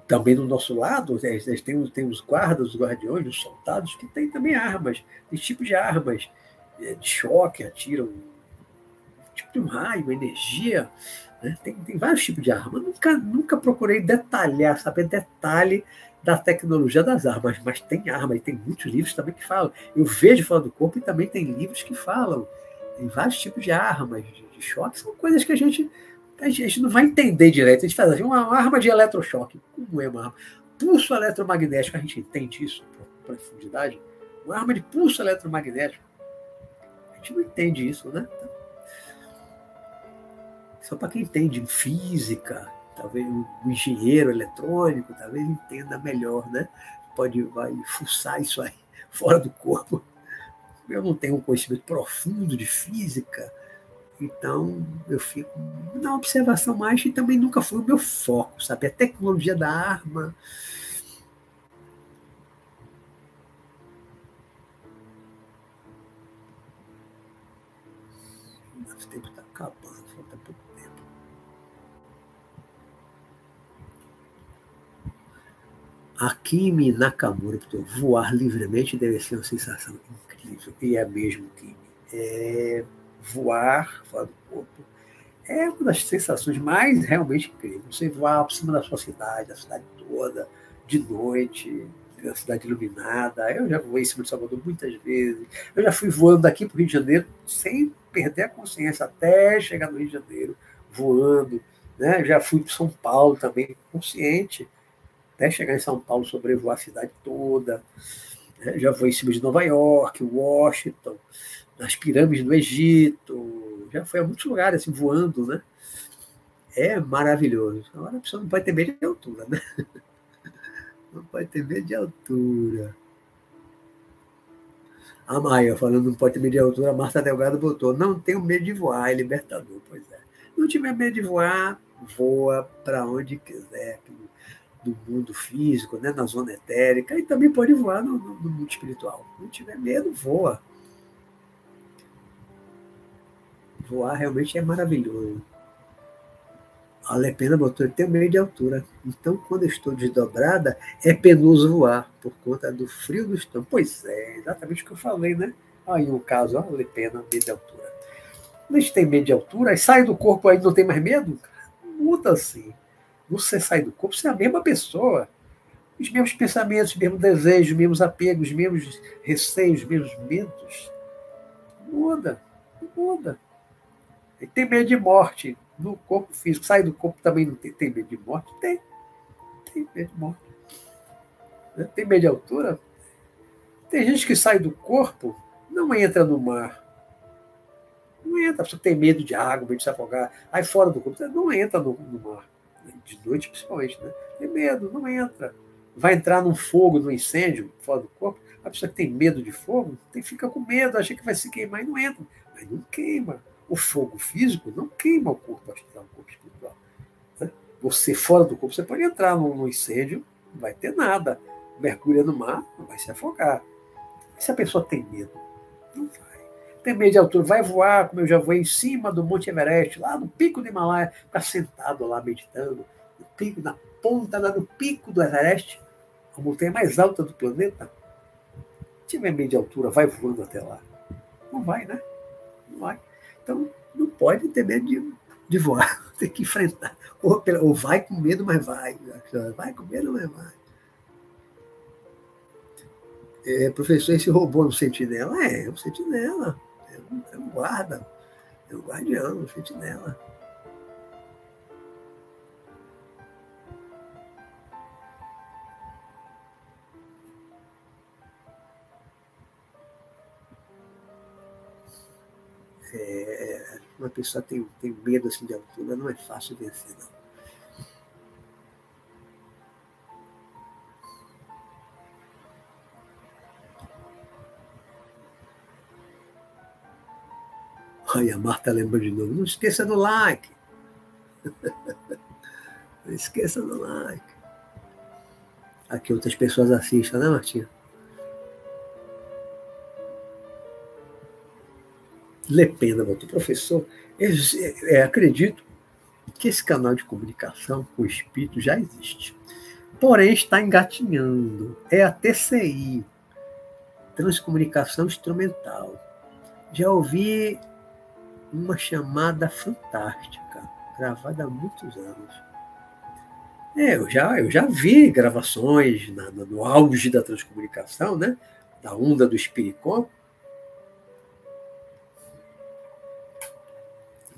Também do nosso lado, né, tem, tem os guardas, os guardiões, os soldados, que têm também armas, tem tipos de armas é, de choque, atiram tipo de um raio, energia. Né? Tem, tem vários tipos de armas. Nunca, nunca procurei detalhar, saber detalhe da tecnologia das armas, mas tem arma e tem muitos livros também que falam. Eu vejo fora do corpo e também tem livros que falam. Tem vários tipos de armas de, choque, são coisas que a gente a gente não vai entender direito. A gente faz assim, uma arma de eletrochoque. Como é uma arma? Pulso eletromagnético, a gente entende isso com profundidade? Uma arma de pulso eletromagnético. A gente não entende isso, né? Só para quem entende física, talvez o engenheiro eletrônico, talvez entenda melhor, né? Pode vai fuçar isso aí <laughs> fora do corpo. Eu não tenho um conhecimento profundo de física, então eu fico na observação mais e também nunca foi o meu foco, sabe? A tecnologia da arma. Akimi Nakamura, voar livremente deve ser uma sensação incrível, e é mesmo, Kimi. É voar fora do corpo é uma das sensações mais realmente incríveis. Você voar por cima da sua cidade, da cidade toda, de noite, a cidade iluminada. Eu já voei em cima de Salvador muitas vezes. Eu já fui voando daqui para o Rio de Janeiro sem perder a consciência até chegar no Rio de Janeiro, voando. Né? Já fui para São Paulo também, consciente, até chegar em São Paulo, sobrevoar a cidade toda. Né? Já voei em cima de Nova York, Washington nas pirâmides do Egito, já foi a muitos lugares assim, voando, né? É maravilhoso. Agora a pessoa não pode ter medo de altura, né? <laughs> Não pode ter medo de altura. A Maia falando não pode ter medo de altura, a Marta Delgado botou, não tenho medo de voar, é libertador, pois é. Não tiver medo de voar, voa para onde quiser, do mundo físico, né, na zona etérica, e também pode voar no, no mundo espiritual. Não tiver medo, voa. voar realmente é maravilhoso. A Lepena botou, eu tenho medo de altura. Então, quando eu estou desdobrada, é penoso voar, por conta do frio do estômago. Pois é, exatamente o que eu falei, né? Aí um caso, ó, Lepena, medo de altura. A gente tem medo de altura, aí sai do corpo aí não tem mais medo, muda assim. Você sai do corpo, você é a mesma pessoa. Os mesmos pensamentos, os mesmos desejos, os mesmos apegos, os mesmos receios, os mesmos medos. Muda, muda. Ele tem medo de morte no corpo físico. Sai do corpo também não tem, tem medo de morte? Tem. Tem medo de morte. Né? Tem medo de altura? Tem gente que sai do corpo, não entra no mar. Não entra, a pessoa tem medo de água, medo de se afogar. Aí fora do corpo, não entra no, no mar. De noite, principalmente, né? Tem medo, não entra. Vai entrar num fogo, num incêndio fora do corpo. A pessoa que tem medo de fogo tem, fica com medo, acha que vai se queimar e não entra. Mas não queima. O fogo físico não queima o corpo astral, o corpo espiritual. Né? Você fora do corpo, você pode entrar num incêndio, não vai ter nada. Mergulha no mar, não vai se afogar. E se a pessoa tem medo? Não vai. Tem medo de altura, vai voar, como eu já voei em cima do Monte Everest, lá no pico do Himalaia, ficar sentado lá meditando, no pico, na ponta, lá no pico do Everest, a montanha mais alta do planeta. Se tiver medo de altura, vai voando até lá. Não vai, né? Não vai. Então, não pode ter medo de, de voar, <laughs> tem que enfrentar. Ou, ou vai com medo, mas vai. Vai com medo, mas vai. É, professor, esse robô no sentinela? É, é um sentinela. É um, guarda. É um guardião, um sentinela. é, uma pessoa tem, tem medo assim, de altura, não é fácil vencer, não. Olha, a Marta lembra de novo. Não esqueça do like. <laughs> Não esqueça do like. Aqui outras pessoas assistem, né, Martinha? Lepena botou, professor, é, acredito que esse canal de comunicação com o espírito já existe. Porém, está engatinhando. É a TCI, Transcomunicação Instrumental. Já ouvi uma chamada fantástica, gravada há muitos anos. É, eu já, eu já vi gravações na, no auge da transcomunicação, né? da onda do Espiricom,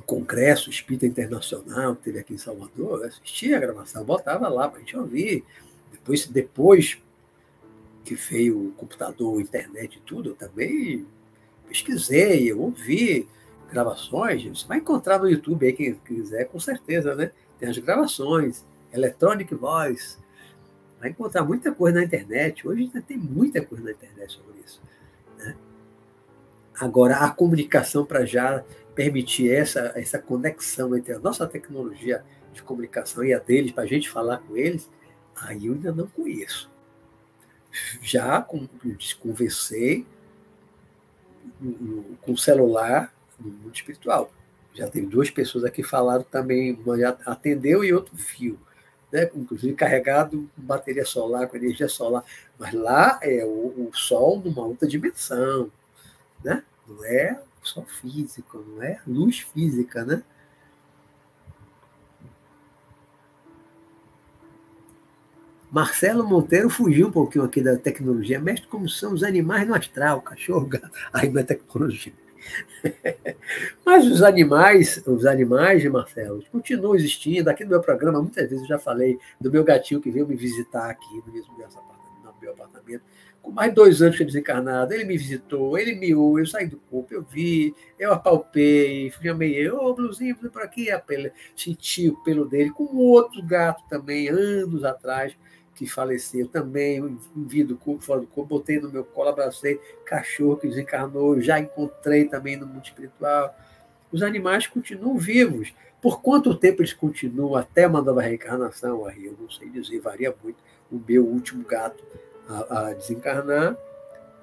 congresso espírita internacional que teve aqui em Salvador, eu assistia a gravação, botava lá para a gente ouvir. Depois, depois que veio o computador, a internet e tudo, eu também pesquisei, eu ouvi gravações. Você vai encontrar no YouTube aí, quem quiser, com certeza, né? Tem as gravações, Electronic Voice, Vai encontrar muita coisa na internet. Hoje ainda tem muita coisa na internet sobre isso. Né? Agora, a comunicação para já permitir essa, essa conexão entre a nossa tecnologia de comunicação e a deles, para a gente falar com eles, aí eu ainda não conheço. Já conversei com o celular no mundo espiritual. Já teve duas pessoas aqui falaram também, uma já atendeu e outro fio né? inclusive carregado com bateria solar, com energia solar. Mas lá é o, o Sol numa outra dimensão, né? não é o Sol físico, não é luz física, né? Marcelo Monteiro fugiu um pouquinho aqui da tecnologia. Mestre, como são os animais no astral, cachorro, gato. Aí não é tecnologia. <laughs> Mas os animais, os animais de Marcelo, continuam existindo. Aqui no meu programa, muitas vezes eu já falei do meu gatinho que veio me visitar aqui no mesmo meu apartamento. Com mais dois anos que desencarnado, ele me visitou, ele miou, eu saí do corpo, eu vi, eu apalpei, chamei ô, oh, Bluzinho, por aqui, senti o pelo dele, com outro gato também, anos atrás que faleceu também, vi do corpo, fora do corpo, botei no meu colo, abracei, cachorro que desencarnou, já encontrei também no mundo espiritual. Os animais continuam vivos. Por quanto tempo eles continuam até uma nova reencarnação? Aí eu não sei dizer, varia muito. O meu último gato a, a desencarnar,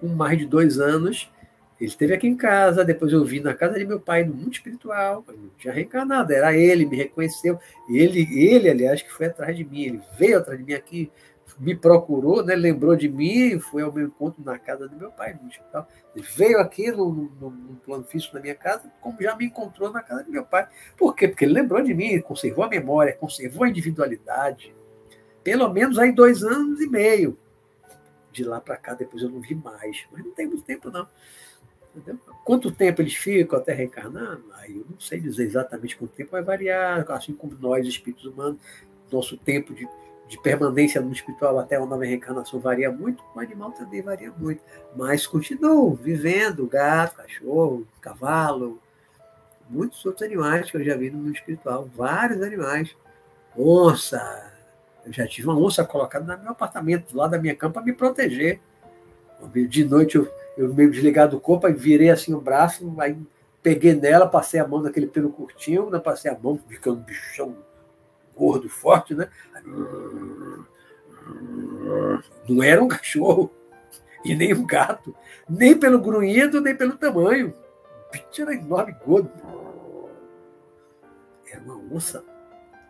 com mais de dois anos, ele esteve aqui em casa, depois eu vi na casa de meu pai, no mundo espiritual, não tinha reencarnado, era ele, me reconheceu. Ele, ele, aliás, que foi atrás de mim, ele veio atrás de mim aqui, me procurou, né, lembrou de mim, foi ao meu encontro na casa do meu pai, no hospital. Ele veio aqui no, no, no plano físico da minha casa, como já me encontrou na casa do meu pai. Por quê? Porque ele lembrou de mim, conservou a memória, conservou a individualidade. Pelo menos aí dois anos e meio. De lá para cá, depois eu não vi mais. Mas não tem muito tempo, não. Quanto tempo eles ficam até reencarnar? Aí eu não sei dizer exatamente quanto tempo vai variar, assim como nós, espíritos humanos, nosso tempo de, de permanência no espiritual até uma nova reencarnação varia muito, o animal também varia muito. Mas continuam vivendo, gato, cachorro, cavalo, muitos outros animais que eu já vi no mundo espiritual, vários animais. Onça, eu já tive uma onça colocada no meu apartamento, lá da minha cama, para me proteger. De noite eu eu meio desligado do corpo, aí virei assim o braço, aí peguei nela, passei a mão naquele pelo curtinho, né? passei a mão, ficando um bichão gordo, forte, né? Não era um cachorro e nem um gato, nem pelo grunhido, nem pelo tamanho. O bicho era enorme, gordo. Era uma onça.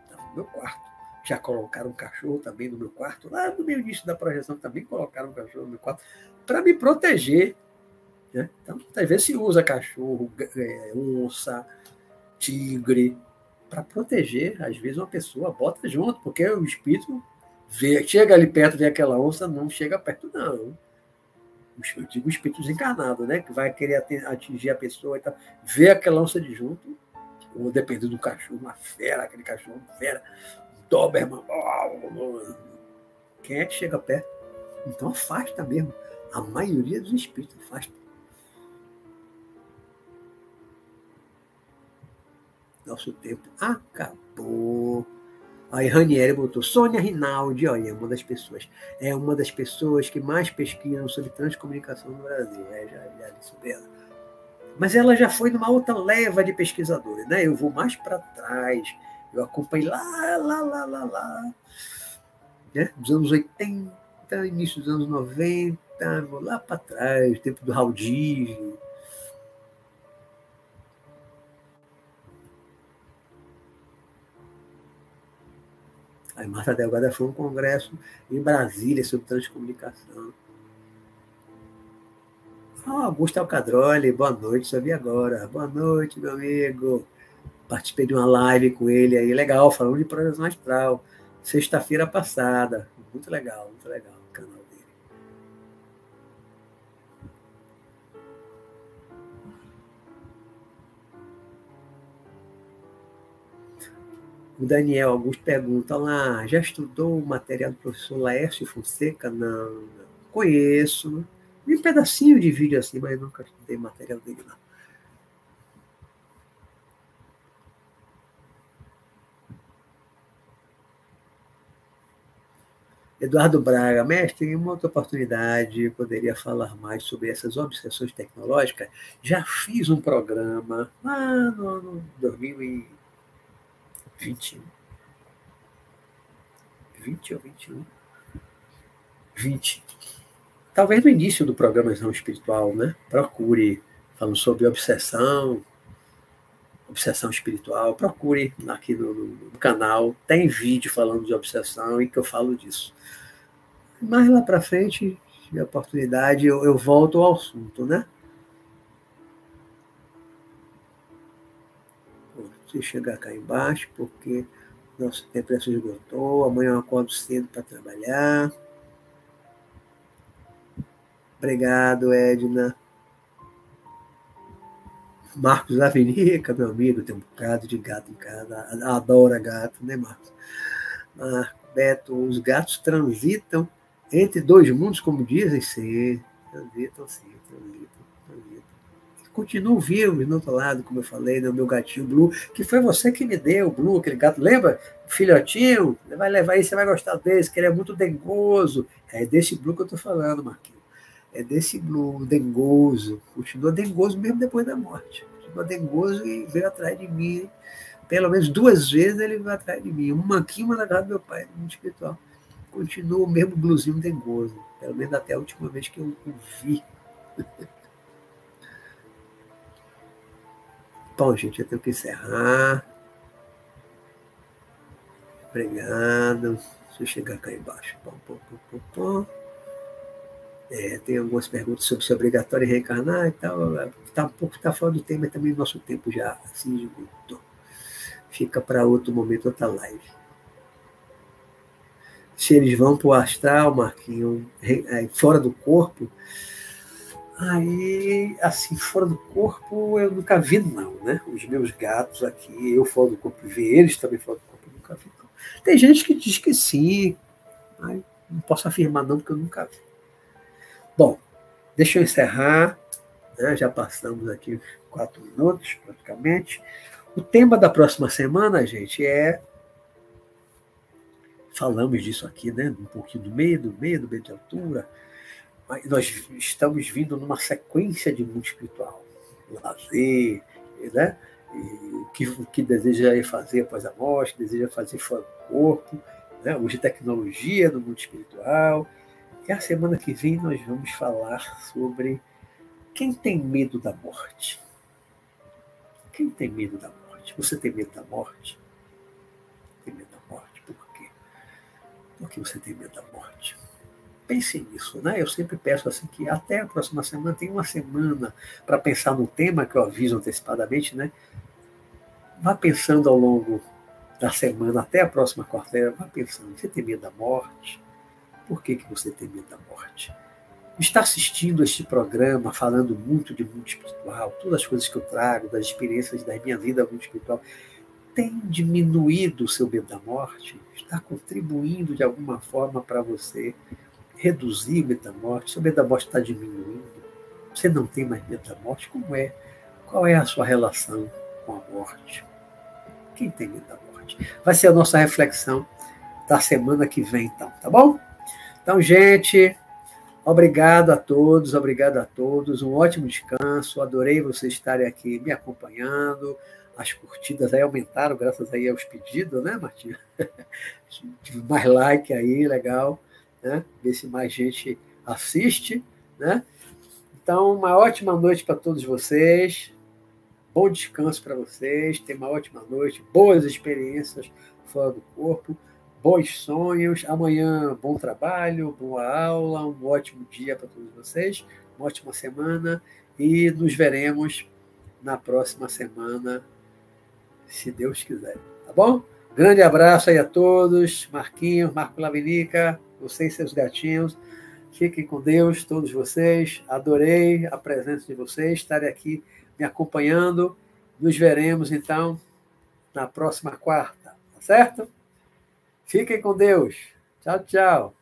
Estava no meu quarto. Já colocaram um cachorro também no meu quarto. Lá no meu início da projeção também colocaram um cachorro no meu quarto para me proteger. Né? Então, às vezes se usa cachorro, é, onça, tigre, para proteger. Às vezes uma pessoa bota junto, porque o espírito vê, chega ali perto, vê aquela onça, não chega perto, não. Eu digo espírito desencarnado, né? Que vai querer atingir a pessoa e. Vê aquela onça de junto, ou dependendo do cachorro, uma fera, aquele cachorro, fera, Doberman. Quem é que chega perto? Então afasta mesmo. A maioria dos espíritos afasta. Nosso tempo acabou. Aí Ranieri botou Sônia Rinaldi, olha, é uma das pessoas. É uma das pessoas que mais pesquisam sobre transcomunicação no Brasil. É, já, já li sobre ela. Mas ela já foi numa outra leva de pesquisadores, né? Eu vou mais para trás. Eu acompanhei lá, lá, lá, lá, lá. Né? Dos anos 80, início dos anos 90, vou lá para trás, tempo do Raul Aí Marta Delgado foi um congresso em Brasília sobre transcomunicação. Ah, Augusto Alcadroli, boa noite, vi agora. Boa noite, meu amigo. Participei de uma live com ele aí, legal, falando de projeção astral. Sexta-feira passada. Muito legal, muito legal o canal dele. O Daniel Augusto pergunta lá, já estudou o material do professor Laércio Fonseca? Não, não. Conheço. Vi um pedacinho de vídeo assim, mas nunca estudei material dele lá. Eduardo Braga, mestre, em uma outra oportunidade, poderia falar mais sobre essas obsessões tecnológicas. Já fiz um programa lá no, no 2021. 20 ou 21? 20. Talvez no início do programa Visão Espiritual, né? Procure, falando sobre obsessão, obsessão espiritual, procure aqui no, no, canal, tem vídeo falando de obsessão e que eu falo disso. Mais lá para frente, se oportunidade, eu, eu volto ao assunto, né? Vou chegar cá embaixo, porque nosso tempo já se esgotou. Amanhã eu acordo cedo para trabalhar. Obrigado, Edna. Marcos Avenica, meu amigo, tem um bocado de gato em casa, adora gato, né, Marcos? Marco, Beto, os gatos transitam entre dois mundos, como dizem, sim, transitam, sim, transitam, transitam. Continuam vivos do outro lado, como eu falei, no meu gatinho Blue, que foi você que me deu, Blue, aquele gato, lembra? Filhotinho, vai levar aí, você vai gostar desse, que ele é muito dengoso. É desse Blue que eu tô falando, Marquinhos é desse Blue dengoso, continua dengoso mesmo depois da morte. Continua dengoso e veio atrás de mim. Pelo menos duas vezes ele veio atrás de mim. Uma aqui, uma na casa do meu pai, no mundo espiritual. Continua o mesmo blusinho dengoso. Pelo menos até a última vez que eu o vi. <laughs> Bom, gente, eu tenho que encerrar. Obrigado. Deixa eu chegar cá embaixo. Pom, pom, pom, pom, pom. É, tem algumas perguntas sobre se é obrigatório reencarnar e tal. Está um pouco tá fora do tema, mas também nosso tempo já se esgotou. Fica para outro momento, outra live. Se eles vão para o astral, Marquinho, fora do corpo, aí, assim, fora do corpo, eu nunca vi, não, né? Os meus gatos aqui, eu fora do corpo, ver eles também fora do corpo, eu nunca vi, não. Tem gente que diz que sim, mas não posso afirmar, não, porque eu nunca vi. Bom, deixa eu encerrar, né? já passamos aqui quatro minutos praticamente. O tema da próxima semana, gente, é. Falamos disso aqui, né? Um pouquinho do medo, medo, medo de altura. Mas nós estamos vindo numa sequência de mundo espiritual. Lazer, né? O que, que deseja fazer após a morte, deseja fazer fora do corpo, né? hoje tecnologia no mundo espiritual, e a semana que vem nós vamos falar sobre quem tem medo da morte. Quem tem medo da morte? Você tem medo da morte? Tem medo da morte? Por quê? Por que você tem medo da morte? Pense nisso, né? Eu sempre peço assim que até a próxima semana, tem uma semana para pensar no tema que eu aviso antecipadamente, né? Vá pensando ao longo da semana, até a próxima quarta-feira, vá pensando, você tem medo da morte? Por que, que você tem medo da morte? Está assistindo este programa, falando muito de mundo espiritual, todas as coisas que eu trago, das experiências da minha vida mundo espiritual, tem diminuído o seu medo da morte? Está contribuindo de alguma forma para você reduzir o medo da morte? Seu medo da morte está diminuindo? Você não tem mais medo da morte? Como é? Qual é a sua relação com a morte? Quem tem medo da morte? Vai ser a nossa reflexão da semana que vem, então, tá bom? Então, gente, obrigado a todos, obrigado a todos. Um ótimo descanso. Adorei vocês estarem aqui me acompanhando. As curtidas aí aumentaram, graças aí aos pedidos, né, Martinha? <laughs> mais like aí, legal. Né? Ver se mais gente assiste, né? Então, uma ótima noite para todos vocês. Bom descanso para vocês. Tenham uma ótima noite. Boas experiências fora do corpo bons sonhos. Amanhã, bom trabalho, boa aula, um ótimo dia para todos vocês, uma ótima semana e nos veremos na próxima semana, se Deus quiser. Tá bom? Grande abraço aí a todos. Marquinhos, Marco Lavinica, vocês e seus gatinhos. Fiquem com Deus, todos vocês. Adorei a presença de vocês, estarem aqui me acompanhando. Nos veremos, então, na próxima quarta, tá certo? Fiquem com Deus. Tchau, tchau.